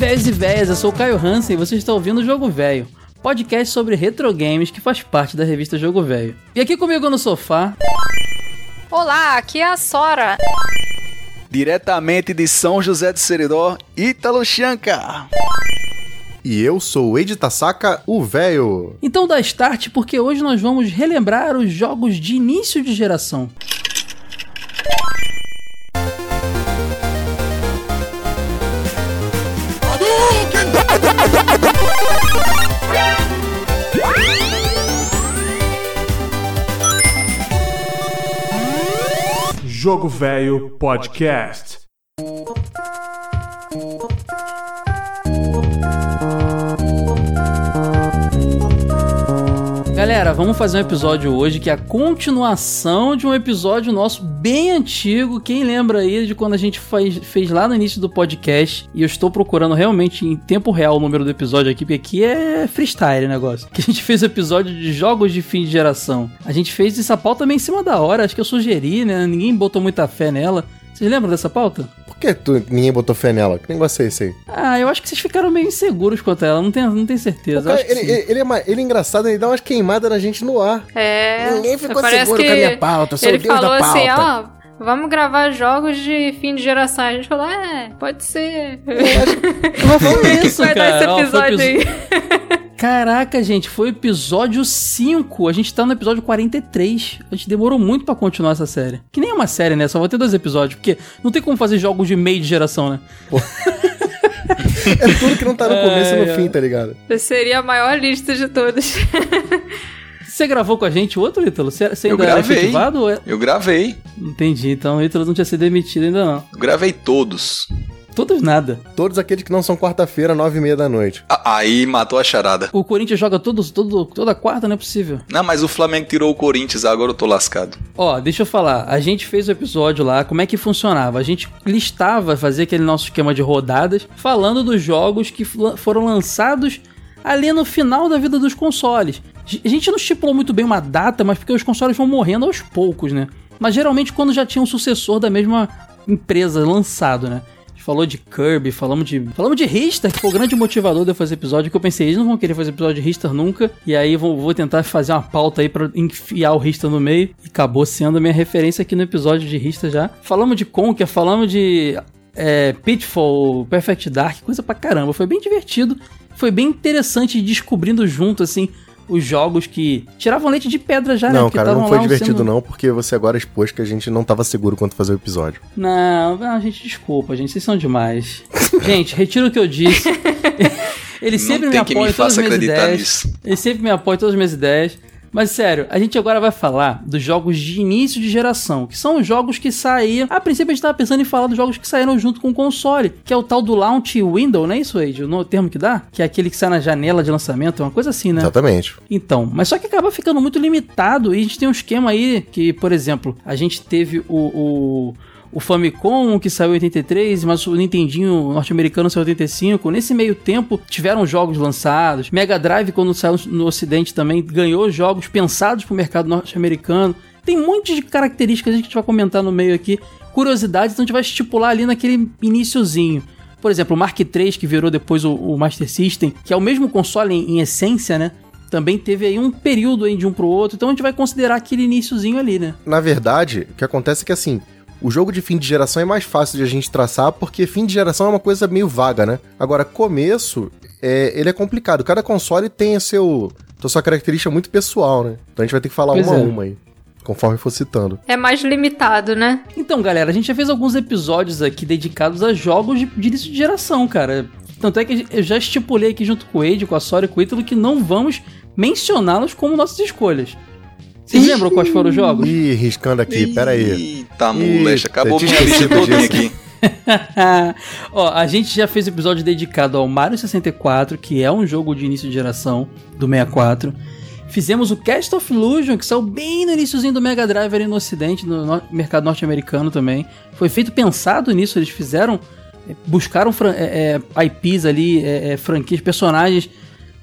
velhos e velhas, eu sou o Caio Hansen e você está ouvindo o Jogo Velho, podcast sobre retro games que faz parte da revista Jogo Velho. E aqui comigo no sofá. Olá, aqui é a Sora. Diretamente de São José de Seridó, Ítalo Chanca. E eu sou o Ed Tasaka, o véio. Então dá start porque hoje nós vamos relembrar os jogos de início de geração. Jogo Velho Podcast. Galera, vamos fazer um episódio hoje que é a continuação de um episódio nosso bem antigo. Quem lembra aí de quando a gente faz, fez lá no início do podcast? E eu estou procurando realmente em tempo real o número do episódio aqui, porque aqui é freestyle o negócio. Que a gente fez o episódio de jogos de fim de geração. A gente fez essa pauta meio em cima da hora, acho que eu sugeri, né? Ninguém botou muita fé nela. Vocês lembram dessa pauta? Por que tu, ninguém botou fé nela? Que negócio é esse aí? Ah, eu acho que vocês ficaram meio inseguros quanto a ela, não tenho, não tenho certeza. Cara, acho ele, ele, ele é, ele é engraçado, ele dá umas queimadas na gente no ar. É. Ninguém ficou parece seguro com a minha pauta, sou Ele o deus falou da pauta. assim, ó. Vamos gravar jogos de fim de geração. A gente falou, é, pode ser. Vamos ver isso, Vai dar cara. esse Ó, foi episódio episo- aí. Caraca, gente, foi episódio 5. A gente tá no episódio 43. A gente demorou muito pra continuar essa série. Que nem é uma série, né? Só vai ter dois episódios. Porque não tem como fazer jogos de meio de geração, né? É tudo que não tá no começo e no fim, tá ligado? Seria a maior lista de todas. Você gravou com a gente o outro, Ítalo? Você, você Eu ainda é gravei. efetivado? ou é- Eu gravei. Entendi. Então o Ítalo não tinha sido demitido ainda não. Eu gravei todos. Todos nada. Todos aqueles que não são quarta-feira, nove e meia da noite. Ah, Aí matou a charada. O Corinthians joga todos, todo, toda quarta, não é possível. Não, mas o Flamengo tirou o Corinthians, agora eu tô lascado. Ó, deixa eu falar. A gente fez o episódio lá, como é que funcionava? A gente listava, fazia aquele nosso esquema de rodadas, falando dos jogos que fla- foram lançados ali no final da vida dos consoles. A gente não estipulou muito bem uma data, mas porque os consoles vão morrendo aos poucos, né? Mas geralmente quando já tinha um sucessor da mesma empresa lançado, né? Falou de Kirby, falamos de. Falamos de Richter, que foi o grande motivador de eu fazer episódio, que eu pensei, eles não vão querer fazer episódio de Richter nunca. E aí vou, vou tentar fazer uma pauta aí pra enfiar o Richter no meio. E acabou sendo a minha referência aqui no episódio de Richter já. Falamos de Conker, falamos de é, Pitfall, Perfect Dark, coisa pra caramba. Foi bem divertido. Foi bem interessante descobrindo junto, assim, os jogos que tiravam leite de pedra já, né? não, Porque cara, não foi divertido sendo- não, porque você agora expôs que a gente não tava seguro quanto fazer o episódio. Não, não, gente, desculpa, gente, vocês são demais. gente, retiro o que eu disse. Ele Não sempre me apoia me todas as minhas ideias. nisso. Ele sempre me apoia em todas as minhas ideias. Mas sério, a gente agora vai falar dos jogos de início de geração, que são os jogos que saíram. A princípio a gente tava pensando em falar dos jogos que saíram junto com o console, que é o tal do Launch Window, não é isso, Age? O termo que dá? Que é aquele que sai na janela de lançamento, é uma coisa assim, né? Exatamente. Então, mas só que acaba ficando muito limitado e a gente tem um esquema aí que, por exemplo, a gente teve o, o, o Famicom que saiu em 83, mas o Nintendinho norte-americano saiu em 85. Nesse meio tempo tiveram jogos lançados. Mega Drive, quando saiu no ocidente também, ganhou jogos pensados para o mercado norte-americano. Tem um monte de características que a gente vai comentar no meio aqui. Curiosidades, então a gente vai estipular ali naquele iniciozinho. Por exemplo, o Mark III, que virou depois o, o Master System, que é o mesmo console em, em essência, né? Também teve aí um período aí de um pro outro, então a gente vai considerar aquele iniciozinho ali, né? Na verdade, o que acontece é que assim, o jogo de fim de geração é mais fácil de a gente traçar, porque fim de geração é uma coisa meio vaga, né? Agora, começo, é, ele é complicado. Cada console tem a seu, a sua característica muito pessoal, né? Então a gente vai ter que falar Pois uma é. a uma aí, conforme for citando. É mais limitado, né? Então, galera, a gente já fez alguns episódios aqui dedicados a jogos de, de início de geração, cara. Tanto é que eu já estipulei aqui junto com o Ed, com a Sora e com o Ítalo que não vamos mencioná-los como nossas escolhas. Vocês lembram quais foram os jogos? Ih, riscando aqui, pera aí. Eita, moleque, acabou minha lista todinha aqui. Ó, a gente já fez episódio dedicado ao Mario 64, que é um jogo de início de geração do 64. Fizemos o Cast of Illusion, que saiu bem no iníciozinho do Mega Drive ali no ocidente, no no- mercado norte-americano também. Foi feito pensado nisso, eles fizeram, eh, buscaram eh, eh, IPs ali, eh, franquias, personagens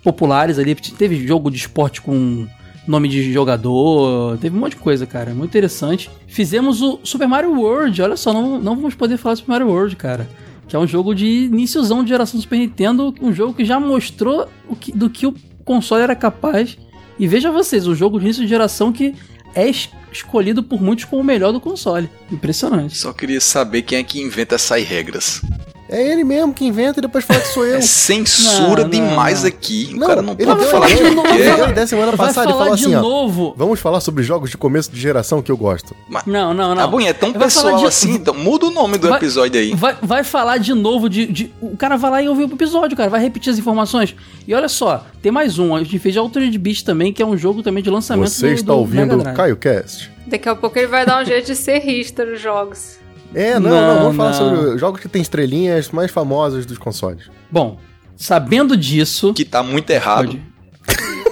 populares ali. Teve jogo de esporte com nome de jogador, teve um monte de coisa, cara. Muito interessante. Fizemos o Super Mario World, olha só, não, não vamos poder falar do Super Mario World, cara. Que é um jogo de iníciozão de geração do Super Nintendo, um jogo que já mostrou o que- do que o console era capaz. E veja vocês, um jogo de início de geração que é es- escolhido por muitos como o melhor do console. Impressionante. Só queria saber quem é que inventa essas regras. É ele mesmo que inventa e depois fala que sou eu. É censura Não, não, demais não. aqui. O Não, cara não ele pode falar de novo, quê. ele deu a ideia semana Vai passada e falar falou de assim, ó. novo. Vamos falar sobre jogos de começo de geração que eu gosto. Não, não, não. Ah, bom, é tão Vai pessoal de- assim, então muda o nome do Vai- episódio aí. Vai, vai falar de novo de, de- O cara vai lá e ouve o episódio, cara. Vai repetir as informações. E olha só, tem mais um. A gente fez Altered Beast também, que é um jogo também de lançamento Você do- está do ouvindo o. Caio Cast. Daqui a pouco ele vai dar um jeito de ser rista nos jogos. É, não, Não, não, vamos falar não. sobre jogos que tem estrelinhas mais famosas dos consoles. Bom, sabendo disso, Que tá muito errado. pode-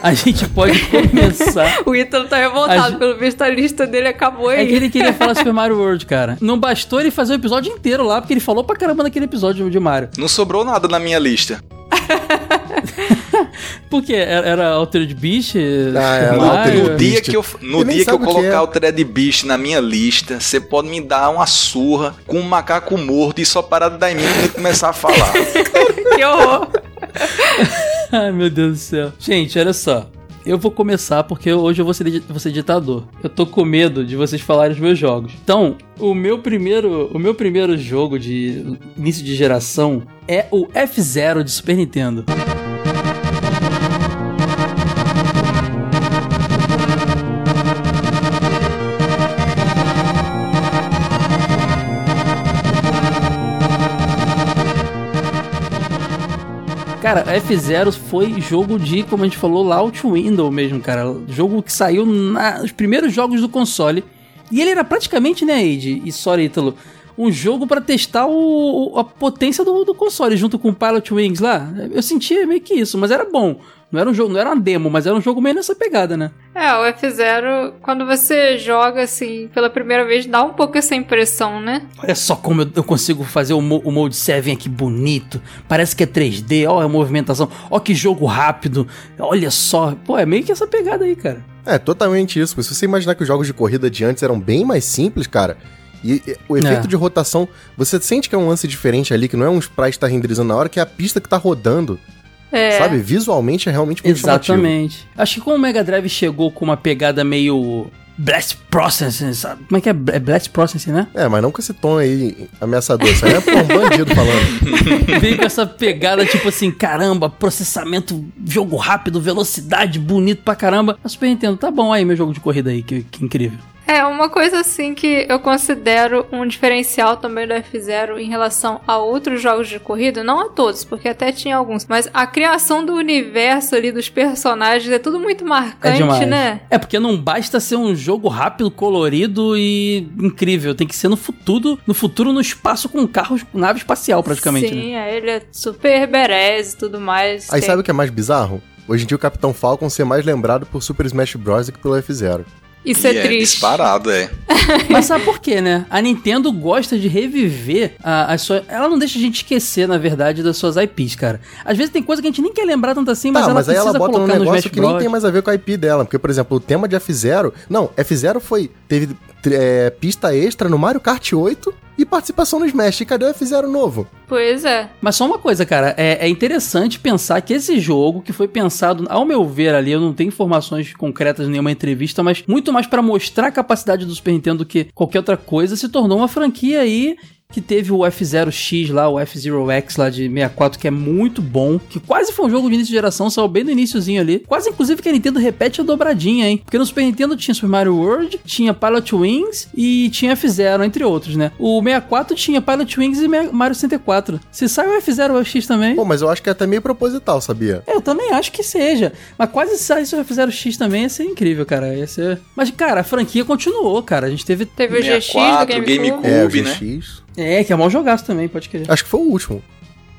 a gente pode começar. O Ítalo tá revoltado, A pelo visto a lista dele acabou aí. É que ele queria falar Super Mario World, cara. Não bastou ele fazer o episódio inteiro lá, porque ele falou pra caramba naquele episódio de Mario. Não sobrou nada na minha lista. Por quê? Era, era Altered Beast? Ah, é? Altered No Beast. dia que eu, no dia que eu colocar é. o Thread Beast na minha lista, você pode me dar uma surra com um macaco morto e só parar de dar em mim quando começar a falar. Que horror. Ai, meu Deus do céu. Gente, olha só. Eu vou começar porque hoje eu vou ser, vou ser ditador. Eu tô com medo de vocês falarem os meus jogos. Então, o meu primeiro, o meu primeiro jogo de início de geração é o F-Zero de Super Nintendo. Cara, F0 foi jogo de, como a gente falou, launch window mesmo, cara. Jogo que saiu na- nos primeiros jogos do console. E ele era praticamente, né, Age e Sorry Ítalo, um jogo pra testar o, o- a potência do, do console junto com o Pilot Wings lá. Eu sentia meio que isso, mas era bom. Não era um jogo, não era uma demo, mas era um jogo meio nessa pegada, né? É, o F0, quando você joga assim pela primeira vez, dá um pouco essa impressão, né? Olha só como eu, eu consigo fazer o, mo- o Mode 7 aqui bonito. Parece que é 3D, ó a movimentação, ó que jogo rápido. Olha só. Pô, é meio que essa pegada aí, cara. É, totalmente isso. Se você imaginar que os jogos de corrida de antes eram bem mais simples, cara, e, e o efeito É. de rotação, você sente que é um lance diferente ali, que não é um sprite que tá renderizando na hora, que é a pista que tá rodando, É. sabe? Visualmente é realmente muito chamativo. Exatamente. Acho que como o Mega Drive chegou com uma pegada meio Blast Processing, sabe? Como é que é? É Blast Processing, né? É, mas não com esse tom aí ameaçador. Isso aí é um bandido falando. Veio com essa pegada tipo assim, caramba, processamento, jogo rápido, velocidade, bonito pra caramba. A Super Nintendo, tá bom aí meu jogo de corrida aí, que, que incrível. É, uma coisa assim que eu considero um diferencial também do F0 em relação a outros jogos de corrida, não a todos, porque até tinha alguns, mas a criação do universo ali dos personagens é tudo muito É marcante, demais. né? É porque não basta ser um jogo rápido, colorido e incrível. Tem que ser no futuro, no futuro no espaço com carros, com nave espacial praticamente. né? Sim, é, ele é super berez e tudo mais. Aí Tem- sabe o que é mais bizarro? Hoje em dia o Capitão Falcon ser mais lembrado por Super Smash Bros. do que pelo F0. Isso E é triste. disparado, é. Mas sabe por quê, né? A Nintendo gosta de reviver a, as suas. Ela não deixa a gente esquecer, na verdade, das suas IPs, cara. Às vezes tem coisa que a gente nem quer lembrar tanto assim, mas tá, ela mas aí precisa ela bota um colocar no negócio que nem tem mais a ver com a IP dela. Porque, por exemplo, o tema de F0... Não, F0 foi... Teve é, pista extra no Mario Kart 8 e participação no Smash. E cadê o F0 novo? Pois é. Mas só uma coisa, cara, é, é interessante pensar que esse jogo, que foi pensado, ao meu ver ali, eu não tenho informações concretas em nenhuma entrevista, mas muito mais pra mostrar a capacidade do Super Nintendo do que qualquer outra coisa, se tornou uma franquia aí que teve o F0X lá, o F0X lá de 64, que é muito bom, que quase foi um jogo de início de geração, saiu bem no iníciozinho ali. Quase, inclusive, que a Nintendo repete a dobradinha, hein? Porque no Super Nintendo tinha Super Mario World, tinha Pilot Wings e tinha F0, entre outros, né? O 64 tinha Pilot Wings e Mario 64. Se sai o F0X também... Pô, mas eu acho que é até meio proposital, sabia? Eu também acho que seja. Mas quase sai o F0X também ia ser incrível, cara. Ia ser... Mas, cara, a franquia continuou, cara. A gente teve. Teve o GX do 64, GameCube. GameCube. É, o Cube, né? É, que é mó jogaço também, pode querer. Acho que foi o último.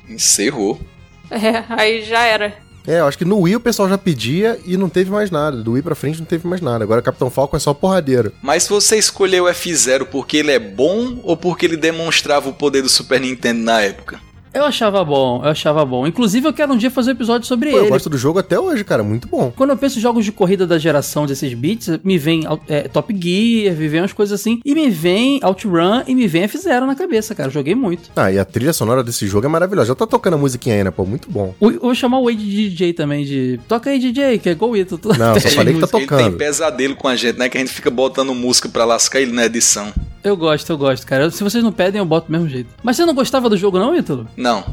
Encerrou. É, aí já era. É, eu acho que no Wii o pessoal já pedia e não teve mais nada. Do Wii pra frente não teve mais nada. Agora Capitão Falcon é só porradeiro. Mas você escolheu o F0 porque ele é bom ou porque ele demonstrava o poder do Super Nintendo na época? Eu achava bom, eu achava bom. Inclusive, eu quero um dia fazer um episódio sobre Pô, ele. eu gosto do jogo até hoje, cara. Muito bom. Quando eu penso em jogos de corrida da geração desses beats, me vem é, Top Gear, me vem umas coisas assim, e me vem OutRun e me vem F-Zero na cabeça, cara. Joguei muito. Ah, e a trilha sonora desse jogo é maravilhosa. Já tá tocando a musiquinha aí, né, pô? Muito bom. O- Eu vou chamar o Wade de DJ também, de. Toca aí, DJ, que é Go It. Não, só falei que tá Ele tem tocando. pesadelo com a gente, né? Que a gente fica botando música pra lascar ele na edição. Eu gosto, eu gosto, cara. Se vocês não pedem, eu boto do mesmo jeito. Mas você não gostava do jogo, não, Ítalo? Não.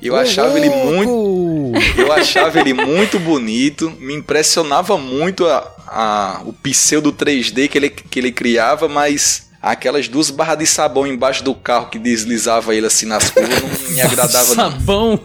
Eu achava ele muito. Eu achava ele muito bonito, me impressionava muito a, a- o pseudo 3D que ele, que ele criava, mas aquelas duas barras de sabão embaixo do carro que deslizava ele assim nas curvas não me agradava não. Sabão.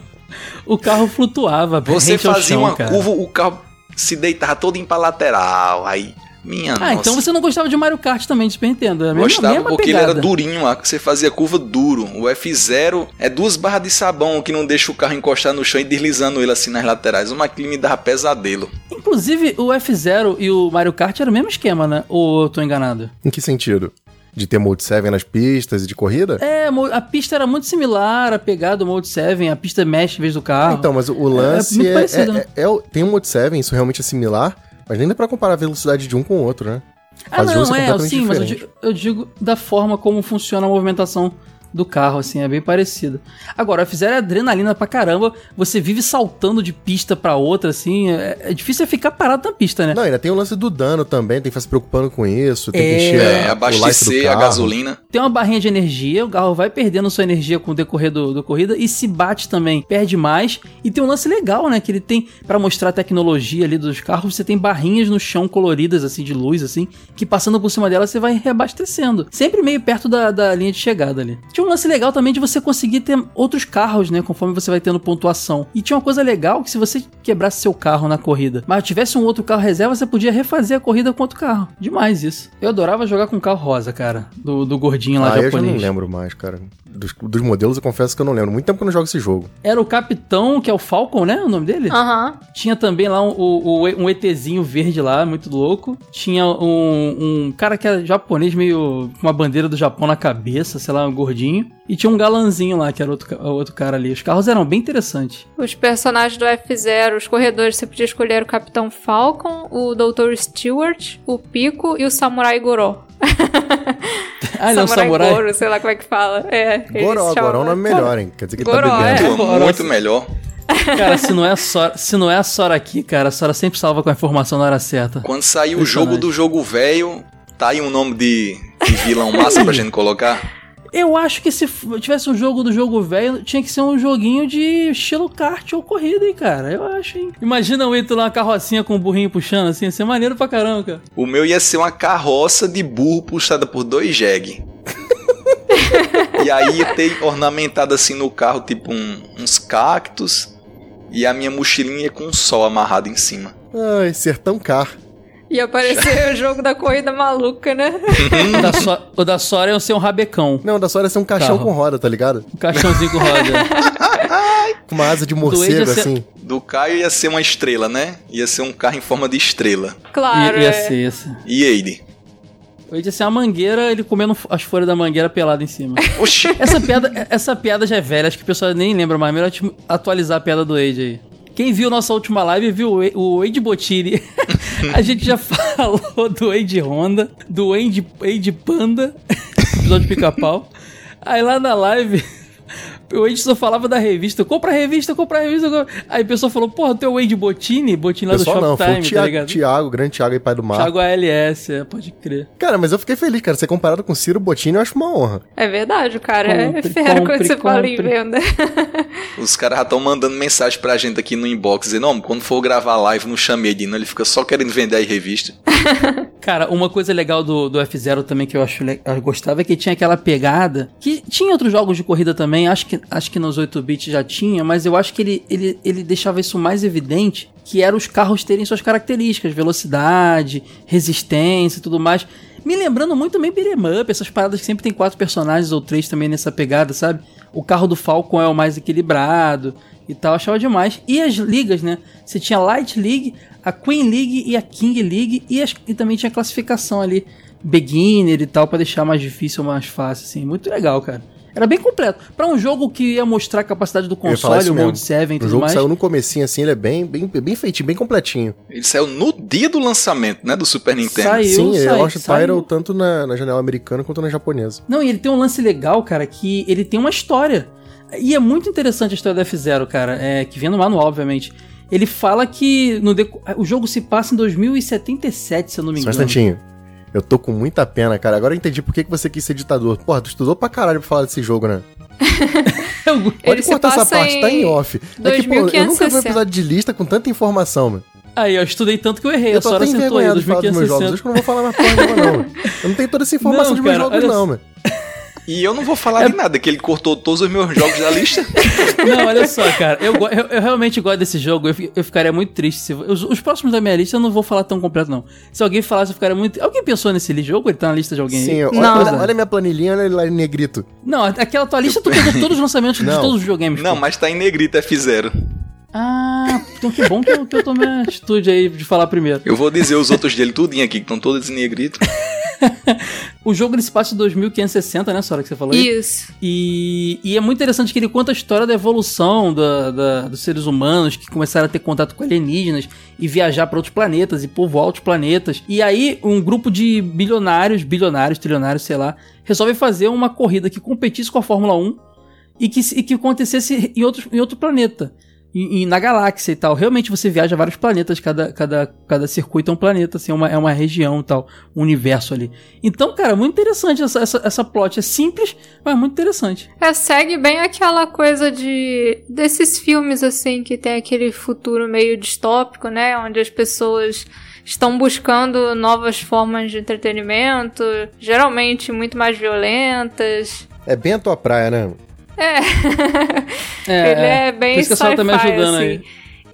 O carro flutuava. Você fazia chão, uma cara. curva, o carro se deitava todo em pra lateral, aí minha Ah, nossa. então você não gostava de Mario Kart também, de Super Nintendo. É mesma, Gostava mesma porque pegada. ele era durinho lá, que você fazia curva duro. O F0 é duas barras de sabão que não deixa o carro encostar no chão e deslizando ele assim nas laterais. Uma que me dava pesadelo. Inclusive, o F0 e o Mario Kart era o mesmo esquema, né? Ou eu tô enganado? Em que sentido? De ter Mode 7 nas pistas e de corrida? É, a pista era muito similar, a pegada do Mode 7, a pista mexe em vez do carro. Então, mas o lance muito é, parecido, é- né? é- é o- tem o Mode 7, isso realmente é similar, mas nem dá pra comparar a velocidade de um com o outro, né? ah, As duas não, é, sim, mas eu digo, eu digo da forma como funciona a movimentação do carro, assim, é bem parecido. Agora, o F0 é adrenalina pra caramba, você vive saltando de pista pra outra, assim, é, é difícil é ficar parado na pista, né? Não, ainda tem o lance do dano também, tem que ficar se preocupando com isso, tem É, que encher É, abastecer a gasolina. Tem uma barrinha de energia, o carro vai perdendo sua energia com o decorrer do, do corrida e se bate também, perde mais. E tem um lance legal, né? Que ele tem, pra mostrar a tecnologia ali dos carros, você tem barrinhas no chão coloridas, assim, de luz, assim, que passando por cima dela você vai reabastecendo. Sempre meio perto da, da linha de chegada ali. Tinha um lance legal também de você conseguir ter outros carros, né? Conforme você vai tendo pontuação. E tinha uma coisa legal que se você quebrasse seu carro na corrida, mas tivesse um outro carro reserva, você podia refazer a corrida com outro carro. Demais isso. Eu adorava jogar com o carro rosa, cara. Do, do gordinho lá Ah, eu já japonês. não lembro mais, cara. Dos, dos modelos eu confesso que eu não lembro. Muito tempo que eu não jogo esse jogo. Era o capitão, que é o Falcon, né? O nome dele? Aham. Tinha também lá um, o- um ETzinho verde lá, muito louco. Tinha um, um cara que era japonês, meio com uma bandeira do Japão na cabeça, sei lá, um gordinho. E tinha um galanzinho lá, que era outro, outro cara ali. Os carros eram bem interessantes. Os personagens do F0, os corredores, você podia escolher o Capitão Falcon, o Dr. Stewart, o Pico e o Samurai Goro. Ah, ele é um samurai. Goro, sei lá como é que fala. É, Goró, Goró é um nome melhor, hein? Quer dizer que ele Goró, tá bebendo. é. Muito melhor. Cara, se não, é a Sora, se não é a Sora aqui, cara, a Sora sempre salva com a informação na hora certa. Quando sair o jogo do jogo velho, tá aí um nome de, de vilão massa pra gente colocar. Eu acho que se tivesse um jogo do jogo velho, tinha que ser um joguinho de estilo kart ou corrida, hein, cara. Eu acho, hein. Imagina o Ito lá na carrocinha com o burrinho puxando, assim, ia ser maneiro pra caramba, cara. O meu ia ser uma carroça de burro puxada por dois jegue. e aí ia ter ornamentado assim no carro, tipo um- uns cactos. E a minha mochilinha com um sol amarrado em cima. Ai, Sertão Car. E aparecer o jogo da corrida maluca, né? O da, so o da Sora ia ser um rabecão. Não, da Sora ia ser um caixão Carro. com roda, tá ligado? Um caixãozinho com roda. Com uma asa de Age morcego, ser- assim. Do Caio ia ser uma estrela, né? Ia ser um carro em forma de estrela. Claro, ia, ia é. ser esse. E Eide? Ia ser uma mangueira, ele comendo as folhas da mangueira pelada em cima. Oxi! Essa piada, essa piada já é velha, acho que o pessoal nem lembra mais. Melhor atualizar a piada do Wade aí. Quem viu nossa última live viu o Wa- o Wade Botiri. a gente já falou do Wade Honda, do Wade, Panda, episódio de pica-pau. Aí lá na live, o Wade só falava da revista. Compra a revista, compra a revista. compra- Aí a pessoa falou, porra, tu é o Wade Botini? Botini lá do Pessoal, não, foi o Shoptime, tá Thiago, ligado? Thiago, grande Thiago aí, pai do mar. Thiago ALS, é, pode crer. Cara, mas eu fiquei feliz, cara. Ser comparado com Ciro Bottini, eu acho uma honra. É verdade, o cara é Compre, fera quando compre, você fala em compre. venda. Os caras já estão mandando mensagem pra gente aqui no inbox, dizendo, não, quando for gravar live, não chame ele, não. Ele fica só querendo vender aí revista. Cara, uma coisa legal do, do F0 também que eu acho eu gostava é que tinha aquela pegada que tinha outros jogos de corrida também, acho que, acho que nos 8 bits já tinha, mas eu acho que ele, ele, ele deixava isso mais evidente, que era os carros terem suas características, velocidade, resistência e tudo mais. Me lembrando muito também Beat'em Up, essas paradas que sempre tem quatro personagens ou três também nessa pegada, sabe? O carro do Falcon é o mais equilibrado e tal, achava demais. E as ligas, né? Você tinha a Light League, a Queen League e a King League e, as- e também tinha classificação ali, beginner e tal, pra deixar mais difícil ou mais fácil, assim. Muito legal, cara. Era bem completo. Pra um jogo que ia mostrar a capacidade do Eu console, o Mode mesmo. 7 e O tudo jogo mais. saiu no comecinho, assim, ele é bem, bem, bem feitinho, bem completinho. Ele saiu no dia do lançamento, né? Do Super Nintendo. Saiu. Sim, é sai- Lost saiu. Title tanto na, na janela americana quanto na japonesa. Não, e ele tem um lance legal, cara, que ele tem uma história. E é muito interessante a história do F-Zero, cara, é, que vem no manual, obviamente. Ele fala que no o jogo se passa em 2077, se eu não me Só um engano. instantinho. Eu tô com muita pena, cara. Agora eu entendi por que, que você quis ser ditador. Porra, tu estudou pra caralho pra falar desse jogo, né? Pode cortar essa parte, tá em off. É que, pô, eu nunca vi um 2560. episódio de lista com tanta informação, mano. Aí, eu estudei tanto que eu errei. Eu a tô senhora até envergonhado de falar dos meus jogos. Acho 2560. que eu não vou falar mais porra nenhuma, não. Eu não tenho toda essa informação Não, dos meus cara, jogos, não, mano. E eu não vou falar de nada, que ele cortou todos os meus jogos da lista. Não, olha só, cara. Eu, eu, eu realmente gosto desse jogo. Eu, eu ficaria muito triste. Se, os, os próximos da minha lista eu não vou falar tão completo, não. Se alguém falasse, eu ficaria muito. Alguém pensou nesse jogo? Ele tá na lista de alguém Sim, aí? olha, Não. olha, olha minha planilhinha, olha lá em negrito. Não, aquela tua lista tu pegou todos os lançamentos de Não. todos os videogames. Não, pô. mas tá em negrito F0. Ah, então que bom que eu, que eu tomei a atitude aí de falar primeiro. Eu vou dizer os outros dele tudinho aqui, que estão todos em negrito. O jogo ele se passa em 2560, né, Sora, que você falou aí? Isso. E, e é muito interessante que ele conta a história da evolução da, da- dos seres humanos que começaram a ter contato com alienígenas e viajar para outros planetas e povoar outros planetas. E aí, um grupo de bilionários, bilionários, trilionários, sei lá, resolve fazer uma corrida que competisse com a Fórmula 1 e que, e que acontecesse em, outros, em outro planeta. E, e na galáxia e tal. Realmente você viaja vários planetas, cada, cada, cada circuito é um planeta, assim, é uma, é uma região e tal, um universo ali. Então, cara, muito interessante essa, essa, essa plot. É simples, mas muito interessante. É, segue bem aquela coisa de desses filmes assim que tem aquele futuro meio distópico, né, onde as pessoas estão buscando novas formas de entretenimento, geralmente muito mais violentas. É bem a tua praia, né? É, Ele é, bem Por isso que a senhora tá me ajudando assim. aí.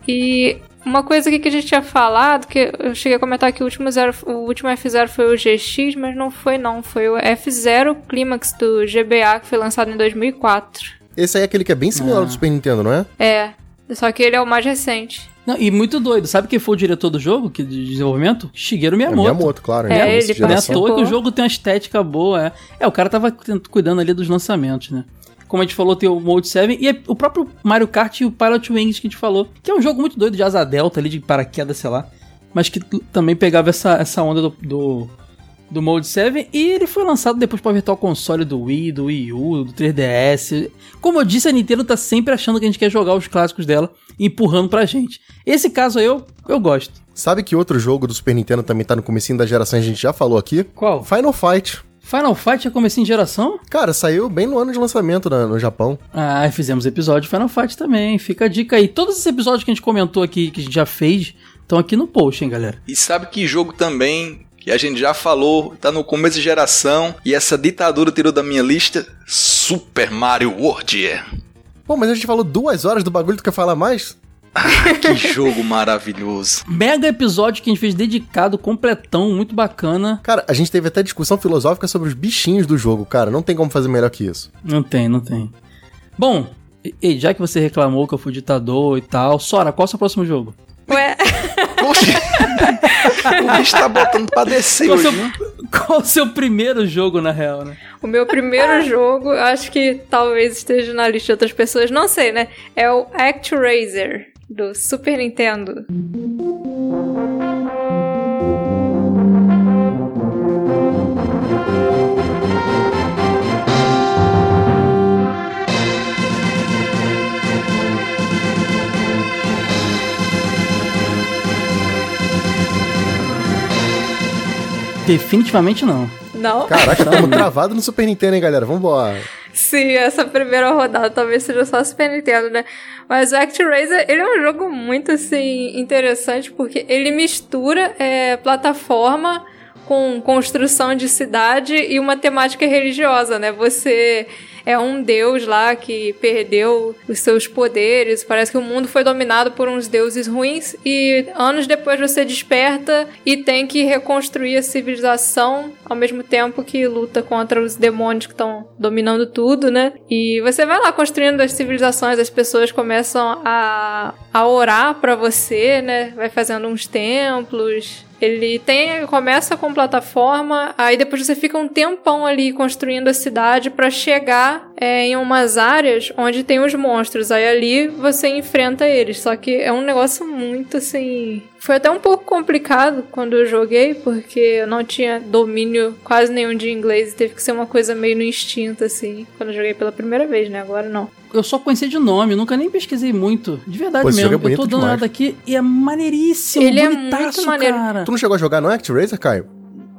E uma coisa aqui que a gente tinha falado, que eu cheguei a comentar que o último, zero, o último F0 foi o GX, mas não foi não, foi o F0 Climax do GBA, que foi lançado em 2004. Esse aí é aquele que é bem similar Ah. ao do Super Nintendo, não é? É, só que ele é o mais recente. Não, e muito doido. Sabe quem foi o diretor do jogo, que, de desenvolvimento? Shigeru É Miyamoto. Miyamoto, claro. É, né? ele Não é à toa que o jogo tem uma estética boa. É, é o cara tava cuidando ali dos lançamentos, né? Como a gente falou, tem o Mode 7 e é o próprio Mario Kart e o Pilot Wings que a gente falou, que é um jogo muito doido de asa delta ali, de paraquedas, sei lá. Mas que também pegava essa, essa onda do, do, do Mode 7 e ele foi lançado depois para Virtual Console do Wii, do Wii U, do 3DS. Como eu disse, a Nintendo tá sempre achando que a gente quer jogar os clássicos dela e empurrando pra gente. Esse caso aí eu, eu gosto. Sabe que outro jogo do Super Nintendo também tá no comecinho da geração, a gente já falou aqui? Qual? Final Fight. Final Fight já comecei em geração? Cara, saiu bem no ano de lançamento na- no Japão. Ah, fizemos episódio de Final Fight também. Fica a dica aí. Todos esses episódios que a gente comentou aqui, que a gente já fez, estão aqui no post, hein, galera. E sabe que jogo também, que a gente já falou, tá no começo de geração, e essa ditadura tirou da minha lista? Super Mario World. Pô, mas a gente falou duas horas do bagulho, tu quer falar mais? Que jogo maravilhoso. Mega episódio que a gente fez dedicado, completão, muito bacana. Cara, a gente teve até discussão filosófica sobre os bichinhos do jogo, cara. Não tem como fazer melhor que isso. Não tem, não tem. Bom, e- e já que você reclamou que eu fui ditador e tal, Sora, qual é o seu próximo jogo? Ué, Poxa, o bicho tá botando pra descer Qual o hoje, seu, né? qual o seu primeiro jogo, na real, né? o meu primeiro jogo, acho que talvez esteja na lista de outras pessoas, não sei, né? É o ActRaiser do Super Nintendo. Definitivamente não. Não? Caraca, estamos travados no Super Nintendo, hein, galera? Vambora. Sim, essa primeira rodada talvez seja só Super Nintendo, né? Mas o ActRaiser, ele é um jogo muito, assim, interessante porque ele mistura é, plataforma com construção de cidade e uma temática religiosa, né? Você é um deus lá que perdeu os seus poderes, parece que o mundo foi dominado por uns deuses ruins e anos depois você desperta e tem que reconstruir a civilização ao mesmo tempo que luta contra os demônios que estão dominando tudo, né? E você vai lá construindo as civilizações, as pessoas começam a, a orar pra você, né? Vai fazendo uns templos. Ele tem começa com plataforma, aí depois você fica um tempão ali construindo a cidade pra chegar é, em umas áreas onde tem os monstros. Aí ali você enfrenta eles. Só que é um negócio muito assim. Foi até um pouco complicado quando eu joguei, porque eu não tinha domínio quase nenhum de inglês e teve que ser uma coisa meio no instinto, assim, quando eu joguei pela primeira vez, né? Agora não. Eu só conheci de nome, nunca nem pesquisei muito. De verdade Pô, esse mesmo. jogo é eu tô dando demais. nada aqui e é maneiríssimo, Ele é muito maneiro. cara. Tu não chegou a jogar no ActRaiser, Caio?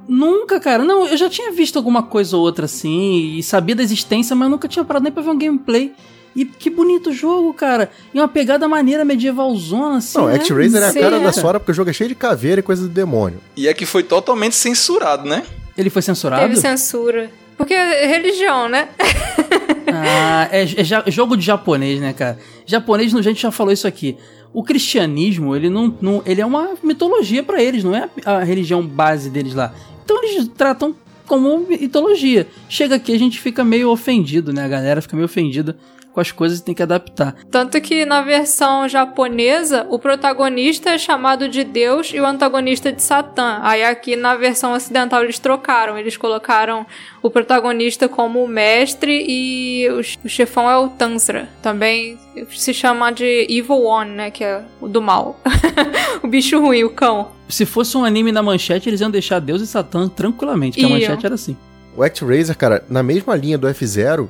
Nunca, cara. Não, eu já tinha visto alguma coisa ou outra assim e sabia da existência, mas nunca tinha parado nem pra ver um gameplay. E que bonito o jogo, cara. E uma pegada maneira medievalzona, assim. Não, né? ActRaiser é a cara é. da Sora porque o jogo é cheio de caveira e coisa do demônio. E é que foi totalmente censurado, né? Ele foi censurado? Teve censura. Porque é religião, né? Ah, é, é jogo de japonês, né, cara? Japonês, a gente já falou isso aqui. O cristianismo, ele não, não ele é uma mitologia pra eles, não é a, a religião base deles lá. Então eles tratam como mitologia. Chega aqui a gente fica meio ofendido, né? A galera fica meio ofendida com as coisas e tem que adaptar. Tanto que na versão japonesa, o protagonista é chamado de Deus e o antagonista de Satã. Aí aqui na versão ocidental eles trocaram. Eles colocaram o protagonista como o mestre e o, ch- o chefão é o Tansra. Também se chama de Evil One, né? Que é o do mal. o bicho ruim, o cão. Se fosse um anime na manchete, eles iam deixar Deus e Satã tranquilamente, que a manchete era assim. O ActRaiser, cara, na mesma linha do F0,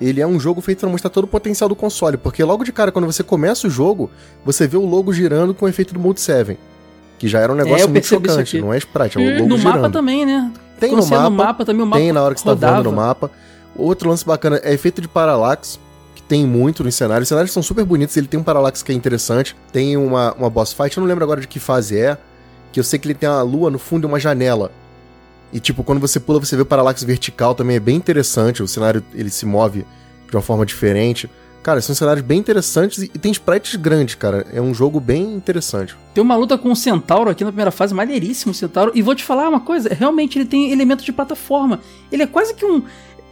ele é um jogo feito pra mostrar todo o potencial do console, porque logo de cara, quando você começa o jogo, você vê o logo girando com o efeito do Mode 7. Que já era um negócio É, muito chocante, não é sprite, é o Hum, logo no girando. mapa também, né? Tem Quando no mapa, no mapa também, o mapa tem na hora que você tá rodava. voando no mapa. Outro lance bacana é efeito de parallax, que tem muito nos cenários. Os cenários são super bonitos, ele tem um parallax que é interessante. Tem uma, uma boss fight, eu não lembro agora de que fase é, que eu sei que ele tem uma lua no fundo e uma janela. E tipo, quando você pula, você vê o parallax vertical também, é bem interessante. O cenário, ele se move de uma forma diferente. Cara, são cenários bem interessantes e tem sprites grandes, cara. É um jogo bem interessante. Tem uma luta com o Centauro aqui na primeira fase, maneiríssimo o Centauro. E vou te falar uma coisa, realmente ele tem elementos de plataforma. Ele é quase que um...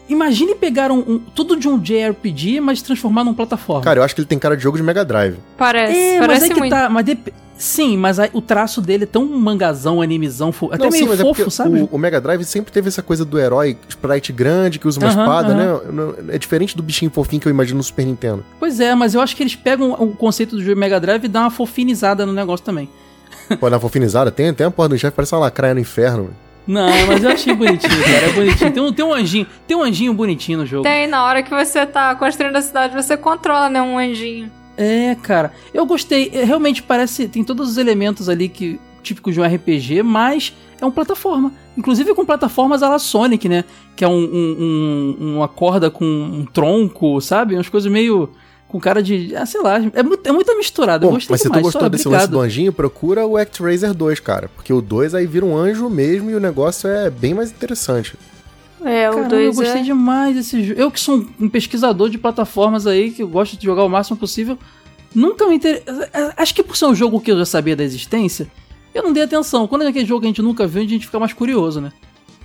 Imagine pegar um, um- tudo de um JRPG, mas transformar num plataforma. Cara, eu acho que ele tem cara de jogo de Mega Drive. Parece, é, mas parece aí que muito. tá. Mas dep- Sim, mas aí o traço dele é tão mangazão, animizão, fo- até Não, meio sim, é fofo, porque sabe? O, o Mega Drive sempre teve essa coisa do herói sprite grande que usa uma Aham, espada, aham. né? Não- É diferente do bichinho fofinho que eu imagino no Super Nintendo. Pois é, mas eu acho que eles pegam o conceito do Mega Drive e dão uma fofinizada no negócio também. Pô, na fofinizada tem, tem a porra do chefe, parece uma lacraia no inferno. velho. Não, mas eu achei bonitinho, cara. É bonitinho. Tem um, tem um anjinho, tem um anjinho bonitinho no jogo. Tem, na hora que você tá construindo a cidade, você controla, né, um anjinho. É, cara. Eu gostei. É, Realmente parece. Tem todos os elementos ali que típicos de um RPG, mas é uma plataforma. Inclusive com plataformas à la Sonic, né? Que é um, um- um- uma corda com um tronco, sabe? Umas coisas meio. Com cara de. Ah, sei lá. É, muito, é muito misturado. eu Bom, mas se tu demais. gostou Sora, desse obrigado. lance do anjinho, procura o ActRaiser 2, cara. Porque o 2 aí vira um anjo mesmo e o negócio é bem mais interessante. É, o Caramba, eu 2 gostei é... demais desse jogo. Eu que sou um- pesquisador de plataformas aí, que eu gosto de jogar o máximo possível, nunca me inter... Acho que por ser um jogo que eu já sabia da existência, eu não dei atenção. Quando é aquele jogo que a gente nunca viu, a gente fica mais curioso, né?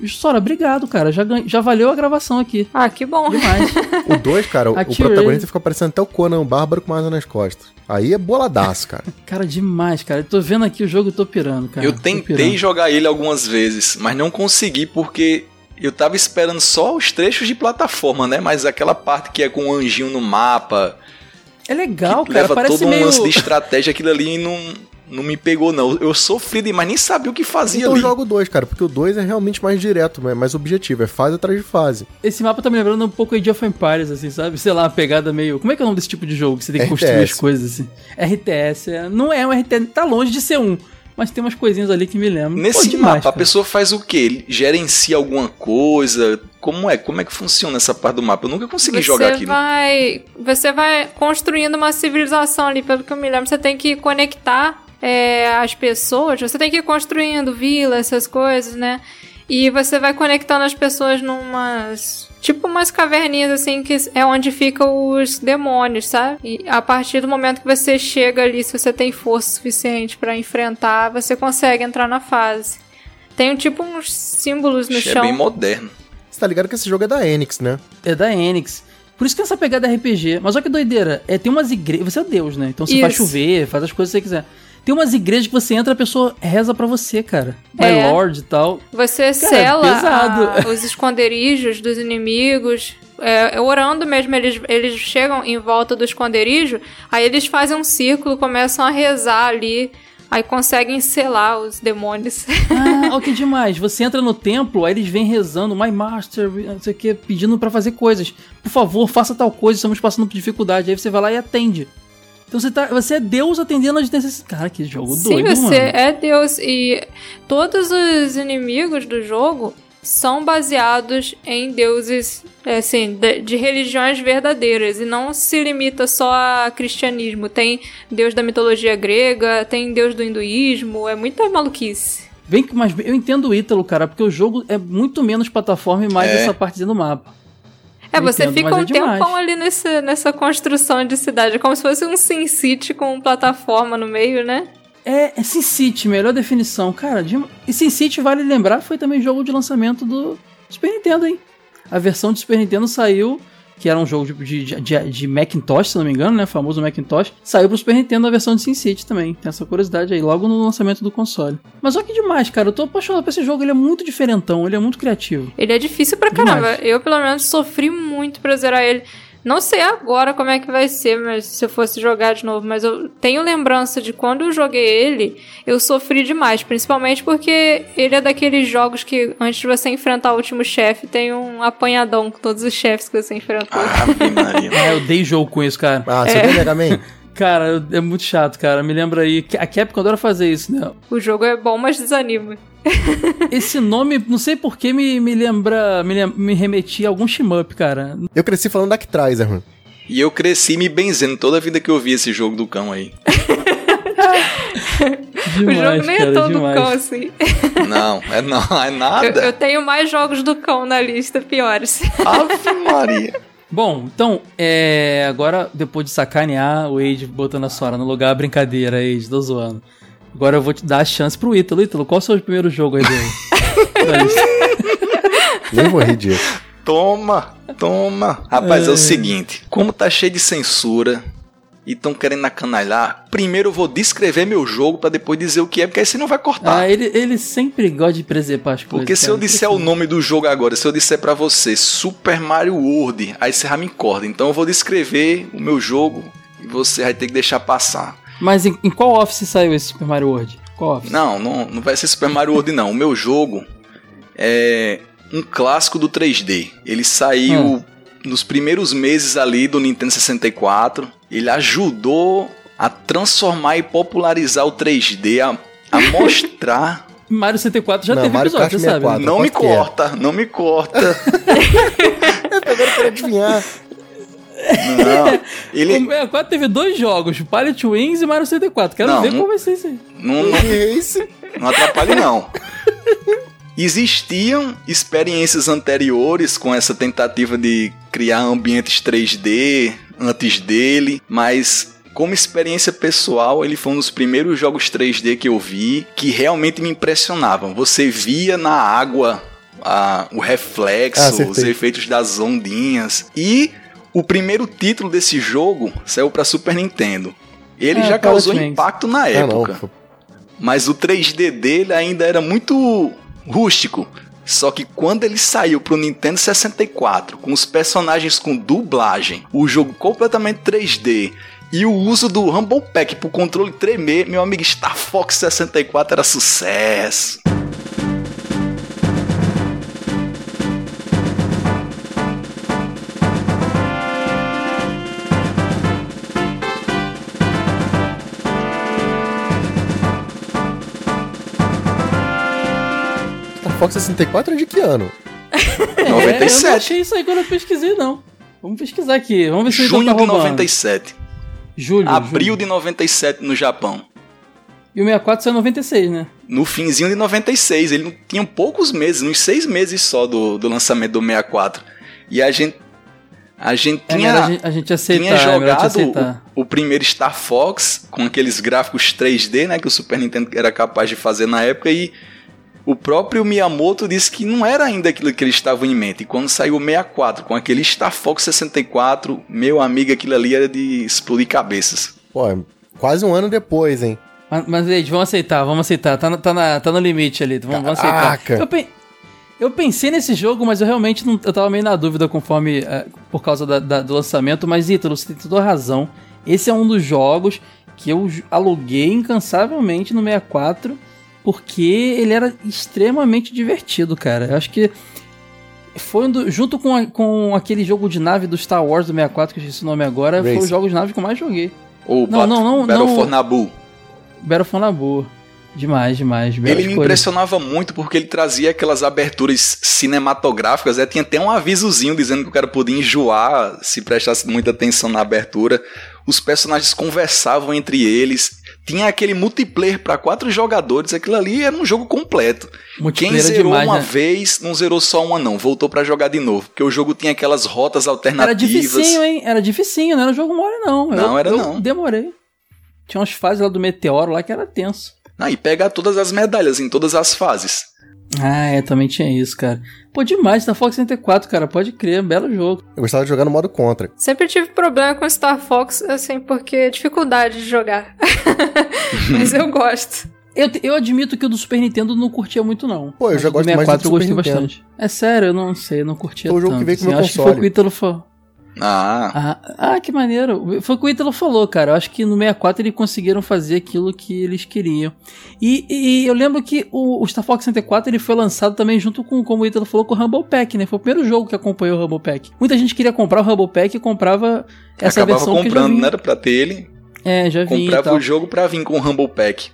Sora, obrigado, cara. Já, ganha- já valeu a gravação aqui. Ah, que bom. Demais. O 2, cara, o, o protagonista fica parecendo até o Conan, o bárbaro com uma asa nas costas. Aí é boladaço, cara. cara, demais, cara. Eu tô vendo aqui o jogo e tô pirando, cara. eu tentei jogar ele algumas vezes, mas não consegui porque eu tava esperando só os trechos de plataforma, né? Mas aquela parte que é com o anjinho no mapa, É legal, que cara. leva Parece todo um meio. lance de estratégia, aquilo ali não, não me pegou, não. Eu sofri demais, nem sabia o que fazia Então ali. joga o 2, cara, porque o 2 é realmente mais direto, é mais objetivo, é fase atrás de fase. Esse mapa tá me lembrando um pouco Age of Empires, assim, sabe? Sei lá, uma pegada meio. Como é que é o nome desse tipo de jogo que você tem que construir RTS. as coisas assim? RTS. é- Não é um RTS, tá longe de ser um. Mas tem umas coisinhas ali que me lembram. Nesse Pô, mapa, a pessoa faz o quê? Ele gerencia alguma coisa? Como é? Como é que funciona essa parte do mapa? Eu nunca consegui Você jogar aquilo. vai, você vai construindo uma civilização ali, pelo que eu me lembro. Você tem que conectar é, as pessoas. Você tem que ir construindo vila, essas coisas, né? E você vai conectando as pessoas numas. Tipo umas caverninhas assim, que é onde ficam os demônios, sabe? E a partir do momento que você chega ali, se você tem força suficiente pra enfrentar, você consegue entrar na fase. Tem tipo uns símbolos no Achei chão. bem moderno. Você tá ligado que esse jogo é da Enix, né? É da Enix. Por isso que tem essa pegada RPG. Mas olha que doideira. É, tem umas igrejas. Você é Deus, né? Então você faz Isso. chover, faz as coisas que você quiser. Tem umas igrejas que você entra, a pessoa reza pra você, cara. My É. Lord e tal. Você sela pesado. a- os esconderijos dos inimigos. É, orando mesmo, eles, eles chegam em volta do esconderijo, aí eles fazem um círculo, começam a rezar ali, aí conseguem selar os demônios. Ah, que demais. Você entra no templo, aí eles vêm rezando, My Master, não sei o que, pedindo pra fazer coisas. Por favor, faça tal coisa, estamos passando por dificuldade. Aí você vai lá e atende. Então você, tá, você é Deus atendendo as necessidades. Cara, que jogo Sim, doido, você mano. é Deus. E todos os inimigos do jogo são baseados em deuses, é, assim, de, de religiões verdadeiras. E não se limita só a cristianismo. Tem deus da mitologia grega, tem deus do hinduísmo. É muita maluquice. Vem que, mas eu entendo o Ítalo, cara, porque o jogo é muito menos plataforma e mais É. essa partezinha do mapa. É, você entendo, fica um é tempão ali nesse, nessa construção de cidade. Como se fosse um Sin City com plataforma no meio, né? É, é Sin City, melhor definição. Cara, de... e Sin City, vale lembrar, foi também jogo de lançamento do Super Nintendo, hein? A versão de Super Nintendo saiu, que era um jogo de, de, de, de Macintosh, se não me engano, né? Famoso Macintosh. Saiu pro Super Nintendo a versão de Sin City também. Tem essa curiosidade aí, logo no lançamento do console. Mas olha que demais, cara. Eu tô apaixonado por esse jogo. Ele é muito diferentão, ele é muito criativo. Ele é difícil pra caramba. Demais. Eu, pelo menos, sofri muito pra zerar ele. Não sei agora como é que vai ser, mas se eu fosse jogar de novo, mas eu tenho lembrança de quando eu joguei ele, eu sofri demais, principalmente porque ele é daqueles jogos que antes de você enfrentar o último chefe, tem um apanhadão com todos os chefes que você enfrentou. Ah, eu dei jogo com isso, cara. Ah, você tem Mega Man? Cara, é muito chato, cara. Me lembra aí. A Capcom adora fazer isso, né? O jogo é bom, mas desanima. Esse nome, não sei por que me, me lembra. Me, me remetia a algum shmup, cara. Eu cresci falando Actraiser, mano. E eu cresci me benzendo toda a vida que eu vi esse jogo do cão aí. Demais, o jogo nem cara, é todo demais. cão assim. Não, é não, é Eu, nada. eu tenho mais jogos do cão na lista piores. Ave Maria. Bom, então, é, agora, depois de sacanear o Age botando a Sora no lugar, brincadeira, Age, tô zoando. Agora eu vou te dar a chance pro Ítalo. Ítalo, qual é o seu primeiro jogo aí lista? Nem vou rir disso. Toma, toma. Rapaz, é, É. o seguinte: como tá cheio de censura e tão querendo acanalhar, primeiro eu vou descrever meu jogo pra depois dizer o que é, porque aí você não vai cortar. ah, ele, ele sempre gosta de preservar as coisas. Porque se eu disser o nome do jogo agora, se eu disser pra você Super Mario World, aí você já me corta. Então eu vou descrever o meu jogo e você vai ter que deixar passar. Mas em, em qual office saiu esse Super Mario World? Qual office? Não, não, não vai ser Super Mario World não. O meu jogo é um clássico do 3D. Ele saiu Hum. nos primeiros meses ali do Nintendo 64. Ele ajudou a transformar e popularizar o 3D, a, a mostrar. Mario 64 já Não, teve Mario episódio, você sabe. 64. né? não me que é. corta, não me corta. Agora eu quero adivinhar. Não. Ele, O 64 teve dois jogos, Pilot Wings e Mario 64. Quero Não, ver não- como vai ser isso aí. não, não. Não atrapalhe, não. Existiam experiências anteriores com essa tentativa de criar ambientes 3D antes dele, mas como experiência pessoal, ele foi um dos primeiros jogos 3D que eu vi que realmente me impressionavam. Você via na água a- o Ah, reflexo, acertei. os efeitos das ondinhas. E o primeiro título desse jogo saiu para Super Nintendo. Ele É, já causou impacto na Ah, época. não. Mas o 3D dele ainda era muito rústico. Só que quando ele saiu pro Nintendo 64, com os personagens com dublagem, o jogo completamente 3D e o uso do Rumble Pack pro controle tremer, meu amigo Star Fox 64 era sucesso. Fox 64 é de que ano? É, eu não 97. achei isso aí quando eu pesquisei, não. Vamos pesquisar aqui. Vamos ver se Junho tá de roubando. 97. Julho. Abril julho. de 97 no Japão. E o 64 saiu em 96, né? No finzinho de 96, ele tinha poucos meses, uns seis meses só do, do lançamento do 64. E a gente. A gente É tinha. a gente, aceitar. tinha é jogado o, o primeiro Star Fox com aqueles gráficos 3D, né, que o Super Nintendo era capaz de fazer na época e o próprio Miyamoto disse que não era ainda aquilo que eles estavam em mente. E quando saiu o 64 com aquele Star Fox 64, meu amigo, aquilo ali era de explodir cabeças. Pô, é quase um ano depois, hein? Mas, mas Ed, vamos aceitar, vamos aceitar. Tá, na- tá, na- tá no limite ali, vamos, vamos aceitar. Caraca. Eu, pe- eu pensei nesse jogo, mas eu realmente não, eu tava meio na dúvida conforme eh, por causa da- da- do lançamento. Mas Ítalo, você tem toda a razão. Esse é um dos jogos que eu aluguei incansavelmente no 64 porque ele era extremamente divertido, cara. Eu acho que foi um do- junto com, a- com aquele jogo de nave do Star Wars do 64, que eu esqueci o nome agora, foi o Race. jogo de nave que eu mais joguei. Ou Não, não, não, Battle não. for Naboo. Battle na boa. Demais, demais. Ele me impressionava muito porque ele trazia aquelas aberturas cinematográficas, né? tinha até um avisozinho dizendo que o cara podia enjoar se prestasse muita atenção na abertura. Os personagens conversavam entre eles. Tinha aquele multiplayer para quatro jogadores, aquilo ali era um jogo completo. Quem zerou demais, uma né? vez, não zerou só uma não, voltou pra jogar de novo, porque o jogo tinha aquelas rotas Era alternativas. dificinho, hein? Era dificinho, não era jogo mole, não. Não, Eu- era eu não. Demorei. Tinha umas fases lá do meteoro lá que era tenso. Ah, e pegar todas as medalhas em todas as fases. Ah, é, também tinha isso, cara. Pô, demais, Star Fox 64, cara, pode crer, belo jogo. Eu gostava de jogar no modo contra. Sempre tive problema com Star Fox, assim, porque dificuldade de jogar. Mas eu gosto. Eu, eu admito que o do Super Nintendo não curtia muito, não. Pô, eu já gosto mais do 64 eu gostei Super Nintendo. bastante. É sério, eu não sei, eu não curtia Foi o jogo tanto. que veio com o assim. meu Acho que foi o que o Ítalo falou. Ah, Ah, ah, que maneiro. Foi o que o Ítalo falou, cara. Eu acho que no 64 eles conseguiram fazer aquilo que eles queriam. E, e eu lembro que o, o Star Fox 64 ele foi lançado também junto com, como o Ítalo falou, com o Humble Pack, né? Foi o primeiro jogo que acompanhou o Humble Pack. Muita gente queria comprar o Humble Pack e comprava essa acabava versão que já comprando, vinha. não era pra ter ele. É, já vinha e comprava o jogo pra vir com o Humble Pack.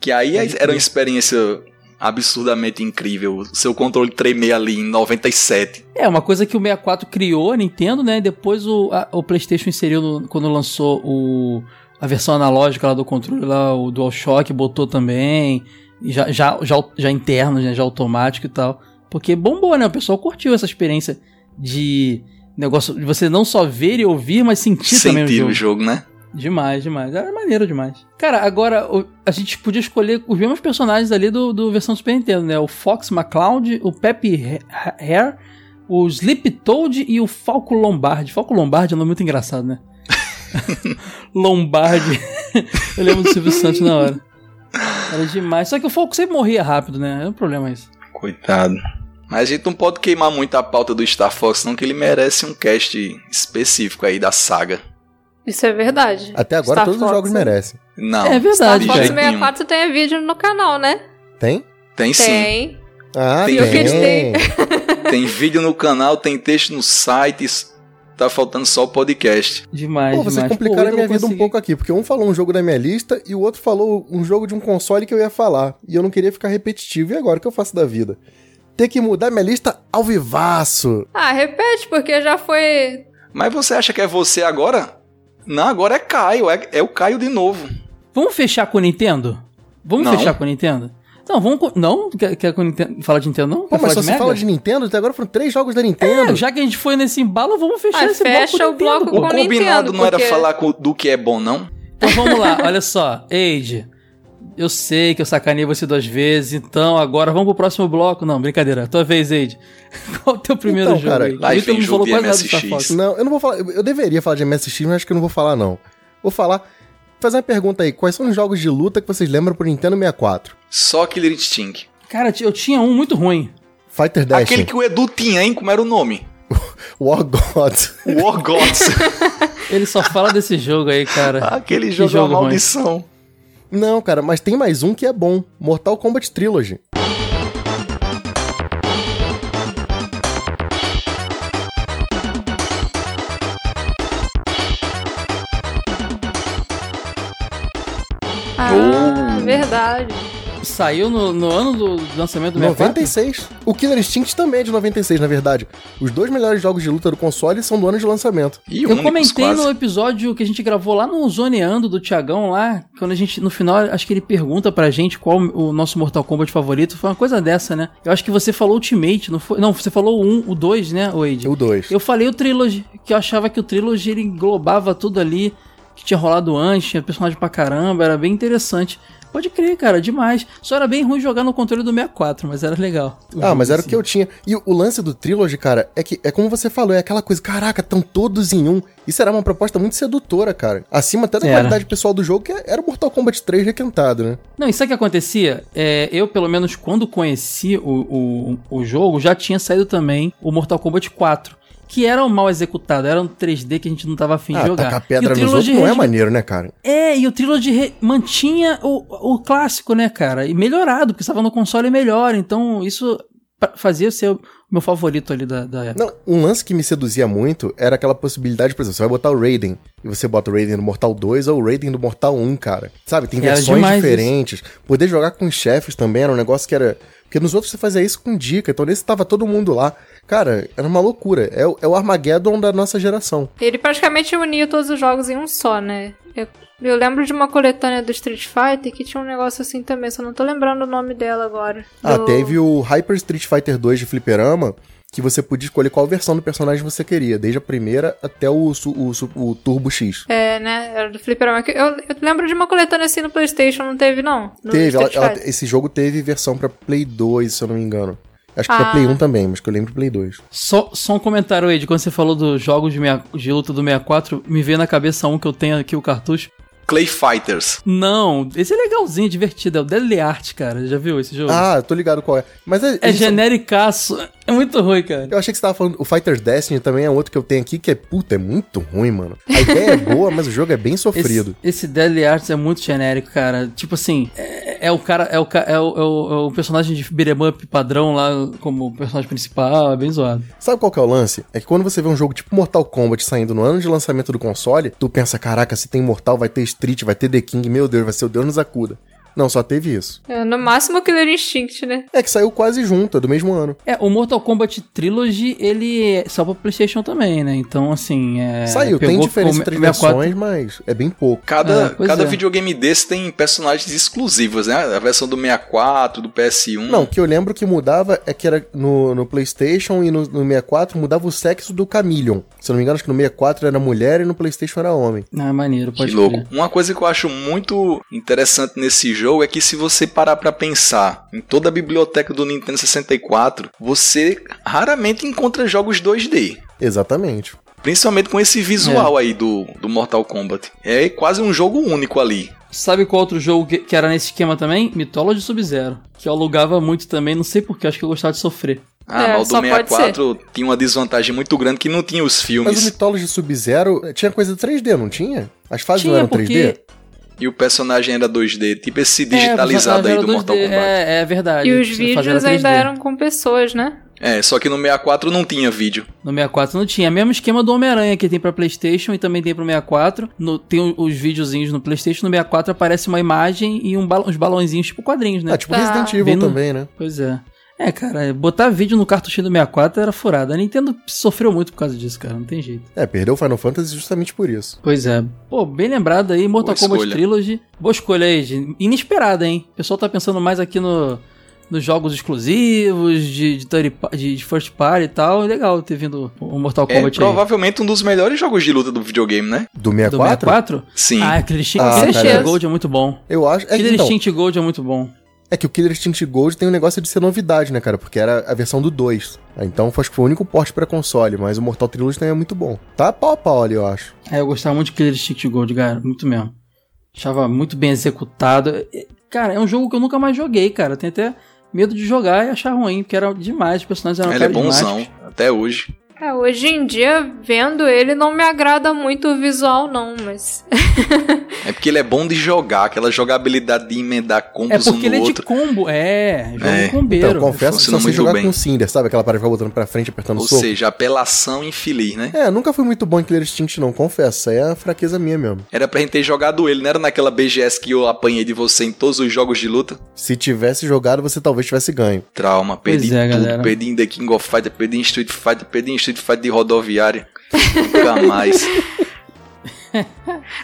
Que aí Pode era uma experiência absurdamente incrível. Seu controle tremer ali em 97. É, uma coisa que o 64 criou, a Nintendo, né? Depois o, a- o PlayStation inseriu no- quando lançou o, a versão analógica lá do controle, lá, o DualShock botou também. Já, já, já, já interno, né, já automático e tal. Porque bombou, né? O pessoal curtiu essa experiência de negócio de você não só ver e ouvir, mas sentir, também o Sentir jogo. o jogo, né? Demais, demais. Era maneiro demais. Cara, agora a gente podia escolher os mesmos personagens ali do, do versão Super Nintendo, né? O Fox McCloud, o Pepe Ha- Hare, o Sleep Toad e o Falco Lombardi. Falco Lombardi é um nome muito engraçado, né? Lombardi. Eu lembro do Silvio Santos na hora. Era demais. Só que o Falco sempre morria rápido, né? É um problema isso. Coitado. Mas a gente não pode queimar muito a pauta do Star Fox, não, que ele merece um cast específico aí da saga. Isso é verdade. Até agora Star todos os Fox, jogos né? merecem. Não. É verdade, Star Fox jeito nenhum. 64 tem vídeo no canal, né? Tem? Tem sim. Tem. Ah, Tem tem. vídeo, tem. Tem vídeo no canal, tem texto no site. Tá faltando só o podcast. Demais, Pô, vocês demais. complicaram Pô, a minha vida um consegui- pouco aqui, porque um falou um jogo da minha lista e o outro falou um jogo de um console que eu ia falar. E eu não queria ficar repetitivo. E agora o que eu faço da vida? Ter que mudar minha lista ao vivaço. Ah, repete, porque já foi. Mas você acha que é você agora? Não, agora é Caio. É, é o Caio de novo. Vamos fechar com o Nintendo? Vamos Não. fechar com o Nintendo? Não, vamos com... Não? Quer, quer com o Nintendo... falar de Nintendo, não? Pô, Quer mas falar só se fala de Nintendo, até agora foram três jogos da Nintendo. É, já que a gente foi nesse embalo, vamos fechar Ah, esse fecha bloco com o Nintendo, bloco pô. O Com combinado Nintendo, não era porque- falar com- do que é bom, não? Então vamos lá, olha só. Age, eu sei que eu sacanei você duas vezes, então agora vamos pro próximo bloco. Não, brincadeira. Tua vez, Age. Qual o teu primeiro Então, jogo cara, aí? vem não falou quase nada do Star MSX. Fox. Não, eu não vou falar. Eu eu deveria falar de MSX, mas acho que eu não vou falar, não. Vou falar. Fazer uma pergunta aí. Quais são os jogos de luta que vocês lembram pro Nintendo 64? Só Killer Instinct. Cara, eu tinha um muito ruim. Fighter Dash. Aquele que o Edu tinha, hein? Como era o nome? War Gods. War Gods. Ele só fala desse jogo aí, cara. Aquele jogo, é jogo uma ruim. Não, cara, mas tem mais um que é bom. Mortal Kombat Trilogy. Ah, verdade. Saiu no, no ano do lançamento do 64? 96. O Killer Instinct também é de 96, na verdade. Os dois melhores jogos de luta do console são do ano de lançamento. E Eu únicos, comentei quase. no episódio que a gente gravou lá no Zoneando do Tiagão lá, quando a gente, no final, acho que ele pergunta pra gente qual o nosso Mortal Kombat favorito. Foi uma coisa dessa, né? Eu acho que você falou Ultimate, não foi? Não, você falou o 1, o 2, né, Wade? O 2. Eu falei o Trilogy, que eu achava que o Trilogy ele englobava tudo ali que tinha rolado antes, tinha personagem pra caramba, era bem interessante. Pode crer, cara, demais. Só era bem ruim jogar no controle do 64, mas era legal. Ah, mas era o que eu tinha. E o, lance do Trilogy, cara, é que é como você falou, é aquela coisa, caraca, estão todos em um. Isso era uma proposta muito sedutora, cara. Acima até da Era. qualidade pessoal do jogo, que era o Mortal Kombat 3 requentado, né? Não, e sabe o que acontecia? É, eu, pelo menos, quando conheci o, o, o jogo, já tinha saído também o Mortal Kombat 4. Que era um mal executado, era um 3D que a gente não tava afim de Ah, jogar. tacar pedra o nos outros não é maneiro, né, cara? É, e o Trilogy re- mantinha o, o clássico, né, cara? E melhorado, porque estava no console melhor. Então, isso fazia ser o meu favorito ali da, da época. Não, um lance que me seduzia muito era aquela possibilidade, por exemplo, você vai botar o Raiden, e você bota o Raiden do Mortal 2 ou o Raiden do Mortal 1, cara. Sabe, tem Era versões diferentes. Poder jogar com os chefes também era um negócio que era... Porque nos outros você fazia isso com dica, então nesse tava todo mundo lá. Cara, era uma loucura. É, o- é o Armageddon da nossa geração. Ele praticamente unia todos os jogos em um só, né? Eu, eu lembro de uma coletânea do Street Fighter que tinha um negócio assim também, só não tô lembrando o nome dela agora. Ah, Do- teve o Hyper Street Fighter 2 de fliperama, que você podia escolher qual versão do personagem você queria, desde a primeira até o, o, su- o Turbo X. É, né? Era do Fliperama. Eu, eu lembro de uma coletânea assim no PlayStation, não teve, não? Teve, ela- ela- esse jogo teve versão pra Play 2, se eu não me engano. Acho que pra Ah. Play 1 também, mas que eu lembro Play 2. Só, só um comentário aí, de quando você falou dos jogos de, meia- de luta do 64, me veio na cabeça um que eu tenho aqui, o cartucho. Clay Fighters. Não, esse é legalzinho, divertido, é o Deadly Art, cara. Já viu esse jogo? Ah, tô ligado qual é. Mas é, é genericaço, é muito ruim, cara. Eu achei que você tava falando. O Fighter's Destiny também é outro que eu tenho aqui, que é puta, é muito ruim, mano. A ideia é boa, mas o jogo é bem sofrido. Esse, esse Deadly Arts é muito genérico, cara. Tipo assim, é, é o cara, é o, é o, é o, é o personagem de beat'em up padrão lá como personagem principal, é bem zoado. Sabe qual que é o lance? É que quando você vê um jogo tipo Mortal Kombat saindo no ano de lançamento do console, tu pensa, caraca, se tem Mortal, vai ter Street, vai ter The King, meu Deus, vai ser o Deus nos acuda. Não, só teve isso. É, no máximo Killer Instinct, né? É que saiu quase junto, é do mesmo ano. É, o Mortal Kombat Trilogy, ele é só pra Playstation também, né? Então, assim, é... Saiu, tem pegou diferença o entre 64 versões, mas é bem pouco. Cada, É, cada é. videogame desse tem personagens exclusivos, né? A versão do 64, do PS1. Não, o que eu lembro que mudava é que era no, no PlayStation e no, no 64 mudava o sexo do Chameleon. Se eu não me engano, acho que no 64 era mulher e no PlayStation era homem. Ah, maneiro, pode Que louco. Uma coisa que eu acho muito interessante nesse jogo é que se você parar pra pensar em toda a biblioteca do Nintendo 64, você raramente encontra jogos 2D. Exatamente. Principalmente com esse visual aí do, do Mortal Kombat. É quase um jogo único ali. Sabe qual outro jogo que, era nesse esquema também? Mythology Sub-Zero. Que eu alugava muito também, não sei porquê, acho que eu gostava de sofrer. Ah, É, mas o do pode 64 tinha uma desvantagem muito grande que não tinha os Mas o filmes. Mythology Sub-Zero tinha coisa 3D, não tinha? As fases não Tinha, eram porque... 3D? E o personagem era 2D, tipo esse É, digitalizado era aí do 2D, Mortal Kombat. É. É, é verdade. E os vídeos ainda 3D. eram com pessoas, né? só que no 64 não tinha vídeo. No 64 não tinha. Mesmo esquema do Homem-Aranha que tem pra PlayStation e também tem pro 64. No, tem os videozinhos no PlayStation. No 64 aparece uma imagem e um bal- uns balãozinhos tipo quadrinhos, né? Ah, tipo Tá. Resident Bem Evil no- também, né? Pois é. É, cara, botar vídeo no cartuchinho do 64 era furada. A Nintendo sofreu muito por causa disso, cara. Não tem jeito. É, perdeu o Final Fantasy justamente por isso. Pois é. Pô, bem lembrado aí, Mortal Boa Kombat escolha. Trilogy. Boa escolha aí. Inesperada, hein? O pessoal tá pensando mais aqui no, nos jogos exclusivos, de, de, third de, de first party e tal. É legal ter vindo o Mortal É Kombat aí. provavelmente um dos melhores jogos de luta do videogame, né? Do Do 64? 64? Sim. Ah, Killer Instinct, Ah, Gold é muito bom. Eu acho. É, Killer então, Instinct Gold é muito bom. É que o Killer Instinct Gold tem um negócio de ser novidade, né, cara? Porque era a versão do 2. Então acho que foi o único porte pra console, mas o Mortal Trilogy também é muito bom. Tá pau a pau ali, eu acho. É, eu gostava muito de Killer Instinct Gold, cara. Muito mesmo. Achava muito bem executado. É, Cara, é um jogo que eu nunca mais joguei, cara. Tenho até medo de jogar e achar ruim, porque era demais, os personagens eram Ele é bonzão, até hoje. É, hoje em dia, vendo ele, não me agrada muito o visual, não, mas. É porque ele é bom de jogar, aquela jogabilidade de emendar É combos um porque no ele é de combo, é. Jogo É. combeiro. Então, confesso que só sei jogar bem. com o Cinder, sabe? Aquela parada que vai botando pra frente, apertando Ou soco. seja, apelação infeliz, né? É, nunca fui muito bom em Killer Instinct, não, confesso. Isso aí é a fraqueza minha mesmo. Era pra gente ter jogado ele, não era naquela BGS que eu apanhei de você em todos os jogos de luta? Se tivesse jogado, você talvez tivesse ganho. Trauma, perdi é, tudo, galera. perdi em The King of Fighter, perdi em Street Fighter, perdi em Street Fighter de rodoviária. Nunca mais.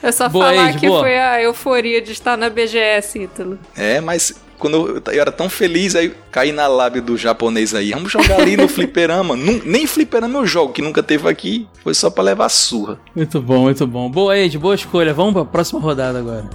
É só Boa, falar Age, que boa. foi a euforia de estar na BGS, Ítalo. É, mas quando eu, eu era tão feliz, aí caí na lábia do japonês aí. Vamos jogar ali no fliperama. Nun- nem fliperama eu jogo, que nunca teve aqui. Foi só pra levar surra. Muito bom, muito bom. Boa, Ed, boa escolha. Vamos pra próxima rodada agora.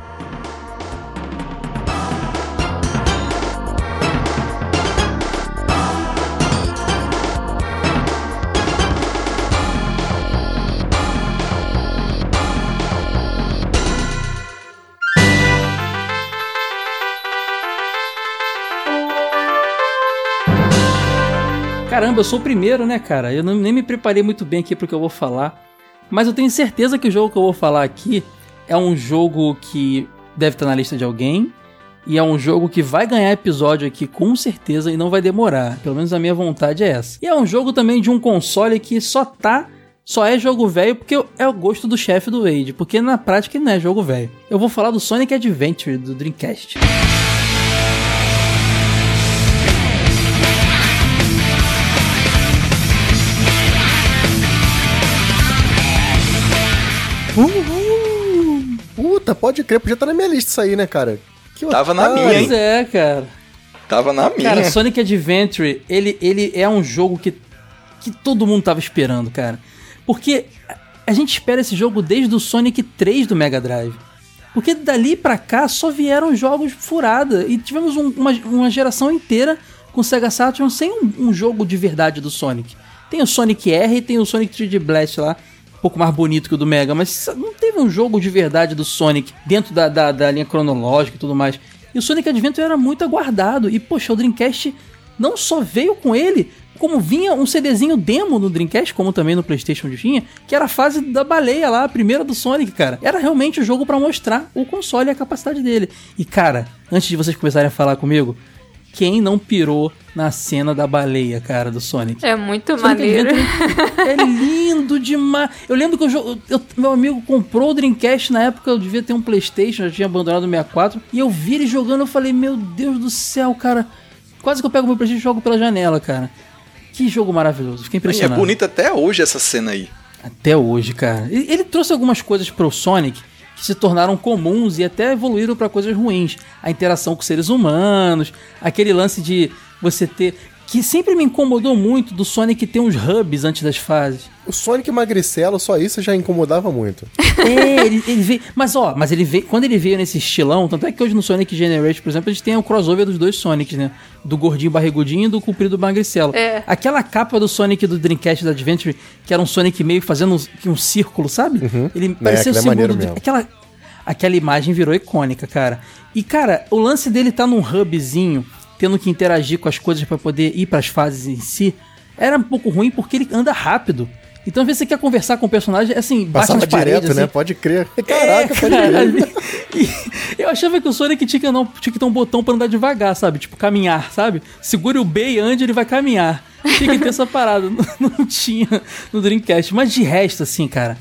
Caramba, eu sou o primeiro, né, cara? Eu não, nem me preparei muito bem aqui pro que eu vou falar. Mas eu tenho certeza que o jogo que eu vou falar aqui é um jogo que deve estar na lista de alguém. E é um jogo que vai ganhar episódio aqui com certeza e não vai demorar. Pelo menos a minha vontade é essa. E é um jogo também de um console que só tá. Só é jogo velho porque é o gosto do chefe do Wade. Porque na prática não é jogo velho. Eu vou falar do Sonic Adventure do Dreamcast. Uhul. Puta, pode crer, podia estar na minha lista isso aí, né, cara? Que Tava na otário. minha, hein? Pois é, cara. Tava na minha. Cara, Sonic Adventure, ele, ele é um jogo que, que todo mundo tava esperando, cara. Porque a gente espera esse jogo desde o Sonic 3 do Mega Drive. Porque dali pra cá só vieram jogos furada. E tivemos um- uma, uma geração inteira com Sega Saturn sem um, um jogo de verdade do Sonic. Tem o Sonic R e tem o Sonic 3D Blast lá, um pouco mais bonito que o do Mega, mas não teve um jogo de verdade do Sonic dentro da, da, da linha cronológica e tudo mais. E o Sonic Adventure era muito aguardado. E, poxa, o Dreamcast não só veio com ele, como vinha um CDzinho demo no Dreamcast, como também no PlayStation tinha, que era a fase da baleia lá, a primeira do Sonic, cara. Era realmente o jogo pra mostrar o console e a capacidade dele. E, cara, antes de vocês começarem a falar comigo, quem não pirou na cena da baleia, cara, do Sonic? É muito Sonic maneiro. Adventure é lindo demais. Eu lembro que eu, eu- meu amigo comprou o Dreamcast na época, eu devia ter um PlayStation, já tinha abandonado o 64. E eu vi ele jogando, eu falei, meu Deus do céu, cara. Quase que eu pego meu PlayStation e jogo pela janela, cara. Que jogo maravilhoso, fiquei E é impressionado. bonita até hoje essa cena aí. Até hoje, cara. Ele, ele trouxe algumas coisas pro Sonic que se tornaram comuns e até evoluíram pra coisas ruins. A interação com seres humanos, aquele lance de você ter. Que sempre me incomodou muito do Sonic ter uns hubs antes das fases. O Sonic magricelo, só isso já incomodava muito. É, ele, ele veio. Mas ó, mas ele veio. Quando ele veio nesse estilão, tanto é que hoje no Sonic Generation, por exemplo, a gente tem o crossover dos dois Sonics, né? Do gordinho barrigudinho e do comprido magricelo. É. Aquela capa do Sonic do Dreamcast da Adventure, que era um Sonic meio fazendo um, um círculo, sabe? Ele parecia o aquilo é símbolo maneiro do- mesmo. aquela Aquela imagem virou icônica, cara. E, cara, o lance dele tá num hubzinho, tendo que interagir com as coisas pra poder ir pras fases em si, era um pouco ruim porque ele anda rápido. Então, às vezes você quer conversar com o personagem, assim, bate Passava nas paredes, direto, né? assim. Pode crer. Caraca, É, pode cara, crer. e eu achava que o Sonic tinha que, não, tinha que ter um botão pra andar devagar, sabe? Tipo, caminhar, sabe? Segure o B e ande, ele vai caminhar. Tinha que ter essa parada. Não, não tinha no Dreamcast. Mas de resto, assim, cara,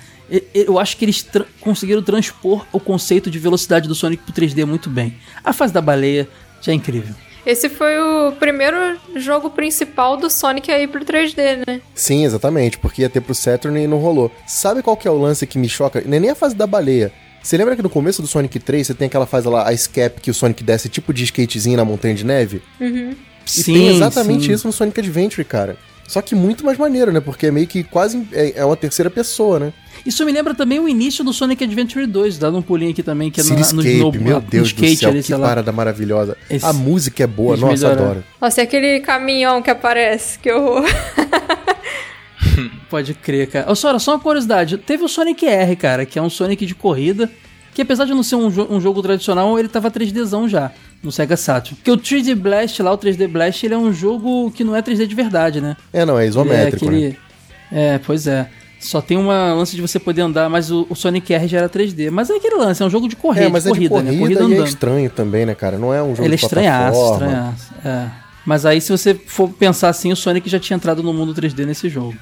eu acho que eles tra- conseguiram transpor o conceito de velocidade do Sonic pro 3D muito bem. A fase da baleia já é incrível. Esse foi o primeiro jogo principal do Sonic aí pro 3D, né? Sim, exatamente, porque ia ter pro Saturn e não rolou. Sabe qual que é o lance que me choca? Não é nem a fase da baleia. Você lembra que no começo do Sonic 3 você tem aquela fase lá, a Scap, que o Sonic desce tipo de skatezinho na montanha de neve? E tem exatamente sim. isso no Sonic Adventure, cara. Só que muito mais maneiro, né? Porque é meio que quase é, é uma terceira pessoa, né? Isso me lembra também o início do Sonic Adventure 2, dando um pulinho aqui também, que é na, no, no, meu no Deus skate do céu, ali, que lá. parada maravilhosa. Esse- A música é boa, Eles nossa, melhoraram. adoro. Nossa, e aquele caminhão que aparece, que horror. Pode crer, cara. Ô, Sora, só uma curiosidade. Teve o Sonic R, cara, que é um Sonic de corrida, que apesar de não ser um, jo- um jogo tradicional, ele tava 3Dzão já, no Sega Saturn. Porque o 3D Blast lá, o 3D Blast, ele é um jogo que não é 3D de verdade, né? É, não, é Ele isométrico, né? É, pois é. Só tem uma lance de você poder andar, mas o, o Sonic R já era 3D. Mas é aquele lance, é um jogo de corrida, É, mas de é de corrida, corrida, né? Corrida e é andando. estranho também, né, cara? Não é um jogo Ele é de estranhaço, plataforma. estranhaço. É. Mas aí, se você for pensar assim, o Sonic já tinha entrado no mundo 3D nesse jogo.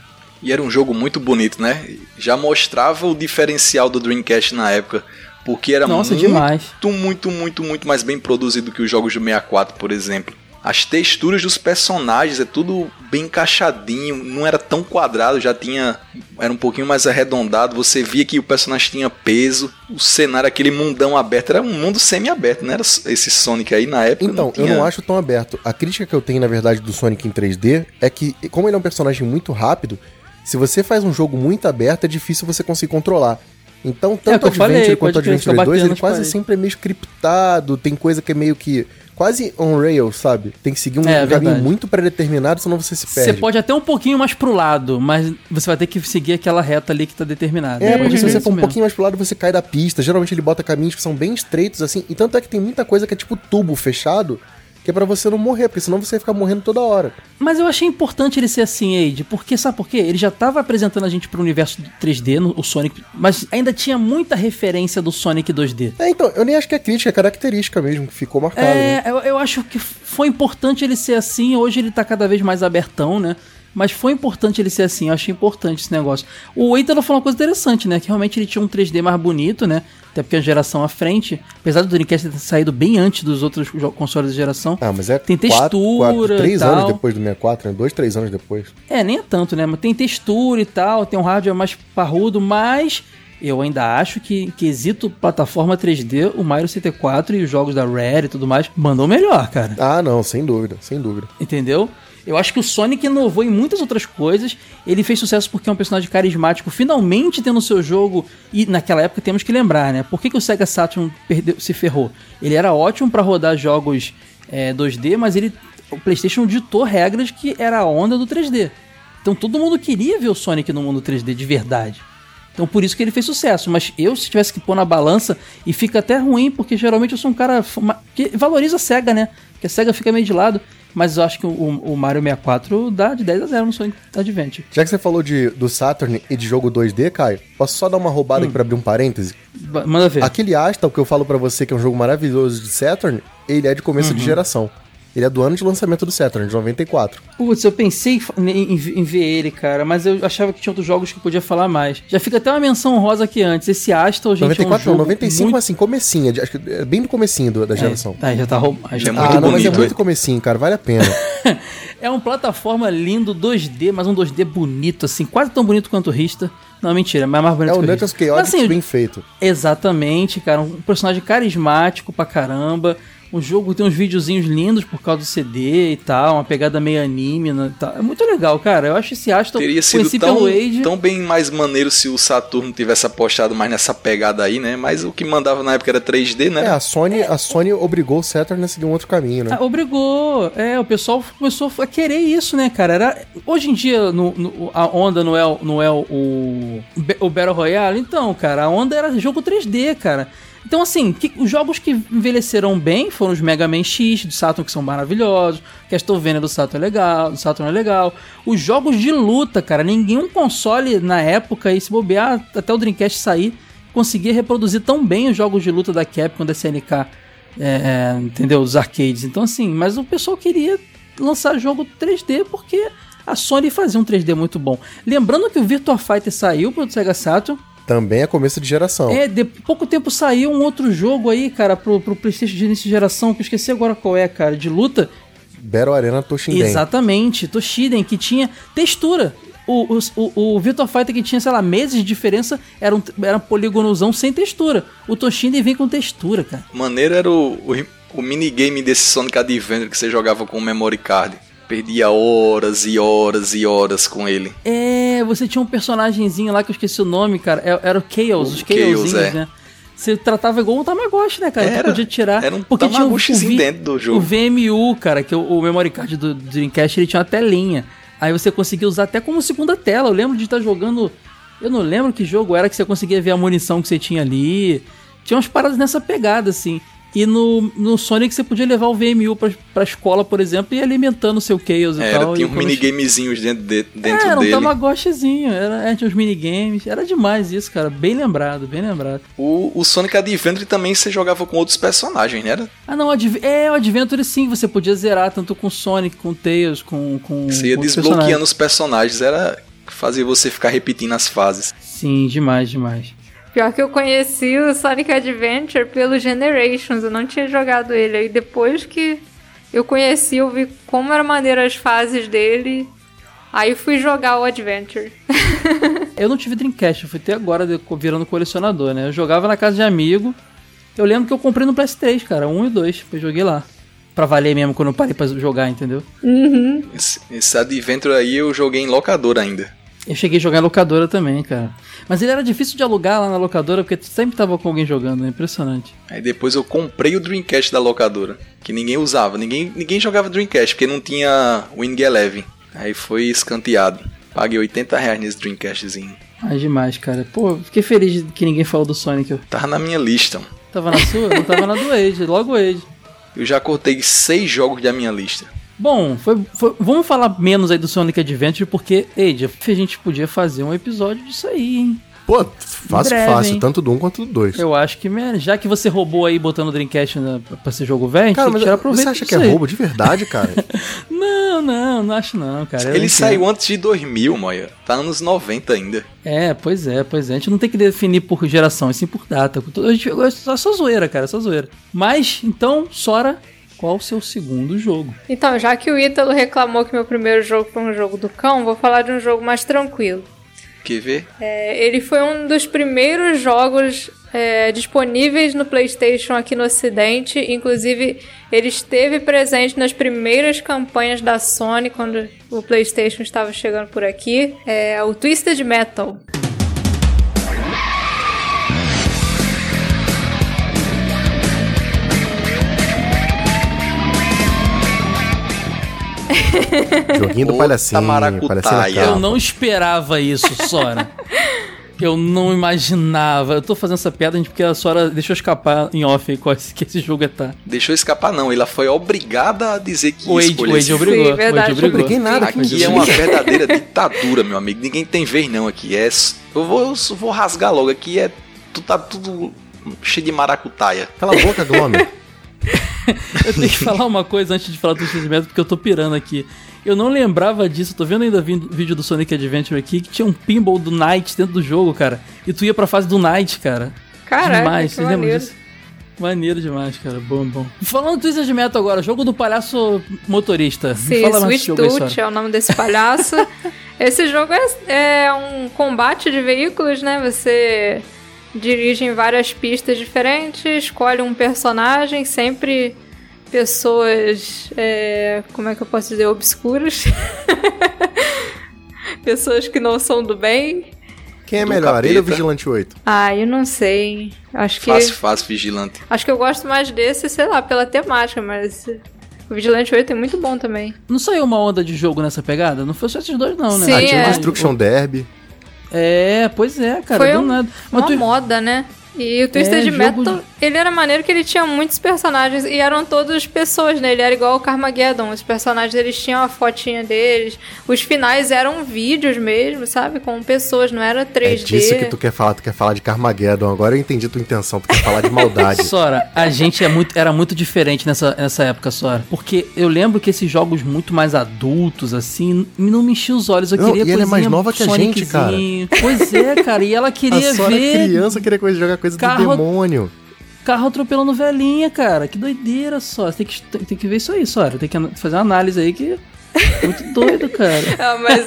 E era um jogo muito bonito, né? Já mostrava o diferencial do Dreamcast na época. Porque era Nossa, muito, demais. muito, muito, muito mais bem produzido que os jogos do 64, por exemplo. As texturas dos personagens é tudo bem encaixadinho, não era tão quadrado, já tinha. Era um pouquinho mais arredondado. Você via que o personagem tinha peso. O cenário, aquele mundão aberto, era um mundo semi-aberto, não era esse Sonic aí na época. Então, não tinha... eu não acho tão aberto. A crítica que eu tenho, na verdade, do Sonic em 3D é que, como ele é um personagem muito rápido, se você faz um jogo muito aberto, é difícil você conseguir controlar. Então, É tanto que eu falei, Adventure quanto Adventure fica 2, batendo ele nas quase paredes. sempre é meio scriptado, tem coisa que é meio que quase on rail, sabe? Tem que seguir um É, caminho verdade. muito pré-determinado, senão você se Você perde. pode até um pouquinho mais pro lado, mas você vai ter que seguir aquela reta ali que tá determinada. É, Pode porque se ser você for um pouquinho mais pro lado, você cai da pista. Geralmente ele bota caminhos que são bem estreitos, assim. E tanto é que tem muita coisa que é tipo tubo fechado, que é pra você não morrer, porque senão você ia ficar morrendo toda hora. Mas eu achei importante ele ser assim, Age, porque sabe por quê? Ele já tava apresentando a gente pro universo 3D, no, o Sonic, mas ainda tinha muita referência do Sonic 2D. É, então, eu nem acho que é crítica, é característica mesmo, que ficou marcado. né? É, eu, eu acho que foi importante ele ser assim, hoje ele tá cada vez mais abertão, né? Mas foi importante ele ser assim, eu achei importante esse negócio. O Ítalo falou uma coisa interessante, né? Que realmente ele tinha um 3D mais bonito, né? Até porque a geração à frente, apesar do Dreamcast ter saído bem antes dos outros consoles da geração, Ah, mas é Tem quatro, textura quatro, e três tal. anos depois do 64, né? Dois, três anos depois. É, nem é tanto, né? Mas tem textura e tal, tem um hardware mais parrudo, mas eu ainda acho que, quesito plataforma 3D, o Mario 64 e os jogos da Rare e tudo mais mandou melhor, cara. Ah, não, sem dúvida, sem dúvida. Entendeu? Eu acho que o Sonic inovou em muitas outras coisas. Ele fez sucesso porque é um personagem carismático, finalmente tendo seu jogo. E naquela época temos que lembrar, né? Por que, que o Sega Saturn perdeu, se ferrou? Ele era ótimo pra rodar jogos é, 2D, mas ele. O PlayStation ditou regras que era a onda do 3D. Então todo mundo queria ver o Sonic no mundo 3D de verdade. Então por isso que ele fez sucesso. Mas eu, se tivesse que pôr na balança, e fica até ruim, porque geralmente eu sou um cara que valoriza a SEGA, né? Porque a SEGA fica meio de lado. Mas eu acho que o, o Mario 64 dá de 10 a 0 no Sonic Adventure. Já que você falou de, do Saturn e de jogo 2D, Caio, posso só dar uma roubada Hum. aqui pra abrir um parêntese? Ba- Manda ver. Aquele Asta, o que eu falo pra você que é um jogo maravilhoso de Saturn, ele é de começo Uhum. de geração. Ele é do ano de lançamento do Saturn, de 94. Putz, eu pensei em, em- em ver ele, cara, mas eu achava que tinha outros jogos que eu podia falar mais. Já fica até uma menção rosa aqui antes. Esse Astal, gente, 94 é um jogo não, 95 muito... assim, comecinho, de- acho que é bem no comecinho do- da geração. É, tá, já tá. É Já muito ah, não, mas é bonito, muito é. comecinho, cara, vale a pena. É um plataforma lindo, 2D, mas um 2D bonito, assim, quase tão bonito quanto o Rista. Não, mentira, mas mais bonito é o Knuckles. Chaotix Mas, assim, bem feito. Exatamente, cara. Um personagem carismático pra caramba. O jogo tem uns videozinhos lindos por causa do CD e tal, uma pegada meio anime né, e tal. É muito legal, cara. Eu acho esse Aston Teria sido tão, tão bem mais maneiro se o Saturno tivesse apostado mais nessa pegada aí, né? Mas o que mandava na época era 3D, né? É, a Sony, a Sony obrigou o Saturn a seguir um outro caminho, né? Ah, obrigou. É, o pessoal começou a querer isso, né, cara? Era, hoje em dia, no, no- a onda não é, não é o, o Battle Royale. Então, cara, a onda era jogo 3D, cara. Então, assim, que- os jogos que envelheceram bem foram os Mega Man X do Saturn, que são maravilhosos. Castlevania do Saturn é legal, do Saturn é legal. Os jogos de luta, cara, nenhum console na época, e se bobear, até o Dreamcast sair, conseguia reproduzir tão bem os jogos de luta da Capcom, da SNK, é, é, entendeu? Os arcades. Então, assim, mas o pessoal queria lançar jogo 3D porque a Sony fazia um 3D muito bom. Lembrando que o Virtua Fighter saiu pro Sega Saturn, Também é começo de geração. é, de pouco tempo saiu um outro jogo aí, cara, pro, pro PlayStation de início de geração, que eu esqueci agora qual é, cara, de luta. Battle Arena Toshinden. Exatamente, Toshiden, que tinha textura. O, o, o, o Virtua Fighter que tinha, sei lá, meses de diferença, era um, era um polígonozão sem textura. O Toshiden vem com textura, cara. Maneiro era o, o, o minigame desse Sonic Adventure que você jogava com o memory card. Perdia horas e horas e horas com ele. É, você tinha um personagemzinho lá que eu esqueci o nome, cara. é- Era o Chaos, O os Chaos, é. né? Você tratava igual um Tamagotchi, né, cara? Você Era. podia tirar. Era um porque tinha o- vi- dentro do jogo. O VMU, cara, que é o, o memory card do, do Dreamcast, ele tinha uma telinha. Aí você conseguia usar até como segunda tela. Eu lembro de estar jogando. Eu não lembro que jogo era que você conseguia ver a munição que você tinha ali. Tinha umas paradas nessa pegada, assim. E no, no Sonic você podia levar o VMU pra, pra escola, por exemplo, e ir alimentando o seu Chaos e Era, tal. tinha e uns minigamezinhos dentro, de, dentro é, era um dele. Tamagotchizinho, era, é, tinha uns minigames, era demais isso, cara, bem lembrado, bem lembrado. O, o Sonic Adventure também você jogava com outros personagens, né? Era? Ah não, Adv é, o Adventure sim, você podia zerar tanto com Sonic, com Tails, com... com Você ia com desbloqueando os personagens, era fazer você ficar repetindo as fases. personagens. Sim, demais, demais. Pior que eu conheci o Sonic Adventure pelo Generations, eu não tinha jogado ele. Aí depois que eu conheci, eu vi como era maneiro as fases dele. Aí fui jogar o Adventure. Eu não tive Dreamcast, eu fui até agora virando colecionador, né? Eu jogava na casa de amigo, eu lembro que eu comprei no PS3, cara, um e dois, eu joguei lá. Pra valer mesmo quando eu parei pra jogar, entendeu? Esse, esse Adventure aí eu joguei em locador ainda. Eu cheguei a jogar em locadora também, cara. Mas ele era difícil de alugar lá na locadora, porque sempre tava com alguém jogando, é impressionante. Aí depois eu comprei o Dreamcast da locadora, que ninguém usava, ninguém, ninguém jogava Dreamcast, porque não tinha Wing Eleven. Aí foi escanteado. Paguei 80 reais nesse Dreamcastzinho. Ah, demais, cara. Pô, fiquei feliz que ninguém falou do Sonic. Tava na minha lista. mano. tava na sua? Não tava na do Age, logo o Age. Eu já cortei seis jogos da minha lista. Bom, foi, foi- vamos falar menos aí do Sonic Adventure, porque, Eide, a gente podia fazer um episódio disso aí, hein? Pô, fácil, breve, fácil. hein? Tanto do um quanto do dois. Eu acho que, já que você roubou aí botando o Dreamcast na, pra ser jogo velho, Cara, tem que mas tirar você acha que é aí. roubo de verdade, cara? Não, não, não acho não, cara. Ele saiu antes de 2000, Moia. Tá anos 90 ainda. É, pois é, pois é. A gente não tem que definir por geração, e sim por data. A gente, é só, só zoeira, cara, é só zoeira. Mas, então, Sora, qual o seu segundo jogo? Então, já que o Ítalo reclamou que meu primeiro jogo foi um jogo do cão, vou falar de um jogo mais tranquilo. Quer ver? É, ele foi um dos primeiros jogos é, disponíveis no PlayStation aqui no Ocidente. Inclusive, ele esteve presente nas primeiras campanhas da Sony quando o PlayStation estava chegando por aqui. É o Twisted Metal. Joguinho do palhacinho. maracutaia. palhacinho Eu não esperava isso, Sora. Eu não imaginava. Eu tô fazendo essa piada gente, porque a Sora deixou escapar em off aí que esse jogo é tá. Deixou escapar, não. Ela foi obrigada a dizer que O escolher o jogo. obrigou. Sim, verdade. O Ade obrigou. Obriguei nada. Aqui é uma verdadeira ditadura, meu amigo. Ninguém tem vez não aqui. É, eu vou, eu vou rasgar logo. Aqui é tu tá tudo cheio de maracutaia. Cala a boca, Glomer. Eu tenho que falar uma coisa antes de falar do Twisted Metal, porque eu tô pirando aqui. Eu não lembrava disso, tô vendo ainda vídeo do Sonic Adventure aqui, que tinha um pinball do Knight dentro do jogo, cara. E tu ia pra fase do Knight, cara. Caraca, demais, vocês lembram maneiro. disso? Maneiro demais, cara. Bom, bom. Falando do Twisted Metal agora, jogo do palhaço motorista. Me Sim, fala Sweet Tooth é o nome desse palhaço. Esse jogo é, é um combate de veículos, né? Você dirige em várias pistas diferentes, escolhe um personagem, sempre pessoas, é, como é que eu posso dizer, obscuras. pessoas que não são do bem. Quem é Do melhor, ele ou capeta. Vigilante 8? Ah, eu não sei. Acho que Fácil, fácil, vigilante. acho que eu gosto mais desse, sei lá, pela temática, mas o Vigilante 8 é muito bom também. Não saiu uma onda de jogo nessa pegada? Não foi só esses dois, não, né? Sim, ah, tinha é. o Destruction Derby. É, pois é, cara. Foi um- nada. Uma tu- moda, né? E o Twisted É, jogo Metal, ele era maneiro que ele tinha muitos personagens e eram todos pessoas, né? Ele era igual o Carmageddon. Os personagens, eles tinham a fotinha deles. Os finais eram vídeos mesmo, sabe? Com pessoas, não era 3D. É disso que tu quer falar, tu quer falar de Carmageddon. Agora eu entendi tua intenção, tu quer falar de maldade. Sora, a gente é muito, era muito diferente nessa, nessa época, Sora. Porque eu lembro que esses jogos muito mais adultos, assim, não me enchiam os olhos. Eu Não, queria e ela é mais nova que a gente, Soniczinho. Pois é, cara. E ela queria a Sora ver criança queria coisa, jogar coisa Carro- do demônio. carro atropelando velhinha, cara. Que doideira, Sora. Tem que, tem, tem que ver isso aí, Sora. Tem que fazer uma análise aí que... Muito doido, cara. Ah, mas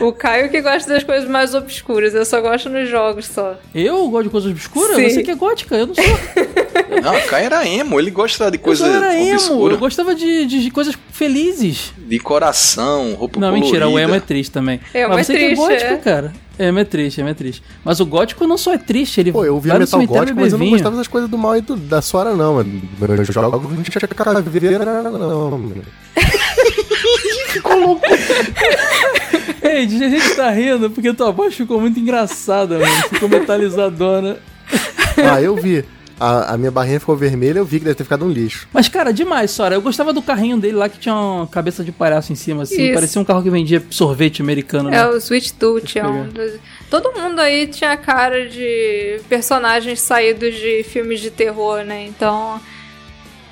o, o Caio que gosta das coisas mais obscuras. Eu só gosto nos jogos só. Eu gosto de coisas obscuras? Sim. Você que é gótica, eu não sou. Não, o Kai era emo. Ele gosta de Eu coisa só era emo. obscura. Eu gostava de, de, de coisas felizes. De coração, roupa Não, colorida. mentira, o emo é triste também. Emo Mas é você que é triste, gótico, é. cara. Emo é triste, é triste. Mas o gótico não só é triste, ele Pô, eu ouvia vai metal gótico, mas eu não gostava das coisas do mal e do- da Sora, não. mano. Eu jogo não mano. vinho. Ei, a gente tá rindo porque tua voz ficou muito engraçada, mano. Ficou metalizadona. Ah, eu vi. A, a minha barrinha ficou vermelha, eu vi que deve ter ficado um lixo. Mas, cara, demais, Sora. Eu gostava do carrinho dele lá que tinha uma cabeça de palhaço em cima, assim. Isso. Parecia um carro que vendia sorvete americano, né? É o Sweet Tooth. É eu um dos... Todo mundo aí tinha cara de personagens saídos de filmes de terror, né? Então,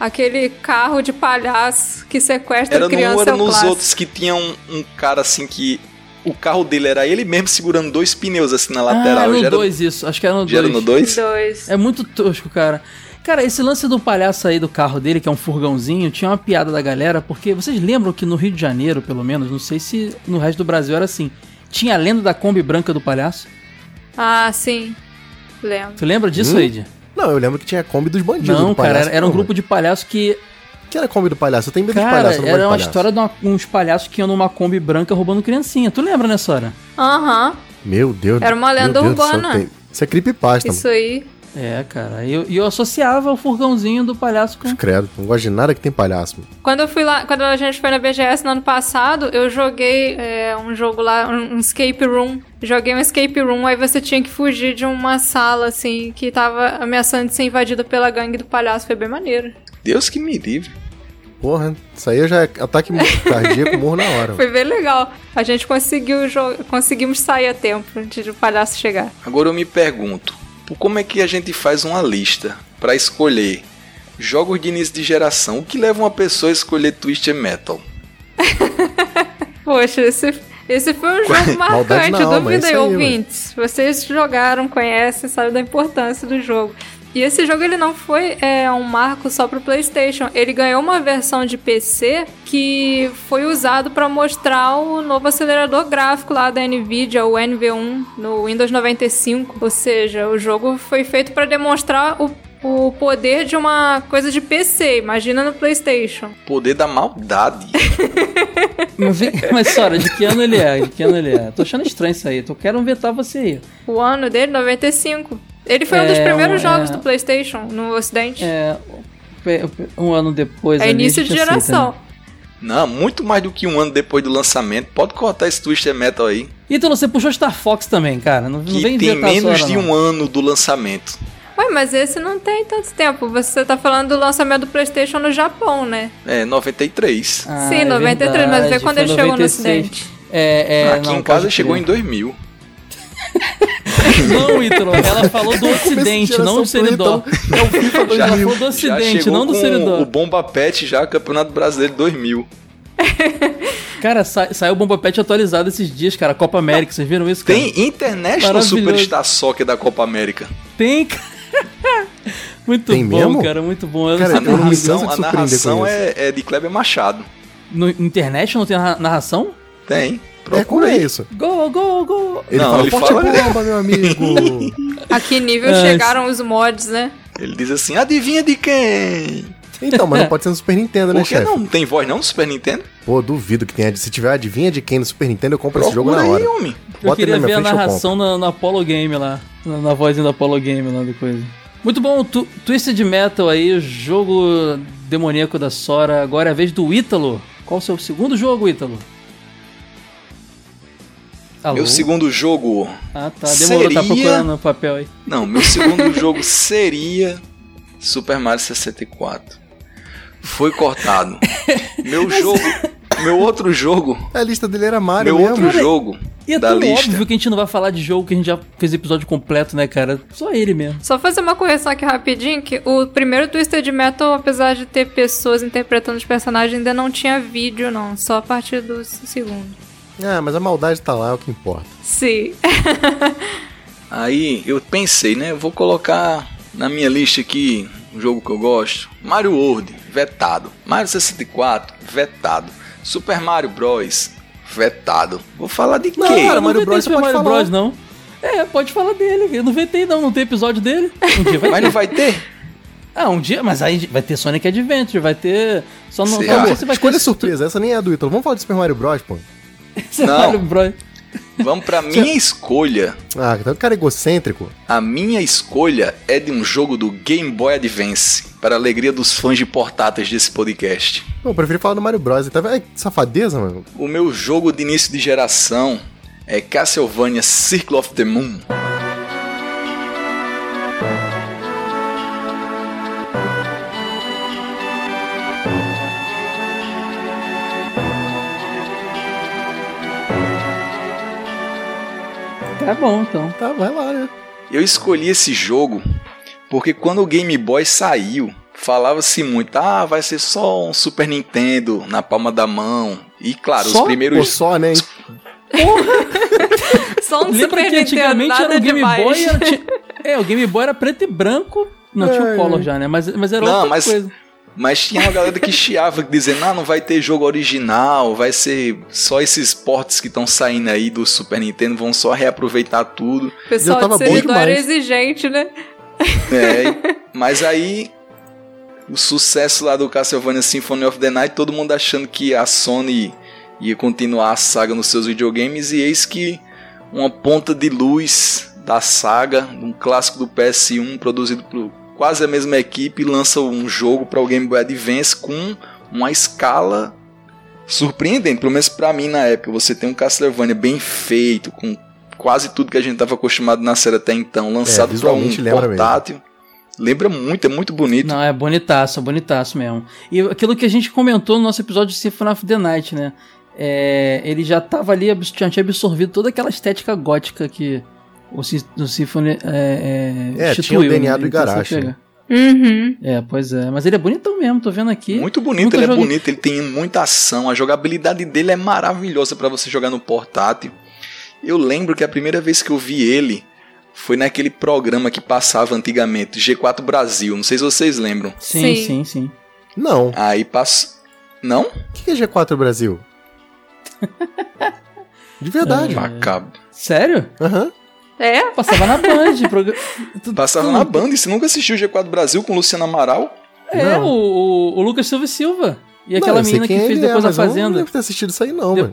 aquele carro de palhaço que sequestra Era, criança no, é era o nos clássico. outros que tinha um, um cara assim que. O carro dele era ele mesmo segurando dois pneus assim na ah, lateral. era no já era, 2 isso. Acho que era no 2. já era no 2? Dois. É muito tosco, cara. Cara, esse lance do palhaço aí do carro dele, que é um furgãozinho, tinha uma piada da galera, porque vocês lembram que no Rio de Janeiro, pelo menos, não sei se no resto do Brasil era assim, tinha a lenda da Kombi branca do palhaço. Ah, sim. Lembro. Tu lembra disso, Hum? Eide? Não, eu lembro que tinha a Kombi dos bandidos. Não, do cara, palhaço. era, era um grupo de palhaços que. Que era a Kombi do palhaço? Eu tenho medo de Cara, palhaço, não gosto era de uma palhaço. história de uma- uns palhaços que iam numa Kombi branca roubando criancinha. Tu lembra, né, Sora? Aham, Meu Deus. Era uma lenda do céu, urbana. tem- Isso é creepypasta, isso aí. É, cara. E eu, eu associava o furgãozinho do palhaço com. Credo, não gosto de nada que tem palhaço. mano. Quando eu fui lá, quando a gente foi na BGS no ano passado, eu joguei é, um jogo lá, um, um escape room. Joguei um escape room, aí você tinha que fugir de uma sala, assim, que tava ameaçando de ser invadida pela gangue do palhaço. Foi bem maneiro. Deus que me livre. Porra, isso aí já é ataque cardíaco, morro na hora. Foi bem legal. A gente conseguiu conseguimos sair a tempo antes do palhaço chegar. Agora eu me pergunto, por como é que a gente faz uma lista pra escolher jogos de início de geração? O que leva uma pessoa a escolher Twisted Metal? Poxa, esse, esse foi um jogo marcante. é aí, aí, ouvintes. Vocês jogaram, conhecem, sabem da importância do jogo. E esse jogo ele não foi é, um marco só pro PlayStation. Ele ganhou uma versão de PC que foi usado para mostrar o novo acelerador gráfico lá da Nvidia, o NV1, no Windows 95. Ou seja, o jogo foi feito para demonstrar o, o poder de uma coisa de PC. Imagina no PlayStation. Poder da maldade. Mas, mas Sora, de que ano ele é? De que ano ele é? Tô achando estranho isso aí. Tô quero vetar você aí. O ano dele, 95. Ele foi um dos É, primeiros um- jogos é. do PlayStation no Ocidente. É, É. Um ano depois. a início de aceita, geração. né? Não, muito mais do que um ano depois do lançamento. Pode cortar esse Twisted Metal aí. Então você puxou Star Fox também, cara. Não, não Que vem tem menos de não. um ano do lançamento. Ué, mas esse não tem tanto tempo. Você tá falando do lançamento do PlayStation no Japão, né? É, 93. Ah, Sim, é 93, mas vê verdade, quando foi ele chegou no 96. Ocidente. É, é, Aqui não, em casa chegou em 2000. Não, Ítalo, ela falou do Ocidente, não do Seridó. É o FIFA Já- Ela falou do Ocidente, não do Seridó. o Bomba Pet já, Campeonato Brasileiro 2000. Cara, sa saiu o Bomba Pet atualizado esses dias, cara. Copa América, vocês viram isso, cara? Tem International Maravilhoso. Superstar Soccer da Copa América. Tem, cara. Muito Tem bom, mesmo? cara, muito bom. Eu Cara, não A narração, a narração é, é de Kleber Machado. No internet não tem narra- narração? Tem. É, como Procura é aí. isso? Gol, gol, gol. Ele Não, fala, ele forte fala- bomba, meu amigo. A que nível É, chegaram os mods, né? Ele diz assim, adivinha de quem? então, mas não pode ser no Super Nintendo, né, Por que chefe? não? Tem voz não no Super Nintendo? Pô, duvido que tenha. Se tiver adivinha de quem no Super Nintendo, eu compro esse jogo Procura na aí, hora. homem. Eu Bota queria ver a narração na, na Apollo Game lá. Na, na vozinha da Apollo Game lá, depois. Muito bom, tu, Twisted Metal aí, o jogo demoníaco da Sora. Agora é a vez do Ítalo. Qual o seu segundo jogo, Ítalo? Alô? Meu segundo jogo... Ah, tá. Demorou, tá seria- procurando no papel aí. Não, meu segundo jogo seria Super Mario 64. Foi cortado. Meu jogo... Meu outro jogo... A lista dele era Mario Meu mesmo. outro jogo E é da tão lista... óbvio que a gente não vai falar de jogo que a gente já fez episódio completo, né, cara? Só ele mesmo. Só fazer uma correção aqui rapidinho, que o primeiro Twisted Metal, apesar de ter pessoas interpretando os personagens, ainda não tinha vídeo, não. Só a partir do segundo. Ah, mas a maldade tá lá, é o que importa. Sim. Aí eu pensei, né? Eu vou colocar na minha lista aqui um jogo que eu gosto. Mario World, vetado. Mario 64, vetado. Super Mario Bros, vetado. Vou falar de quê? Não, cara, Mario Bros pode Mario falar. Bros, não. É, pode falar dele. Eu não vetei, não. Não tem episódio dele. Um dia vai Mas ter. não vai ter? Ah, um dia, mas aí vai ter Sonic Adventure, vai ter. Só não, Sei só não lá. sei se vai Escolha ter surpresa, essa nem é a do Ítalo. Vamos falar de Super Mario Bros, pô. Super Não. Mario Bros. Vamos pra minha escolha. Ah, tá um cara egocêntrico. A minha escolha é de um jogo do Game Boy Advance, para a alegria dos fãs de portáteis desse podcast. Pô, eu preferi falar do Mario Bros. Tá vendo? Ai, que safadeza, mano. O meu jogo de início de geração é Castlevania Circle of the Moon. Tá bom, então. Tá, vai lá, né? Eu escolhi esse jogo porque quando o Game Boy saiu, falava-se muito, ah, vai ser só um Super Nintendo na palma da mão. E claro, só? os primeiros Pô, só, né? Só um Lembra Super que Nintendo, antigamente nada era o Game demais. Boy. Era, tinha- é, o Game Boy era preto e branco. Não, tinha o É. Color já, né? Mas, mas era Não, outra mas- coisa. Mas tinha uma galera que chiava, dizendo, ah, não vai ter jogo original, vai ser só esses portes que estão saindo aí do Super Nintendo, vão só reaproveitar tudo. O pessoal tava de servidor era exigente, né? É, mas aí o sucesso lá do Castlevania Symphony of the Night, todo mundo achando que a Sony ia continuar a saga nos seus videogames e eis que uma ponta de luz da saga, um clássico do PS1 produzido por quase a mesma equipe, lança um jogo para o Game Boy Advance com uma escala surpreendente, pelo menos para mim na época. Você tem um Castlevania bem feito, com quase tudo que a gente estava acostumado na série até então, lançado para um lembra mesmo. portátil. Lembra muito, é muito bonito. Não, é bonitaço, é bonitaço mesmo. E aquilo que a gente comentou no nosso episódio de Symphony of the Night, né? É, ele já tava ali, tinha tinha absorvido toda aquela estética gótica que o, o Symphony é, é, É, tinha o instituiu, DNA né? do você Igarashi, né? Uhum. É, pois é. Mas ele é bonitão mesmo, tô vendo aqui. Muito bonito, Nunca ele é joguei- bonito, ele tem muita ação, a jogabilidade dele é maravilhosa pra você jogar no portátil. Eu lembro que a primeira vez que eu vi ele foi naquele programa que passava antigamente, G4 Brasil, não sei se vocês lembram. Sim, Sim. sim, sim. Não. Aí passou. Não? O que é G4 Brasil? De verdade. Macabro. Sério? Aham. É? Passava na Band. Tu- Passava tu- na Band, e você nunca assistiu G4 Brasil com Luciano Amaral? É, Não. o, o, o Lucas Silva e Silva. E Não, aquela sei menina que fez é, depois a mas eu Não Fazenda. devo ter assistido isso aí, não, Deu- mano.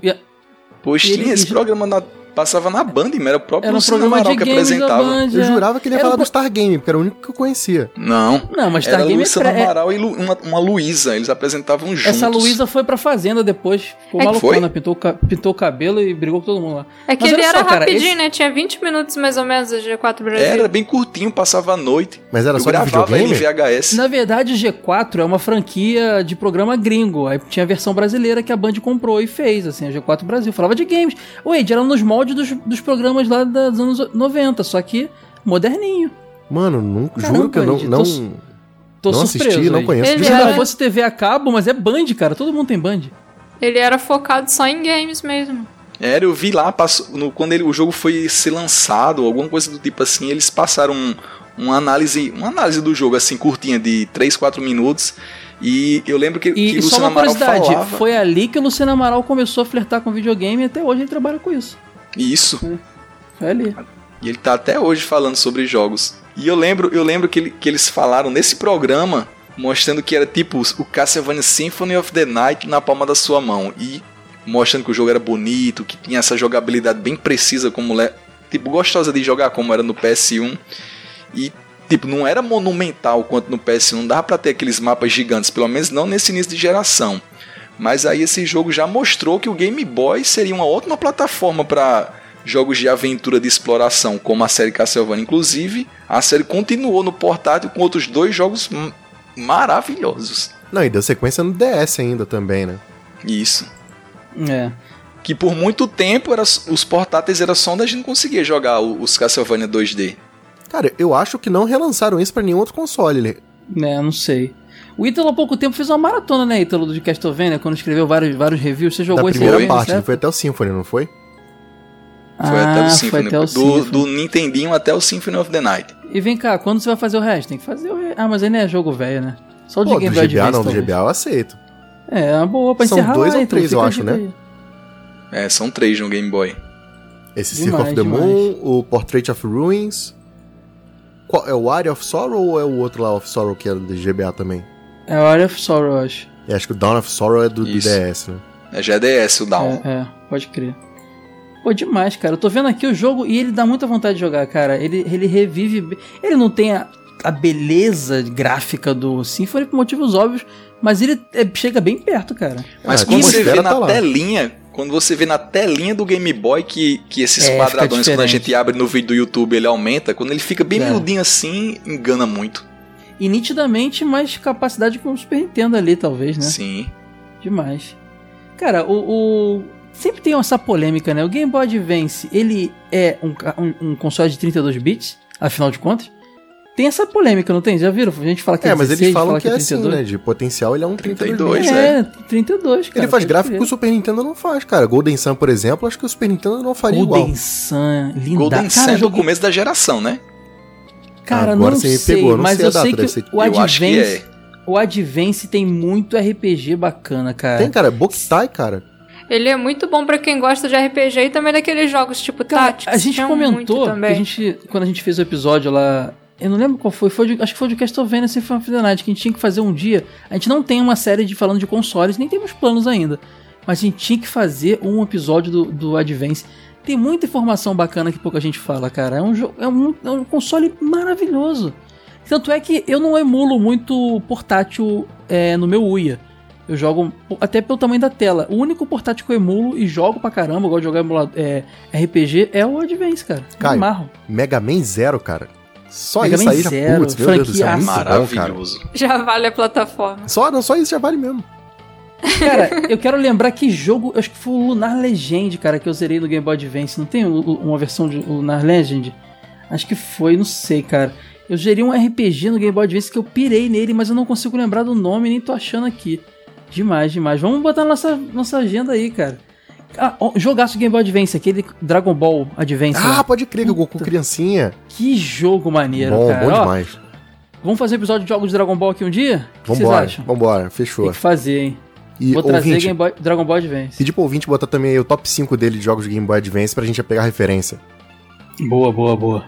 tinha esse e- programa na- passava na Band, mas era o próprio Era um Luciano Amaral que da apresentava. Band. Eu é. jurava que ele ia Era falar do Star Game, porque era o único que eu conhecia. Não. Não, mas Era Star Game é Luciano é- Amaral e Lu- uma, uma Luísa, eles apresentavam juntos. Essa Luísa foi pra Fazenda depois. Ficou É malucona, foi? pintou, pintou o cabelo e brigou com todo mundo lá. É que Mas ele era só, cara, rapidinho, esse- né? Tinha 20 minutos mais ou menos o G4 Brasil. Era bem curtinho, passava a noite. Mas era eu só de gravava ele em videogame? VHS. Na verdade, G4 é uma franquia de programa gringo. Aí tinha a versão brasileira que a Band comprou e fez, assim, a G4 Brasil. Falava de games. O Wade era nos moldes dos, dos programas lá dos anos 90, só que moderninho. Mano, não, Caramba, juro que eu não, não, tô Tô não surpreso. assisti, não Wade. conheço. Ele Se era- não fosse TV a cabo, mas é Band, cara. Todo mundo tem Band. Ele era focado só em games mesmo. Era, eu vi lá, passou, no- quando ele, o jogo foi ser lançado, alguma coisa do tipo assim, eles passaram um- uma análise, uma análise do jogo assim curtinha de 3, 4 minutos. E eu lembro que, E, que e o só Luciano uma Amaral curiosidade, falava foi ali que o Luciano Amaral começou a flertar com videogame e até hoje ele trabalha com isso. Isso. Foi ali. E ele tá até hoje falando sobre jogos. E eu lembro, eu lembro que, ele- que eles falaram nesse programa, mostrando que era tipo o Castlevania Symphony of the Night na palma da sua mão. E mostrando que o jogo era bonito, que tinha essa jogabilidade bem precisa, como le- tipo, gostosa de jogar, como era no PS1. E tipo, não era monumental quanto no PS1, não dava pra ter aqueles mapas gigantes, pelo menos não nesse início de geração. Mas aí esse jogo já mostrou que o Game Boy seria uma ótima plataforma para jogos de aventura de exploração, como a série Castlevania. Inclusive, a série continuou no portátil com outros dois jogos maravilhosos. Não, e deu sequência no DS ainda também, né? Isso. É. Que por muito tempo era, os portáteis era só onde a gente não conseguia jogar o- os Castlevania 2D. Cara, eu acho que não relançaram isso pra nenhum outro console. É, não sei. O Ítalo há pouco tempo fez uma maratona, né, Ítalo, do Castlevania, quando escreveu vários, vários reviews. Você Da jogou esse primeira review, parte, certo? não foi até o Symphony, não foi? Foi ah, até o foi Symphony. até o do, Symphony. do Nintendinho até o Symphony of the Night. E vem cá, quando você vai fazer o resto? Tem que fazer o resto. Ah, mas aí não é jogo velho, né? Só o de Pô, do Game Boy GBA Advance, não, do. GBA eu aceito. É, é uma boa pra São encerrar dois lá, ou Ítalo, três, eu acho, né? aí. É, são três no Game Boy. Esse Demais, Circle of the demais. Moon, o Portrait of Ruins. Qual- é o Area of Sorrow ou é o outro lá, of Sorrow, que é do GBA também? É o Area of Sorrow, eu acho. É, acho que o Dawn of Sorrow é do, do. DS, né? É GDS o Down. É, é, pode crer. Pô, demais, cara. Eu tô vendo aqui o jogo e ele dá muita vontade de jogar, cara. Ele, ele revive. Ele não tem a, a beleza gráfica do Symphony por motivos óbvios, mas ele é- chega bem perto, cara. Mas Ah, quando você vê espera, na tá telinha, quando você vê na telinha do Game Boy que, que esses É, quadradões, quando a gente abre no vídeo do YouTube, ele aumenta, quando ele fica bem É. miudinho assim, engana muito. E nitidamente mais capacidade com o Super Nintendo ali, talvez, né? Sim. Demais. Cara, o, o- Sempre tem essa polêmica, né? O Game Boy Advance, ele é um, um- um console de 32 bits, afinal de contas. Tem essa polêmica, não tem? Já viram? A gente fala que é, É, mas 16, eles falam fala que é assim, né? De potencial ele é um 32. 32, É, 32, cara. Ele faz gráfico que o Super Nintendo não faz, cara. Golden Sun, por exemplo, acho que o Super Nintendo não faria igual. Golden Sun, linda. Golden Sun cara, é do joguei... começo da geração, né? Cara Agora não você sei, pegou, não mas sei eu data, sei deve que ser- o Eu acho que Advance, é. o Advance tem muito RPG bacana, cara. Tem, cara, Boktai, cara. Ele é muito bom pra quem gosta de RPG e também daqueles jogos tipo Cara, táticos. a gente comentou a gente, quando a gente fez o episódio lá, eu não lembro qual foi, foi de- acho que foi de Castlevania Symphony of the Night, que a gente tinha que fazer um dia. A gente não tem uma série de falando de consoles, nem temos planos ainda. Mas a gente tinha que fazer um episódio do, do Advance. Tem muita informação bacana que pouca gente fala, cara. É um, jogo, é um, é um console maravilhoso. Tanto é que eu não emulo muito portátil é, no meu Uia. Eu jogo até pelo tamanho da tela. O único portátil que eu emulo e jogo pra caramba, eu gosto de jogar emula- é, RPG, é o Advance, cara. Me Caio. amarro. Mega Man Zero, cara. Só Mega isso Man aí já, Zero, putz, meu Deus do céu, muito franquiaça. bom, cara. Maravilhoso. Já vale a plataforma. Só, não, só isso já vale mesmo. Cara, eu quero lembrar que jogo, acho que foi o Lunar Legend, cara, que eu zerei no Game Boy Advance. Não tem uma versão de Lunar Legend? Acho que foi, não sei, cara. Eu gerei um RPG no Game Boy Advance que eu pirei nele, mas eu não consigo lembrar do nome, nem tô achando aqui. Demais, demais. Vamos botar na nossa, nossa agenda aí, cara. Ah, ó, jogaço Game Boy Advance, aquele Dragon Ball Advance. Ah, lá. pode crer o Goku criancinha. Que jogo maneiro, bom, cara. bom Ó, demais. vamos fazer um episódio de jogos de Dragon Ball aqui um dia? Vambora, acham? vambora, Tem fechou. que fazer, hein? E Vou trazer ouvinte, Game Boy, Dragon Ball Advance. pedir pro ouvinte botar também aí o top 5 dele de jogos de Game Boy Advance pra gente já pegar referência. Boa, boa, boa.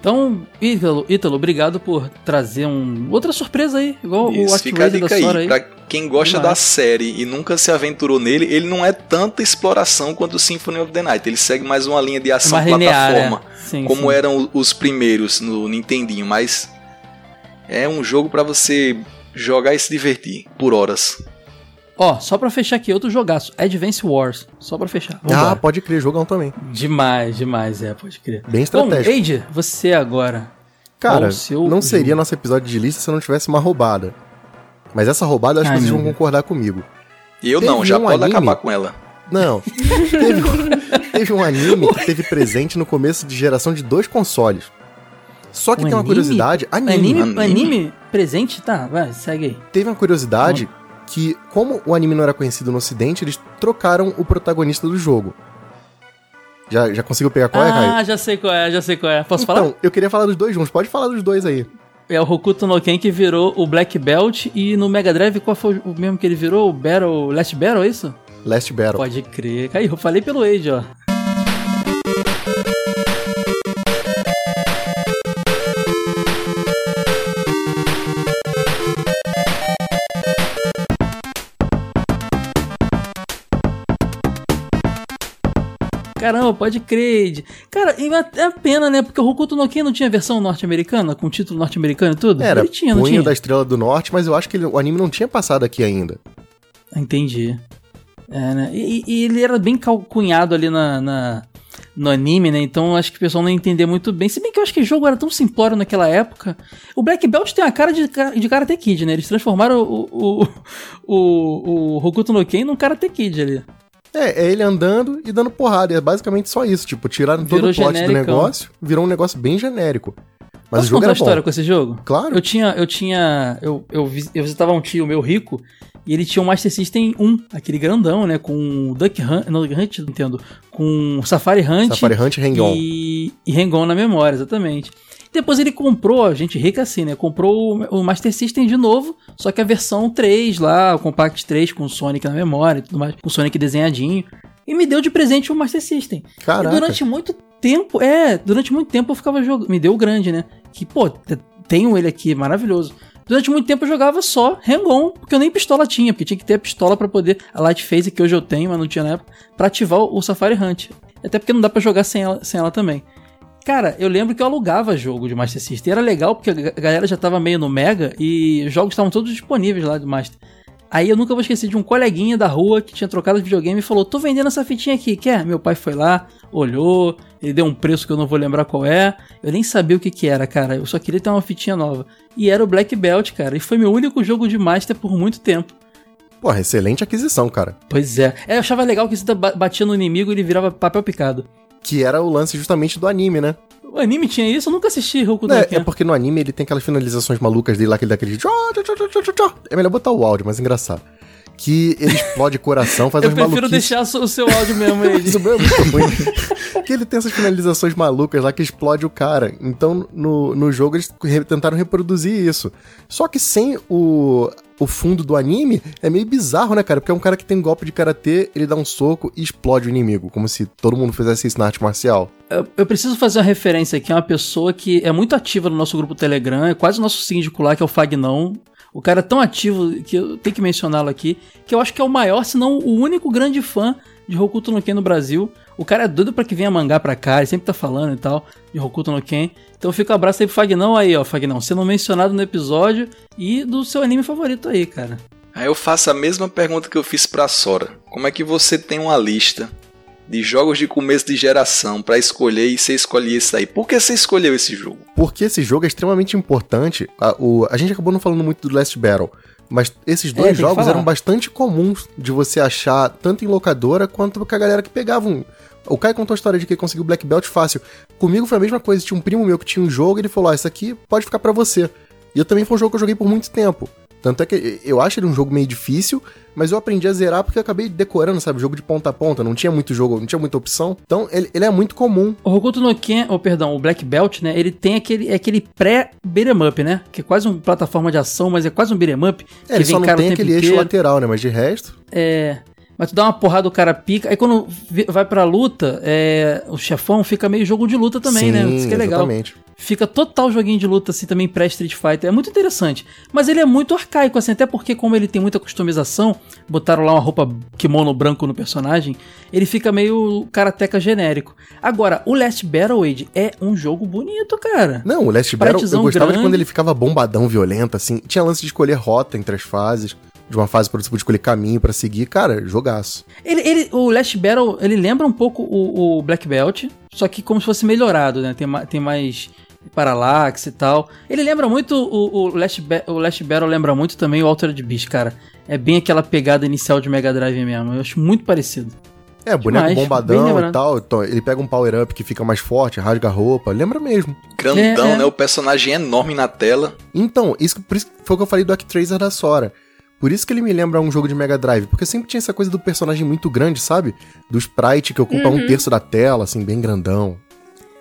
Então, Ítalo, Ítalo, obrigado por trazer um outra surpresa aí, igual o Isso, fica a Activated da dica Sora aí. aí. Pra quem gosta da série e nunca se aventurou nele, ele não é tanta exploração quanto o Symphony of the Night. Ele segue mais uma linha de É ação linear, plataforma, é. Sim, como sim. eram o- os primeiros no Nintendinho, mas é um jogo pra você jogar e se divertir por horas. Ó, só pra fechar aqui, outro jogaço, Advance Wars. Só pra fechar. Ah, Vambora. pode crer, jogão também. Demais, demais, é, pode crer. Bem Bom, estratégico. Eide, você agora. Cara, seu não seria nosso episódio de lista se não tivesse uma roubada. Mas essa roubada eu acho Ai, que vocês vão concordar comigo. Eu Teve não, já um pode anime- acabar com ela. Não. teve, teve um anime que teve presente no começo de geração de dois consoles. Só que Um tem uma anime? curiosidade. Anime. Anime, Anime. anime presente? Tá, vai, segue aí. Teve uma curiosidade que, como o anime não era conhecido no ocidente, eles trocaram o protagonista do jogo. Já, já conseguiu pegar qual é, Caio? ah, já sei qual é, já sei qual é. Posso falar? Então, eu queria falar dos dois juntos. Pode falar dos dois aí. É o Hokuto no Ken que virou o Black Belt e no Mega Drive qual foi o mesmo que ele virou? O Battle, Last Battle, é isso? Last Battle. Pode crer. Caiu, eu falei pelo Age, ó. Caramba, pode crer. Cara, e é pena, né? Porque o Hokuto no Ken não tinha versão norte-americana, com título norte-americano e tudo? Era Ele tinha, não Punho tinha? da Estrela do Norte, mas eu acho que ele- o anime não tinha passado aqui ainda. Entendi. É, né? E, e ele era bem calcunhado ali na, na- no anime, né? Então acho que o pessoal não entendeu muito bem. Se bem que eu acho que o jogo era tão simplório naquela época. O Black Belt tem a cara de, de Karate Kid, né? Eles transformaram o, o, o, o Hokuto no Ken num Karate Kid ali. É, é ele andando e dando porrada. E é basicamente só isso. Tipo, tiraram todo Virou o plot do negócio, virou um negócio bem genérico. Mas Posso o jogo contar a história bom. com esse jogo? Claro. Eu tinha. Eu tinha. Eu, eu, eu visitava um tio meu rico e ele tinha um Master System 1, aquele grandão, né? Com Duck Hunt. Não, Duck Hunt, não entendo. Com Safari Hunt. Safari Hunt e Hang-On. E, e Hang-On na memória, exatamente. Depois ele comprou, a gente rica assim, né? Comprou o, Master System de novo, só que a versão 3 lá, o Compact 3 com o Sonic na memória e tudo mais, com o Sonic desenhadinho. E me deu de presente o Master System. Caraca. E durante muito tempo, é, durante muito tempo eu ficava jogando. Me deu o grande, né? Que, pô, te- tenho ele aqui, maravilhoso. Durante muito tempo eu jogava só Hang-On, porque eu nem pistola tinha, porque tinha que ter a pistola pra poder. A Light Phase que hoje eu tenho, mas não tinha na época, pra ativar o Safari Hunt. Até porque não dá pra jogar sem ela, sem ela também. Cara, eu lembro que eu alugava jogo de Master System. E era legal porque a ga- a galera já tava meio no Mega e os jogos estavam todos disponíveis lá do Master. Aí eu nunca vou esquecer de um coleguinha da rua que tinha trocado de videogame e falou: tô vendendo essa fitinha aqui, quer? Meu pai foi lá, olhou, ele deu um preço que eu não vou lembrar qual é. Eu nem sabia o que que era, cara. Eu só queria ter uma fitinha nova. E era o Black Belt, cara. E foi meu único jogo de Master por muito tempo. Porra, excelente aquisição, cara. Pois é. É, eu achava legal que você ba- batia no inimigo e ele virava papel picado. Que era o lance justamente do anime, né? O anime tinha isso? Eu nunca assisti no É, é porque no anime ele tem aquelas finalizações malucas dele lá, aquele daquele. É melhor botar o áudio, mas é engraçado. Que ele explode coração, faz Eu umas prefiro maluquices. deixar o seu áudio mesmo aí. Isso mesmo é que ele tem essas finalizações malucas lá que explode o cara. Então, no, no jogo, eles re- tentaram reproduzir isso. Só que sem o, o fundo do anime, é meio bizarro, né, cara? Porque é um cara que tem golpe de karatê, ele dá um soco e explode o inimigo. Como se todo mundo fizesse isso na arte marcial. Eu, eu preciso fazer uma referência aqui a uma pessoa que é muito ativa no nosso grupo Telegram, é quase o nosso síndico lá, que é o Fagnão. O cara é tão ativo que eu tenho que mencioná-lo aqui, que eu acho que é o maior, se não o único grande fã de Hokuto no Ken no Brasil. O cara é doido pra que venha mangá pra cá, ele sempre tá falando e tal, de Hokuto no Ken. Então fica um abraço aí pro Fagnão aí, ó, Fagnão, sendo mencionado no episódio e do seu anime favorito aí, cara. Aí eu faço a mesma pergunta que eu fiz pra Sora. Como é que você tem uma lista de jogos de começo de geração pra escolher e você escolhe esse aí. Por que você escolheu esse jogo? Porque esse jogo é extremamente importante. A, o, a gente acabou não falando muito do Last Battle, mas esses tem dois que jogos eram bastante comuns de você achar, tanto em locadora quanto com a galera que pegava um. O Kai contou a história de que ele conseguiu Black Belt fácil. Comigo foi a mesma coisa. Tinha um primo meu que tinha um jogo e ele falou: Ah, isso aqui pode ficar pra você. E eu também foi um jogo que eu joguei por muito tempo. Tanto é que eu acho ele um jogo meio difícil, mas eu aprendi a zerar porque eu acabei decorando, sabe? Jogo de ponta a ponta, não tinha muito jogo, não tinha muita opção. Então ele, ele é muito comum. O Hokuto no Ken, ou perdão, o Black Belt, né? Ele tem aquele, é aquele pré-beat'em up, né? Que é quase uma plataforma de ação, mas é quase um beat'em up. É, ele só não tem aquele eixo inteiro. lateral, né? Mas de resto. É. Mas tu dá uma porrada, o cara pica. Aí quando vai pra luta, é, o chefão fica meio jogo de luta também, né? Isso que é legal. Exatamente. Fica total joguinho de luta, assim, também pré-Street Fighter. É muito interessante. Mas ele é muito arcaico, assim, até porque, como ele tem muita customização, botaram lá uma roupa kimono branco no personagem, ele fica meio karateca genérico. Agora, o Last Battle Age é um jogo bonito, cara. Não, o Last Battle, eu Paretezão gostava de grande. quando ele ficava bombadão, violento, assim. Tinha lance de escolher rota entre as fases. De uma fase pra você poder escolher caminho pra seguir. Cara, jogaço. Ele, ele- o Last Battle, ele lembra um pouco o, o Black Belt, só que como se fosse melhorado, né? Tem, tem mais parallax e tal. Ele lembra muito o, o, Last, o Last Battle, lembra muito também o Altered Beast, cara. É bem aquela pegada inicial de Mega Drive mesmo. Eu acho muito parecido. É, boneco Demais, bombadão e tal. Então, ele pega um power-up que fica mais forte, rasga a roupa. Lembra mesmo. Grandão, É, é. né? O personagem enorme na tela. Então, isso, por isso que foi o que eu falei do Actraser da Sora. Por isso que ele me lembra um jogo de Mega Drive, porque sempre tinha essa coisa do personagem muito grande, sabe? Do sprite que ocupa um terço da tela, assim, bem grandão.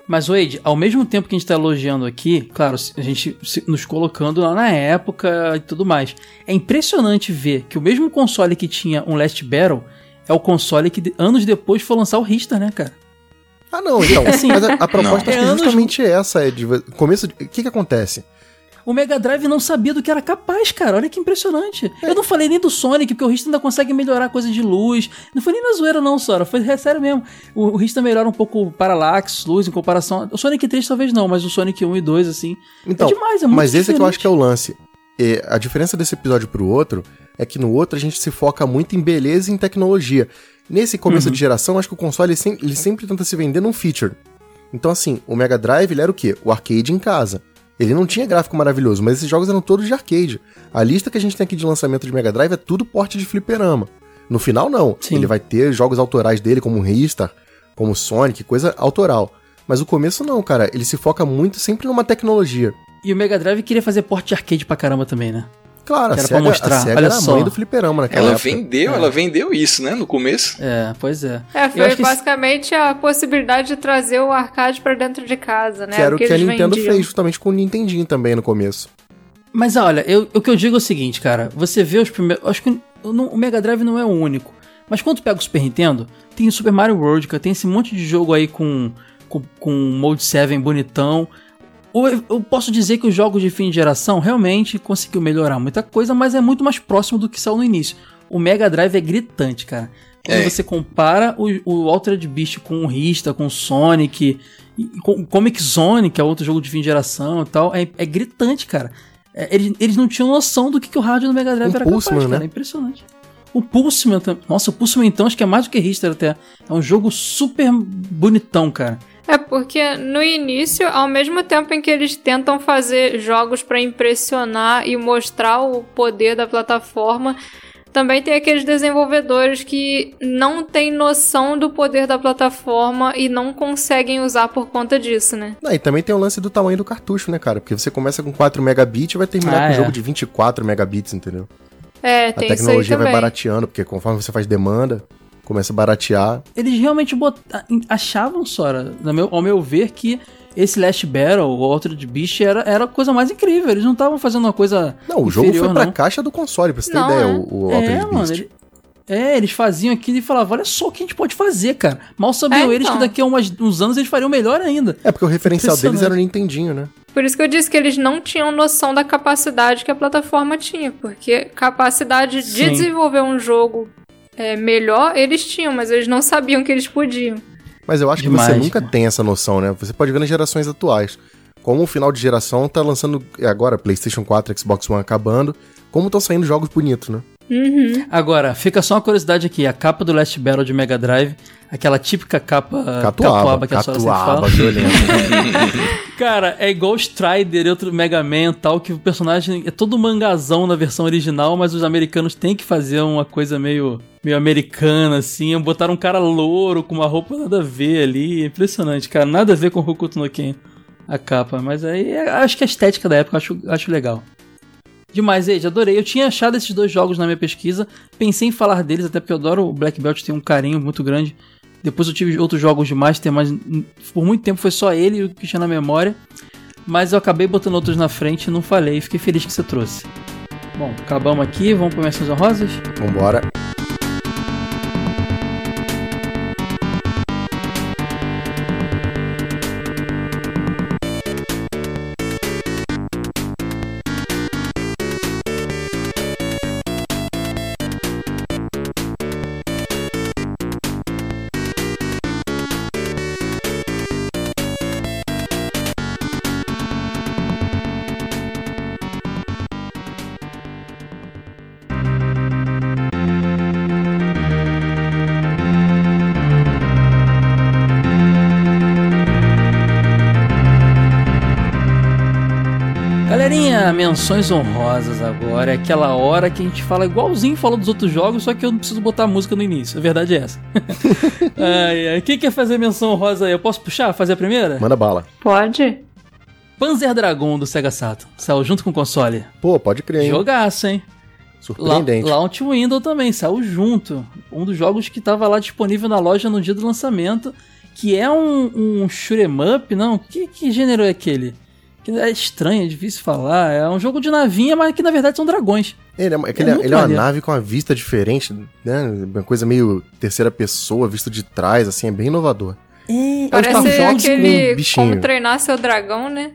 Mas, Wade, ao mesmo tempo que a gente tá elogiando aqui, claro, a gente se- nos colocando lá na época e tudo mais, é impressionante ver que o mesmo console que tinha um Last Battle é o console que anos depois foi lançar o Rista, né, cara? Ah, não, então. Assim, mas a, a proposta não. acho que É é anos- justamente essa. É de, começo de, O que que acontece? O Mega Drive não sabia do que era capaz, cara. Olha que impressionante. Eu não falei nem do Sonic, porque o Rista ainda consegue melhorar coisa de luz. Não foi nem na zoeira, não, Sora. Foi é sério mesmo. O, o Rista melhora um pouco o parallax, luz, em comparação. O Sonic 3 talvez não, mas o Sonic 1 e 2, assim. Então, é demais, é muito mas esse é que eu acho diferente. que é o lance. É, a diferença desse episódio pro outro é que no outro a gente se foca muito em beleza e em tecnologia. Nesse começo Uhum. de geração, acho que o console ele sempre, ele sempre tenta se vender num feature. Então, assim, o Mega Drive ele era o quê? O arcade em casa. Ele não tinha gráfico maravilhoso, mas esses jogos eram todos de arcade. A lista que a gente tem aqui de lançamento de Mega Drive é tudo porte de fliperama. No final, não. Sim. Ele vai ter jogos autorais dele, como Ristar, como Sonic, coisa autoral. Mas o começo não, cara. Ele se foca muito sempre numa tecnologia. E o Mega Drive queria fazer porte de arcade pra caramba também, né? Claro, a Que era SEGA, pra mostrar, a SEGA olha era a só. mãe do fliperama naquela Ela época. vendeu, ela vendeu isso, né? No começo. É, pois é. É, Eu foi acho que basicamente a possibilidade de trazer o arcade pra dentro de casa, né? Que era o que, a eles Nintendo vendiam. fez justamente com o Nintendinho também no começo. Mas olha, eu- o que eu digo é o seguinte, cara. Você vê os primeiros. Acho que o, não- o Mega Drive não é o único. Mas quando tu pega o Super Nintendo, tem o Super Mario World, cara. Tem esse monte de jogo aí com, com, com Mode 7 bonitão. Eu, posso dizer que os jogos de fim de geração realmente conseguiu melhorar muita coisa, mas é muito mais próximo do que saiu no início. O Mega Drive é gritante, cara. Quando É. você compara o, o Altered Beast com o Rista, com o Sonic, com o Comic Zone, que é outro jogo de fim de geração e tal, é, é gritante, cara. É, eles, eles não tinham noção do que, que o rádio do Mega Drive era Pulseman, capaz, cara. né? É impressionante. O Pulseman, nossa, o Pulseman então acho que é mais do que Richter até. É um jogo super bonitão, cara. É porque no início, ao mesmo tempo em que eles tentam fazer jogos pra impressionar e mostrar o poder da plataforma, também tem aqueles desenvolvedores que não têm noção do poder da plataforma e não conseguem usar por conta disso, né? Ah, e também tem o lance do tamanho do cartucho, né, cara? Porque você começa com 4 megabits e vai terminar Ah, com um é. jogo de 24 megabits, entendeu? É, A tem isso aí tecnologia vai barateando, porque conforme você faz demanda, começa a baratear. Eles realmente bot- achavam, Sora, no meu- ao meu ver, que esse Last Battle, o Altered Beast, era, era a coisa mais incrível. Eles não estavam fazendo uma coisa. Não, o jogo inferior, foi pra não. caixa do console, pra você ter Não, ideia, é. o, o É, Altered mano. Beast. ele- é, eles faziam aquilo e falavam: olha só o que a gente pode fazer, cara. Mal sabiam É, eles que então. daqui a umas- uns anos eles fariam melhor ainda. É, porque o referencial deles era o Nintendinho, né? Por isso que eu disse que eles não tinham noção da capacidade que a plataforma tinha, porque capacidade de Sim. desenvolver um jogo é, melhor eles tinham, mas eles não sabiam que eles podiam. Mas eu acho que Demais, você nunca cara. tem essa noção, né? Você pode ver nas gerações atuais. Como o final de geração tá lançando agora PlayStation 4, Xbox One acabando, como estão saindo jogos bonitos, né? Uhum. Agora, fica só uma curiosidade aqui: a capa do Last Battle de Mega Drive, aquela típica capa Catuaba, que a senhora sempre catuaba, fala. violento. Cara, é igual o Strider e outro Mega Man e tal, que o personagem é todo mangazão na versão original, mas os americanos têm que fazer uma coisa meio, meio americana, assim. Botaram um cara louro com uma roupa nada a ver ali. Impressionante, cara. Nada a ver com o Hokuto no Ken, a capa. Mas aí é- acho que a estética da época acho, acho legal. Demais, Ed, adorei. Eu tinha achado esses dois jogos na minha pesquisa, pensei em falar deles, até porque eu adoro o Black Belt, tem um carinho muito grande. Depois eu tive outros jogos de Master, mas por muito tempo foi só ele o que tinha na memória. Mas eu acabei botando outros na frente e não falei. Fiquei feliz que você trouxe. Bom, acabamos aqui, vamos para menções honrosas? Vambora. Menções honrosas agora. É aquela hora que a gente fala igualzinho falou dos outros jogos, só que eu não preciso botar a música no início. A verdade é essa. ai, ai. Quem quer fazer menção honrosa aí? Eu posso puxar? Fazer a primeira? Manda bala. Pode? Panzer Dragon do Sega Saturn. Saiu junto com o console. Pô, pode crer, hein? Jogaço, hein? La Surpreendente. Launch Window também, saiu junto. Um dos jogos que tava lá disponível na loja no dia do lançamento. Que é um, um shoot'em up, não? Que, que gênero é aquele? Que é estranho, é difícil falar. É um jogo de navinha, mas que na verdade são dragões. Ele é, é É ele é- ele é uma nave com uma vista diferente, né? Uma coisa meio terceira pessoa, visto de trás, assim, é bem inovador. É, Parece aquele bichinho. como treinar seu dragão, né?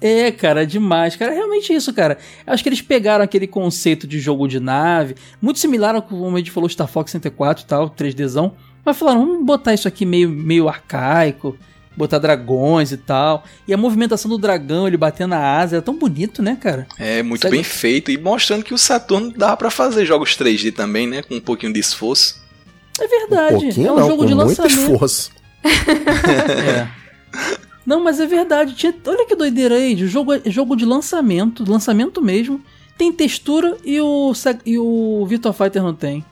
É, cara, demais. Cara, é realmente isso, cara. Acho que eles pegaram aquele conceito de jogo de nave, muito similar ao que a gente falou, Star Fox 64 e tal, 3Dzão. Mas falaram, vamos botar isso aqui meio, meio arcaico, botar dragões e tal. E a movimentação do dragão, ele batendo na asa, é tão bonito, né, cara? É muito Segue- bem feito e mostrando que o Saturno dá pra fazer jogos 3D também, né? Com um pouquinho de esforço. É Um verdade. pouquinho é um não, jogo com de muito lançamento. esforço. É. Não, mas é verdade. Tinha- olha que doideira aí. O jogo é jogo de lançamento, lançamento mesmo. Tem textura e o, e o Virtua Fighter não tem.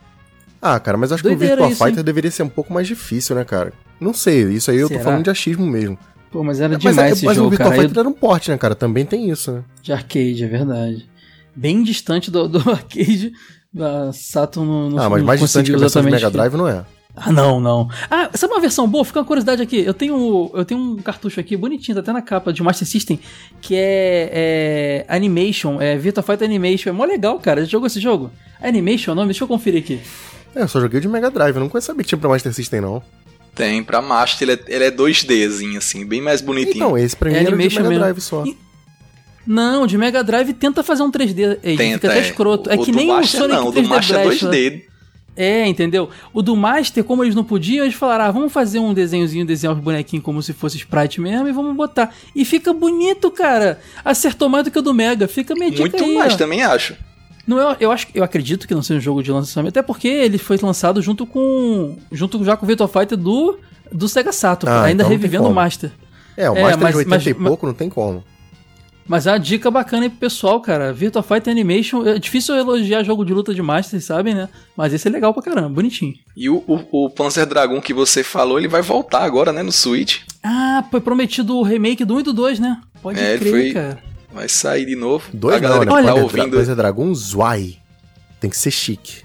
Ah, cara, mas acho que o Doideira Virtua isso, Fighter deveria ser um pouco mais difícil, né, cara? Não sei, isso aí eu Será? tô falando de achismo mesmo. Pô, mas era mas demais é- esse mas o jogo, Virtua cara. Fighter era um porte, né, cara? Também tem isso, né? De arcade, é verdade. Bem distante do, do arcade. A Saturn não, não ah, mas não mais distante que a versão de Mega Drive não é. Ah, não, não. Ah, sabe uma versão boa? Fica uma curiosidade aqui. Eu tenho, eu tenho um cartucho aqui bonitinho, tá até na capa de Master System, que é, é Animation, é Virtua Fighter Animation. É mó legal, cara. Já jogou esse jogo? Animation é o nome? Deixa eu conferir aqui. É, eu só joguei de Mega Drive, eu não sabia que tinha pra Master System, não. Tem pra Master, ele é, ele é 2Dzinho, assim, bem mais bonitinho. Então, esse pra mim É era de Mega mesmo. Drive só. E- Não, de Mega Drive tenta fazer um 3D. Ei, Tenta, fica até é. escroto. É O que nem o Sonic não, o 3D do Master é Blast. lá. 2D. É, entendeu? O do Master, como eles não podiam, eles falaram: ah, vamos fazer um desenhozinho, desenhar os bonequinhos como se fosse sprite mesmo e vamos botar. E fica bonito, cara. Acertou mais do que o do Mega. Fica meio dica Muito aí, mais ó. também, acho. Não, eu, eu acho, eu acredito que não seja um jogo de lançamento, até porque ele foi lançado junto com, junto já com o Virtua Fighter do do Sega Saturn, Ah, ainda então revivendo o. Master. É, o É, Master mas- de 80 mas- e pouco não tem como. Mas é uma dica bacana aí pro pessoal, cara. Virtua Fighter Animation, é difícil elogiar jogo de luta de Master, sabem, né? Mas esse é legal pra caramba, bonitinho. E o, o, o Panzer Dragon que você falou, ele vai voltar agora, né, no Switch. Ah, foi prometido o remake do 1 e do 2, né? Pode É, crer, foi- cara. Vai sair de novo. Dois a galera não, né? que tá Panzer, ouvindo, Panzer Dragon Zwei. Tem que ser chique.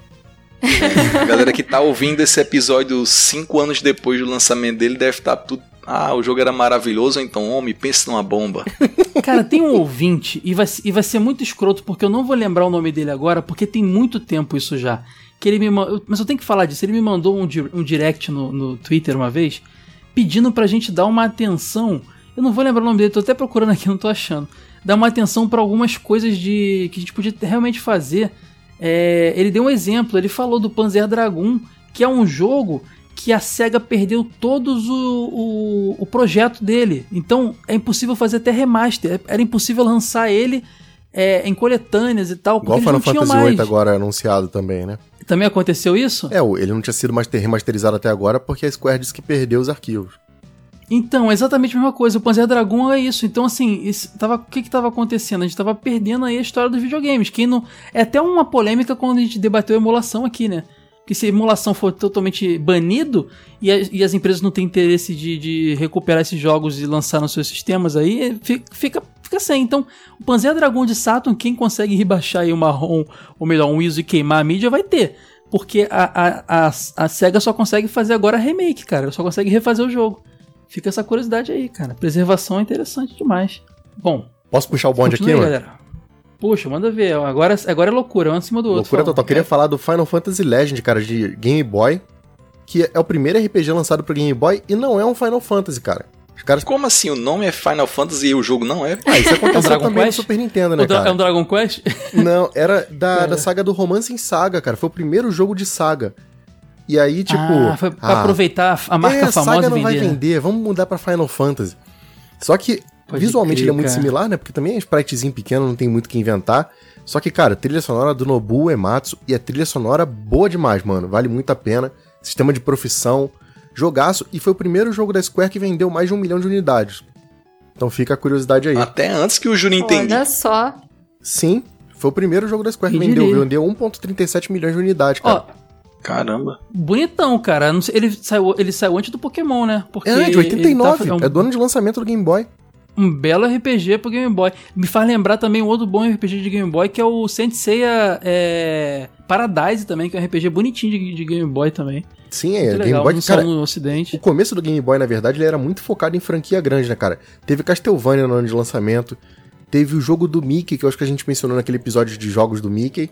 a galera que tá ouvindo esse episódio cinco anos depois do lançamento dele deve estar tudo. Ah, o jogo era maravilhoso, então homem, pense numa bomba. Cara, tem um ouvinte, e vai, e vai ser muito escroto, porque eu não vou lembrar o nome dele agora, porque tem muito tempo isso já. Que ele me Mas eu tenho que falar disso. Ele me mandou um, di- um direct no, no Twitter uma vez, pedindo pra gente dar uma atenção. Eu não vou lembrar o nome dele, tô até procurando aqui, não tô achando. Dar uma atenção pra algumas coisas de que a gente podia realmente fazer. É, ele deu um exemplo, ele falou do Panzer Dragoon, que é um jogo que a SEGA perdeu todos o, o, o projeto dele. Então é impossível fazer até remaster. Era impossível lançar ele é, em coletâneas e tal, Igual eles Final Fantasy mais. VIII agora anunciado também, né? Também aconteceu isso? É, o- ele não tinha sido master- remasterizado até agora porque a Square disse que perdeu os arquivos. Então, é exatamente a mesma coisa. O Panzer Dragon é isso. Então, assim, isso tava, o que que tava acontecendo? A gente tava perdendo aí a história dos videogames. Que não, é até uma polêmica quando a gente debateu emulação aqui, né? Porque se a emulação for totalmente banido e, a- e as empresas não têm interesse de, de recuperar esses jogos e lançar nos seus sistemas aí, fi- fica, fica sem. Então, o Panzer Dragon de Saturn, quem consegue rebaixar aí o marrom, ou melhor, um ISO e queimar a mídia, vai ter. Porque a, a, a, a SEGA só consegue fazer agora remake, cara. Só consegue refazer o jogo. Fica essa curiosidade aí, cara. Preservação é interessante demais. Bom, Posso puxar o bonde aqui, aí, mano? galera. Puxa, manda ver. Agora, agora é loucura, um em cima do outro. Loucura Fala. total. Queria falar do Final Fantasy Legend, cara, de Game Boy, que é o primeiro RPG lançado pro Game Boy e não é um Final Fantasy, cara. Os caras. Como assim? O nome é Final Fantasy e o jogo não é? Ah, isso aconteceu Dragon também no Quest? Super Nintendo, né, cara? É um Dragon Quest? Não, era da, da saga do Romance em Saga, cara. Foi o primeiro jogo de saga. E aí, tipo. ah, foi pra ah, aproveitar a marca é, famosa Saga não vai vender. né? vamos mudar pra Final Fantasy. Só que Pode visualmente crer, ele é muito cara. similar, né? Porque também é um spritezinho pequeno, não tem muito o que inventar. Só que, cara, trilha sonora do Nobuo Ematsu e a trilha sonora boa demais, mano. Vale muito a pena. Sistema de profissão, jogaço. E foi o primeiro jogo da Square que vendeu mais de um milhão de unidades. Então fica a curiosidade aí. Até antes que o Júnior entendia. Olha só. Sim, foi o primeiro jogo da Square que Quem vendeu. Vendeu 1,37 milhões de unidades, cara. Ó, Caramba. bonitão, cara. Não sei, ele, saiu, ele saiu antes do Pokémon, né? Porque é, de ele 89. tá- é um- É do ano de lançamento do Game Boy. um belo RPG pro Game Boy. Me faz lembrar também um outro bom RPG de Game Boy, que é o Senseiya é, Paradise também, que é um RPG bonitinho de, de Game Boy também. Sim, é. Muito Game legal, Boy, cara, no O ocidente. começo do Game Boy, na verdade, ele era muito focado em franquia grande, né, cara? Teve Castlevania no ano de lançamento, teve o jogo do Mickey, que eu acho que a gente mencionou naquele episódio de jogos do Mickey.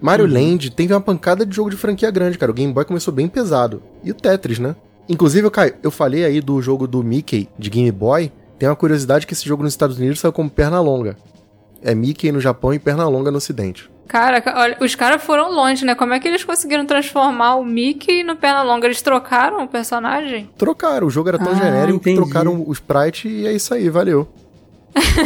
Mario Uhum. Land, teve uma pancada de jogo de franquia grande, cara. O Game Boy começou bem pesado. E o Tetris, né? Inclusive, Caio, eu falei aí do jogo do Mickey de Game Boy. Tem uma curiosidade que esse jogo nos Estados Unidos saiu como perna longa. É Mickey no Japão e perna longa no Ocidente. Cara, olha, os caras foram longe, né? Como é que eles conseguiram transformar o Mickey no Pernalonga? Eles trocaram o personagem? Trocaram, o jogo era tão Ah, genérico entendi. que trocaram o sprite e é isso aí, valeu.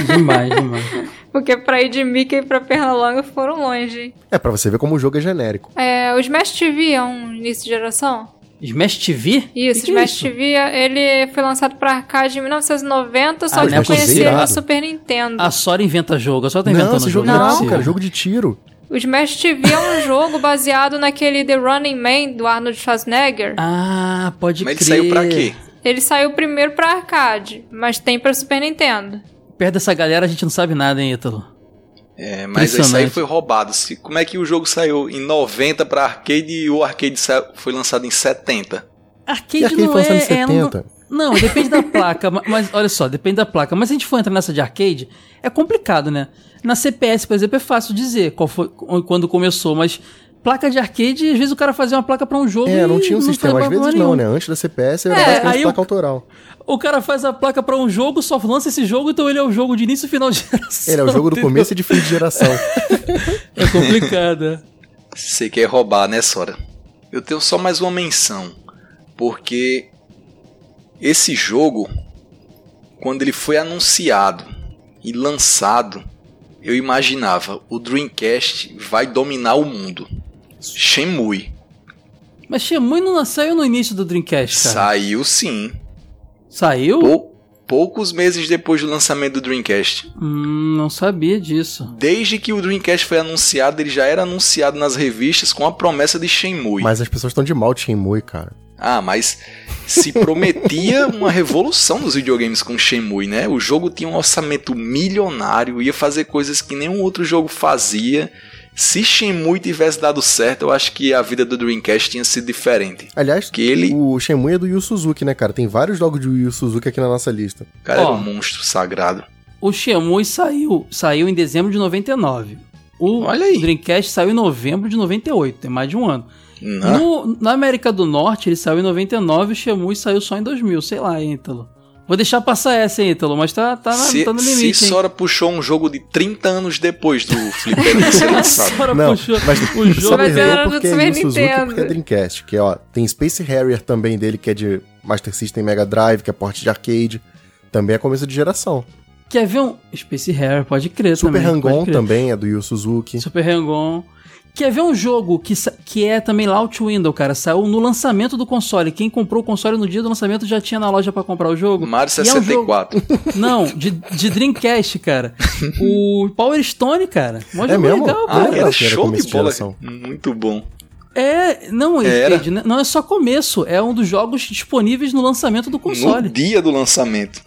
Demais, demais. Porque pra ir de Mickey pra Pernalonga foram longe. É, pra você ver como o jogo é genérico. É, o Smash TV é um início de geração? Smash TV? Isso, Que que é Smash isso? TV, ele foi lançado pra arcade em 1990, só Ah, que eu Smash conheci no Super Nintendo. A Sora inventa jogo, a Sora tá Não, inventando esse jogo é Não. cara. Jogo de tiro. O Smash TV é um jogo baseado naquele The Running Man do Arnold Schwarzenegger. Ah, pode Mas crer. ele saiu pra quê? Ele saiu primeiro pra arcade, mas tem pra Super Nintendo. Perto dessa galera a gente não sabe nada, hein, Ítalo? É, mas isso aí foi roubado. Se- Como é que o jogo saiu em 90 pra arcade e o arcade foi lançado em 70? Arcade, E aquele não foi lançado é, em é, não- 70. Não, depende da placa, ma- mas olha só, depende da placa. Mas se a gente for entrar nessa de arcade, é complicado, né? Na CPS, por exemplo, é fácil dizer qual foi quando começou, mas placa de arcade, às vezes o cara fazia uma placa pra um jogo É, não tinha um sistema. Às vezes problema não, nenhum. né? Antes da CPS era É, basicamente placa o- autoral. O cara faz a placa pra um jogo, só lança esse jogo, então ele é o jogo de início e final de geração. Ele é o jogo do entendeu? começo e de fim de geração. É complicado. é. Você quer roubar, né, Sora? Eu tenho só mais uma menção. Porque esse jogo, quando ele foi anunciado e lançado, eu imaginava o Dreamcast vai dominar o mundo. Shenmue. Mas Shenmue não saiu no início do Dreamcast, cara. Saiu sim. Saiu? Pou- poucos meses depois do lançamento do Dreamcast. Hum, não sabia disso. Desde que o Dreamcast foi anunciado, ele já era anunciado nas revistas com a promessa de Shenmue. Mas as pessoas estão de mal de Shenmue, cara. Ah, mas se prometia uma revolução nos videogames com Shenmue, né? O jogo tinha um orçamento milionário, ia fazer coisas que nenhum outro jogo fazia. Se Shenmue tivesse dado certo, eu acho que a vida do Dreamcast tinha sido diferente. Aliás, Que ele- o Shenmue é do Yu Suzuki, né, cara? Tem vários jogos de Yu Suzuki aqui na nossa lista. O cara era Ó. um monstro sagrado. O Shenmue saiu, saiu em dezembro de 99. O Olha aí. Dreamcast saiu em novembro de 98, tem mais de um ano. No- na América do Norte, ele saiu em 99 e o Shenmue saiu só em 2000, sei lá, hein, Ítalo. Vou deixar passar essa, hein, Ítalo, mas tá, tá, na- se, tá no se limite, hein. Sora puxou um jogo de 30 anos depois do Fliperama ser lançado. Sora Não, puxou mas o jogo. Mas era do porque é Super Nintendo. porque é Dreamcast. Que, ó, tem Space Harrier também dele, que é de Master System Mega Drive, que é porte de arcade. Também é começo de geração. Quer ver um. Space Harrier, pode crer Super também. Hang-On pode crer. também é do Yu Suzuki. Super Hang-On. Quer ver um jogo que, que é também Launch Window, cara? Saiu no lançamento do console. Quem comprou o console no dia do lançamento já tinha na loja pra comprar o jogo. Mario E é um jogo- 64. Não, de, de Dreamcast, cara. o Power Stone, cara. Mó É mesmo? legal, Ah, cara. Ah, era show de bola. Muito bom. É, não, Era. Ed, não é só começo, é um dos jogos disponíveis no lançamento do console. No dia do lançamento.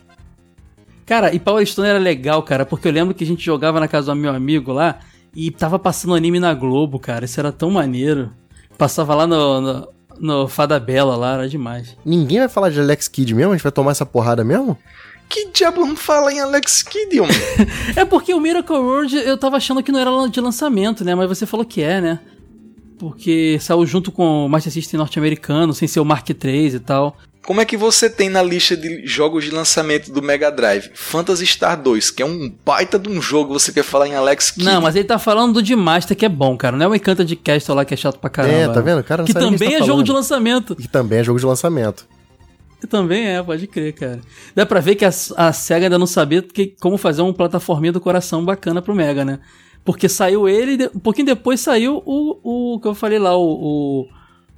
Cara, e Power Stone era legal, cara, porque eu lembro que a gente jogava na casa do meu amigo lá e tava passando anime na Globo, cara. Isso era tão maneiro. Passava lá no, no, no Fada Bela lá, era demais. Ninguém vai falar de Alex Kidd mesmo? A gente vai tomar essa porrada mesmo? Que diabo não fala em Alex Kidd, homem? É porque o Miracle World eu tava achando que não era de lançamento, né? Mas você falou que é, né? Porque saiu junto com o Master System norte-americano, sem ser o Mark III e tal. Como é que você tem na lista de jogos de lançamento do Mega Drive Phantasy Star 2, que é um baita de um jogo, você quer falar em Alex Kidd? Não, mas ele tá falando do de Master que é bom, cara. Não é o Encanta de Castle lá que é chato pra caramba. É, tá vendo? O cara não Que também que é tá jogo falando. de lançamento. Que também é jogo de lançamento. Que também é, pode crer, cara. Dá pra ver que a, a SEGA ainda não sabia que, como fazer um plataforminha do coração bacana pro Mega, né? Porque saiu ele, um pouquinho depois saiu o, o que eu falei lá, o, o,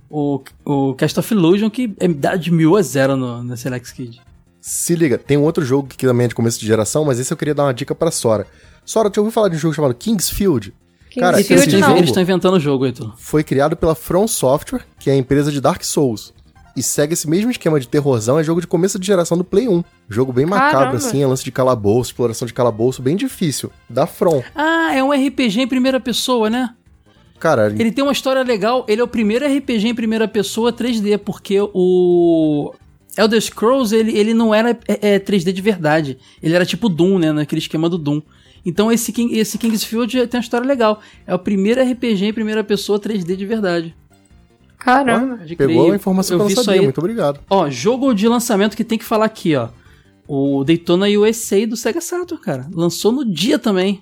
o, o Cast of Illusion, que é dá de mil a zero no, no Alex Kid. Se liga, tem um outro jogo que também é de começo de geração, mas esse eu queria dar uma dica pra Sora. Sora, já ouviu falar de um jogo chamado Kingsfield? Cara, Kingsfield esse Eles não. jogo estão inventando o jogo, Heitor. foi criado pela From Software, que é a empresa de Dark Souls. E segue esse mesmo esquema de terrorzão, é jogo de começo de geração do Play 1. Jogo bem macabro, Caramba. assim, é lance de calabouço, exploração de calabouço, bem difícil. Da From. Ah, é um RPG em primeira pessoa, né? Cara, Ele tem uma história legal. Ele é o primeiro RPG em primeira pessoa 3D, porque o Elder Scrolls, ele, ele não era é, é, 3D de verdade. Ele era tipo Doom, né? Naquele esquema do Doom. Então esse, King, esse Kingsfield tem uma história legal. É o primeiro RPG em primeira pessoa 3D de verdade. Caramba. Pode pegou crer. a informação Eu que eu vi não sabia, aí. muito obrigado. Ó, jogo de lançamento que tem que falar aqui, ó. O Daytona USA do Sega Saturn, cara. Lançou no dia também.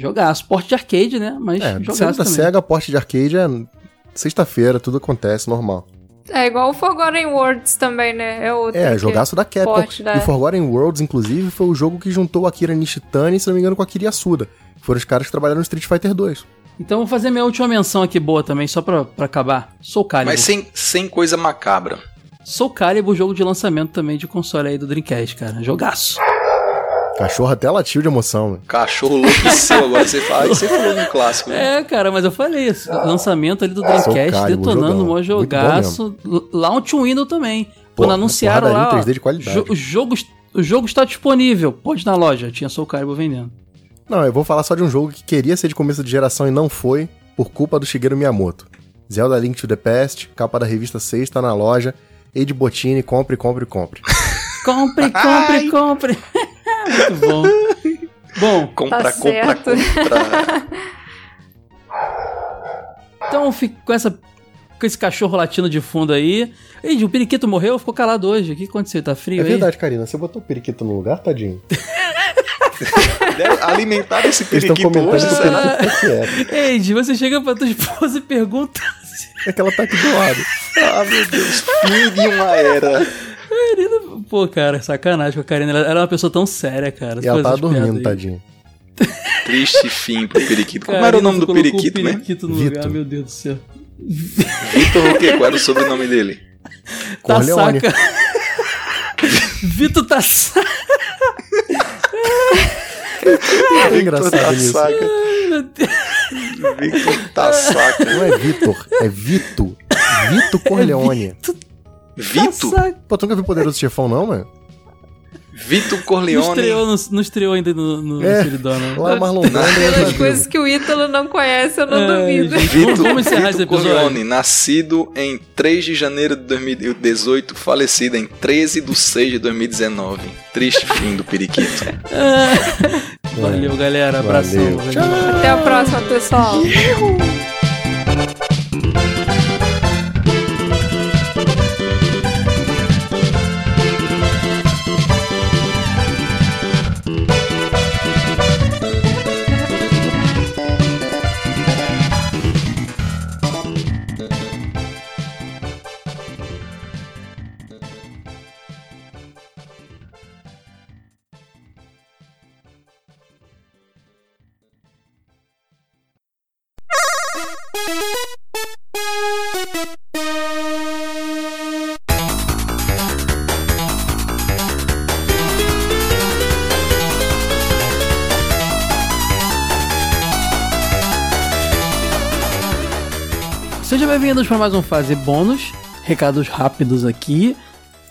Jogaço. Porte de arcade, né? Mas É, jogaço da também. SEGA, porte de arcade é sexta-feira, tudo acontece, normal. É igual o Forgotten Worlds também, né? É outro. É, que- jogaço da Capcom. da- E o Forgotten Worlds, inclusive, foi o jogo que juntou Akira Nishitani, se não me engano, com a Akira Yasuda. Foram os caras que trabalharam no Street Fighter 2. Então vou fazer minha última menção aqui boa também, só pra, pra acabar. Soul Calibur. Mas sem, sem coisa macabra. Soul Calibur, jogo de lançamento também de console aí do Dreamcast, cara. Jogaço. Cachorro até latiu de emoção, mano. Cachorro enlouqueceu agora. Você fala, aí você falou num clássico. né? É, cara, mas eu falei isso. Lançamento ali do Soul Dreamcast, Calibur, detonando bom jogaço. Launch Window também. Pô, Quando anunciaram lá, ó, 3D de qualidade. jo- o, jogo, o jogo está disponível. Pode ir na loja. Tinha Soul Calibur vendendo. Não, eu vou falar só de um jogo que queria ser de começo de geração e não foi, por culpa do Shigeru Miyamoto. Zelda Link to the Past, capa da revista 6, tá na loja. Ed Botini, compre, compre, compre. Compre, compre, compre. Muito bom. Bom, Compra, Tá compra, certo. compra. então fico com essa com esse cachorro latindo de fundo aí. Ei, o periquito morreu, ficou calado hoje. O que aconteceu? Tá frio É aí? verdade, Karina, você botou o periquito no lugar, tadinho? Alimentar esse Eles estão periquito comentando hoje, que será? quieto. Eide, você chega pra tua esposa e pergunta É que ela tá aqui do lado. Ah, meu Deus. Fim de uma era. Karina... Pô, cara, sacanagem com a Karina. Ela ela é uma pessoa tão séria, cara. E ela tá dormindo, tadinho. Triste fim pro periquito. Como era o nome do periquito, o né? periquito no Vitor. lugar, meu Deus do céu. Vitor o quê? Qual era o sobrenome dele? Corleone. Tassaca. Vitor tá Tassaca. É engraçado isso. Tassaca. Meu Deus. Victor Tassaca. Não é Vitor, é Vito. Vito Corleone. Vito? Tassaca. Pô, tu nunca viu Poderoso Chefão, não, mano? Vito Não Corleone. estreou, não, não estreou ainda no, no É. Seridó, não. Lá Marlon Brando é Pelas coisas que o Ítalo não conhece, eu não Ai, duvido. gente, Vitor, vamos, encerrar episódio. Corleone, nascido em 3 de janeiro de 2018, falecido em 13 de 6 de 2019. Triste fim do periquito. Valeu, galera. Abração. Valeu. Valeu. Até a próxima, pessoal. Sejam bem-vindos para mais um fase bônus. Recados rápidos aqui.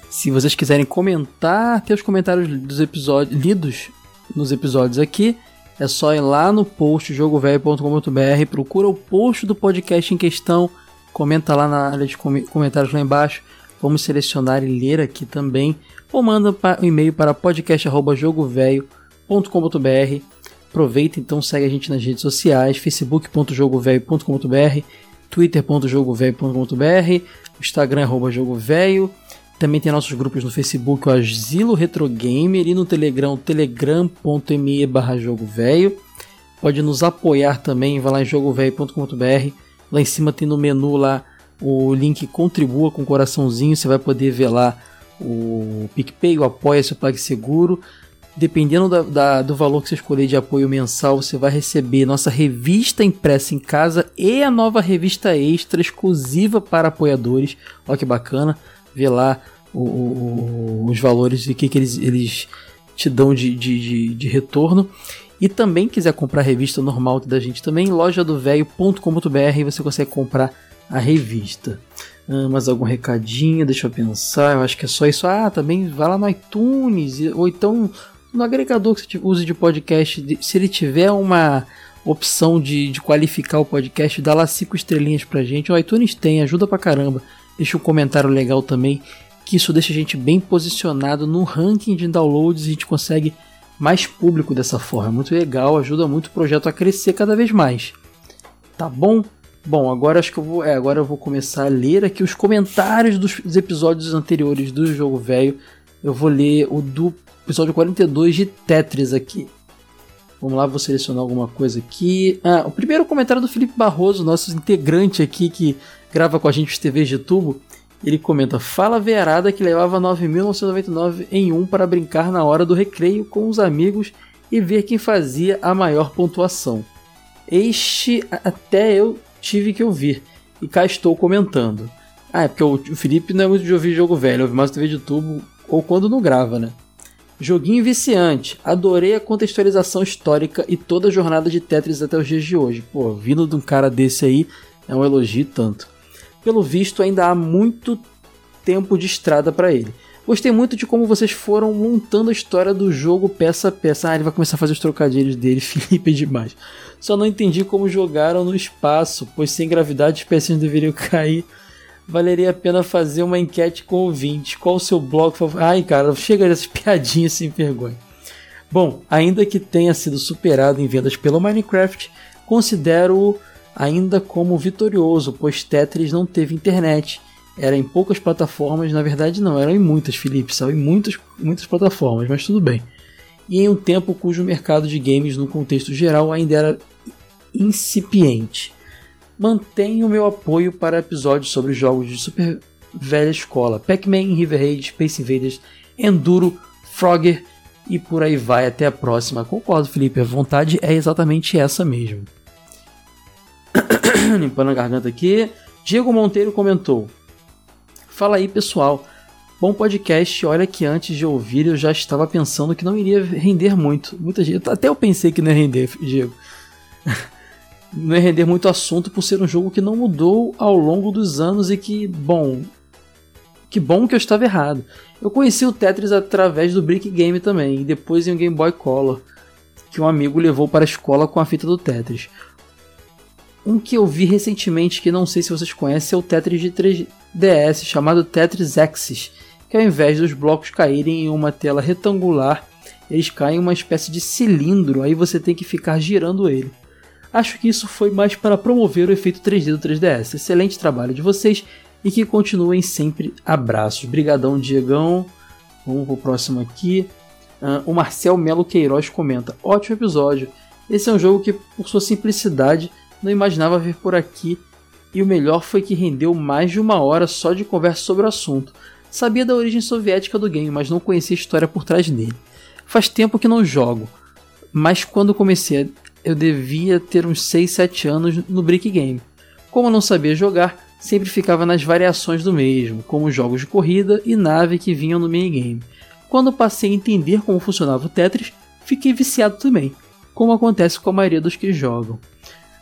Se vocês quiserem comentar, ter os comentários dos episódios lidos nos episódios aqui, é só ir lá no post jogovelho.com.br, procura o post do podcast em questão, comenta lá na área de comentários lá embaixo. Vamos selecionar e ler aqui também. Ou manda um e-mail para podcast@jogovelho.com.br. Aproveita então, segue a gente nas redes sociais, facebook.jogovelho.com.br, twitter.jogovelho.com.br, Instagram arroba jogovelho. Também tem nossos grupos no Facebook, o Asilo Retro Gamer, e no Telegram, telegram.me barra jogovelho. Pode nos apoiar também, vai lá em jogovelho.com.br. Lá em cima tem no menu lá o link Contribua com coraçãozinho, você vai poder ver lá o PicPay, o Apoia-se, o PagSeguro. Dependendo da, da, do valor que você escolher de apoio mensal, você vai receber nossa revista impressa em casa e a nova revista extra exclusiva para apoiadores. Olha que bacana, ver lá o, o, os valores e o que, que eles, eles te dão de, de, de, de retorno. E também quiser comprar a revista normal da gente também, lojadovelho.com.br você consegue comprar a revista. Ah, mais algum recadinho? Deixa eu pensar. Eu acho que é só isso. Ah, também vai lá no iTunes ou então no agregador que você use de podcast, se ele tiver uma opção de, de qualificar o podcast, dá lá cinco estrelinhas pra gente. O iTunes tem, ajuda pra caramba. Deixa um comentário legal também, que isso deixa a gente bem posicionado no ranking de downloads e a gente consegue mais público dessa forma. É muito legal, ajuda muito o projeto a crescer cada vez mais. Tá bom? Bom, agora acho que eu vou, é, agora eu vou começar a ler aqui os comentários dos, dos episódios anteriores do jogo velho. Eu vou ler o do episódio 42 de Tetris aqui. Vamos lá, vou selecionar alguma coisa aqui. Ah, o primeiro comentário do Felipe Barroso, nosso integrante aqui que grava com a gente os TVs de tubo. Ele comenta: Fala vearada que levava 9.999 em um para brincar na hora do recreio com os amigos e ver quem fazia a maior pontuação. Este até eu tive que ouvir e cá estou comentando. Ah, é porque o Felipe não é muito de ouvir jogo velho, ouve mais TV de tubo ou quando não grava, né? Joguinho viciante. Adorei a contextualização histórica e toda a jornada de Tetris até os dias de hoje. Pô, vindo de um cara desse aí, é um elogio tanto. Pelo visto, ainda há muito tempo de estrada para ele. Gostei muito de como vocês foram montando a história do jogo peça a peça. Ah, ele vai começar a fazer os trocadilhos dele, Felipe é demais. Só não entendi como jogaram no espaço, pois sem gravidade as peças deveriam cair valeria a pena fazer uma enquete com ouvintes. Qual o seu blog favorito? Ai, cara, chega dessas piadinhas sem vergonha. Bom, ainda que tenha sido superado em vendas pelo Minecraft, considero-o ainda como vitorioso, pois Tetris não teve internet. Era em poucas plataformas, na verdade não, eram em muitas, Felipe, saiu em muitas, muitas plataformas, mas tudo bem. E em um tempo cujo mercado de games no contexto geral ainda era incipiente mantenho o meu apoio para episódios sobre jogos de super velha escola: Pac-Man, River Raid, Space Invaders, Enduro, Frogger e por aí vai. Até a próxima. Concordo, Felipe, a vontade é exatamente essa mesmo. Limpando a garganta aqui. Diego Monteiro comentou: Fala aí, pessoal. Bom podcast. Olha que antes de ouvir eu já estava pensando que não iria render muito. Muita gente, até eu pensei que não ia render, Diego. não ia render muito assunto por ser um jogo que não mudou ao longo dos anos e que, bom, que bom que eu estava errado. Eu conheci o Tetris através do Brick Game também, e depois em um Game Boy Color, que um amigo levou para a escola com a fita do Tetris. Um que eu vi recentemente, que não sei se vocês conhecem, é o Tetris de 3DS, chamado Tetris Axis, que ao invés dos blocos caírem em uma tela retangular, eles caem em uma espécie de cilindro, aí você tem que ficar girando ele. Acho que isso foi mais para promover o efeito 3D do 3DS. Excelente trabalho de vocês e que continuem sempre. Abraços. Brigadão, Diegão. Vamos pro próximo aqui. Uh, o Marcel Melo Queiroz comenta: Ótimo episódio. Esse é um jogo que, por sua simplicidade, não imaginava ver por aqui. E o melhor foi que rendeu mais de uma hora só de conversa sobre o assunto. Sabia da origem soviética do game, mas não conhecia a história por trás dele. Faz tempo que não jogo, mas quando comecei eu devia ter uns 6, 7 anos no Brick Game. Como eu não sabia jogar, sempre ficava nas variações do mesmo, como jogos de corrida e nave que vinham no minigame. Quando passei a entender como funcionava o Tetris, fiquei viciado também, como acontece com a maioria dos que jogam.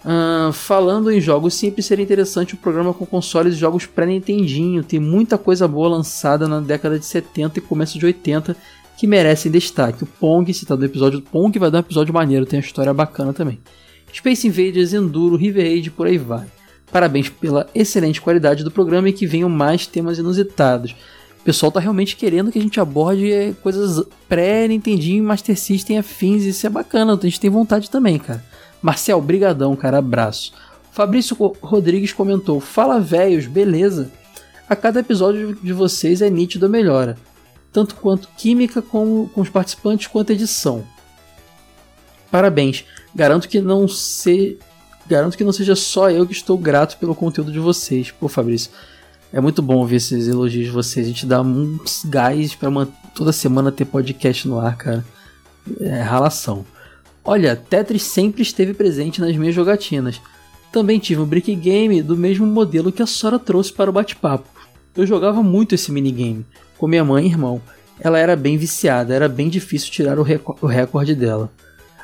Uh, falando em jogos, sempre seria interessante um programa com consoles e jogos pré-nintendinho. Tem muita coisa boa lançada na década de 70 e começo de 80 que merecem destaque. O Pong, citado no episódio do Pong, vai dar um episódio maneiro, tem uma história bacana também. Space Invaders, Enduro, River Raid, por aí vai. Parabéns pela excelente qualidade do programa e que venham mais temas inusitados. O pessoal tá realmente querendo que a gente aborde coisas pré-Nintendinho, Master System afins, isso é bacana, a gente tem vontade também, cara. Marcel, brigadão, cara, abraço. Fabrício Rodrigues comentou: Fala velhos, beleza? A cada episódio de vocês é nítido a melhora, tanto quanto química com, com os participantes quanto edição. Parabéns. Garanto que não se garanto que não seja só eu que estou grato pelo conteúdo de vocês. Pô, Fabrício, é muito bom ver esses elogios de vocês. A gente dá uns gás para toda semana ter podcast no ar, cara. É ralação. Olha, Tetris sempre esteve presente nas minhas jogatinas. Também tive um brick game do mesmo modelo que a Sora trouxe para o bate-papo. Eu jogava muito esse minigame, com minha mãe e irmão. Ela era bem viciada, era bem difícil tirar o, o recorde dela.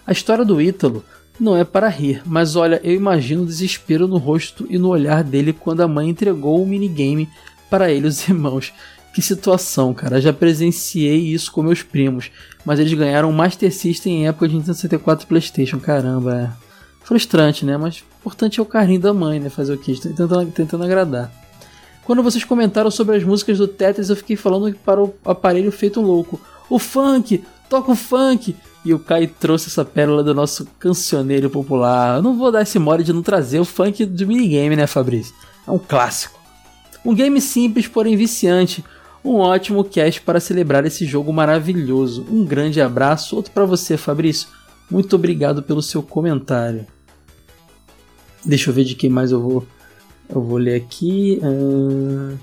A história do Ítalo não é para rir, mas olha, eu imagino o desespero no rosto e no olhar dele quando a mãe entregou o minigame para ele os irmãos. Que situação, cara. Já presenciei isso com meus primos. Mas eles ganharam o Master System em época de Nintendo 64 e Playstation. Caramba, é. Frustrante, né? Mas importante é o carinho da mãe, né? Fazer o quê? Tentando, tentando agradar. Quando vocês comentaram sobre as músicas do Tetris, eu fiquei falando para o aparelho feito louco. O funk! Toca o funk! E o Kai trouxe essa pérola do nosso cancioneiro popular. Eu não vou dar esse mole de não trazer o funk do minigame, né, Fabrício? É um clássico. Um game simples, porém viciante um ótimo cast para celebrar esse jogo maravilhoso. Um grande abraço, outro para você, Fabrício. Muito obrigado pelo seu comentário. Deixa eu ver de quem mais eu vou eu vou ler aqui. Uh...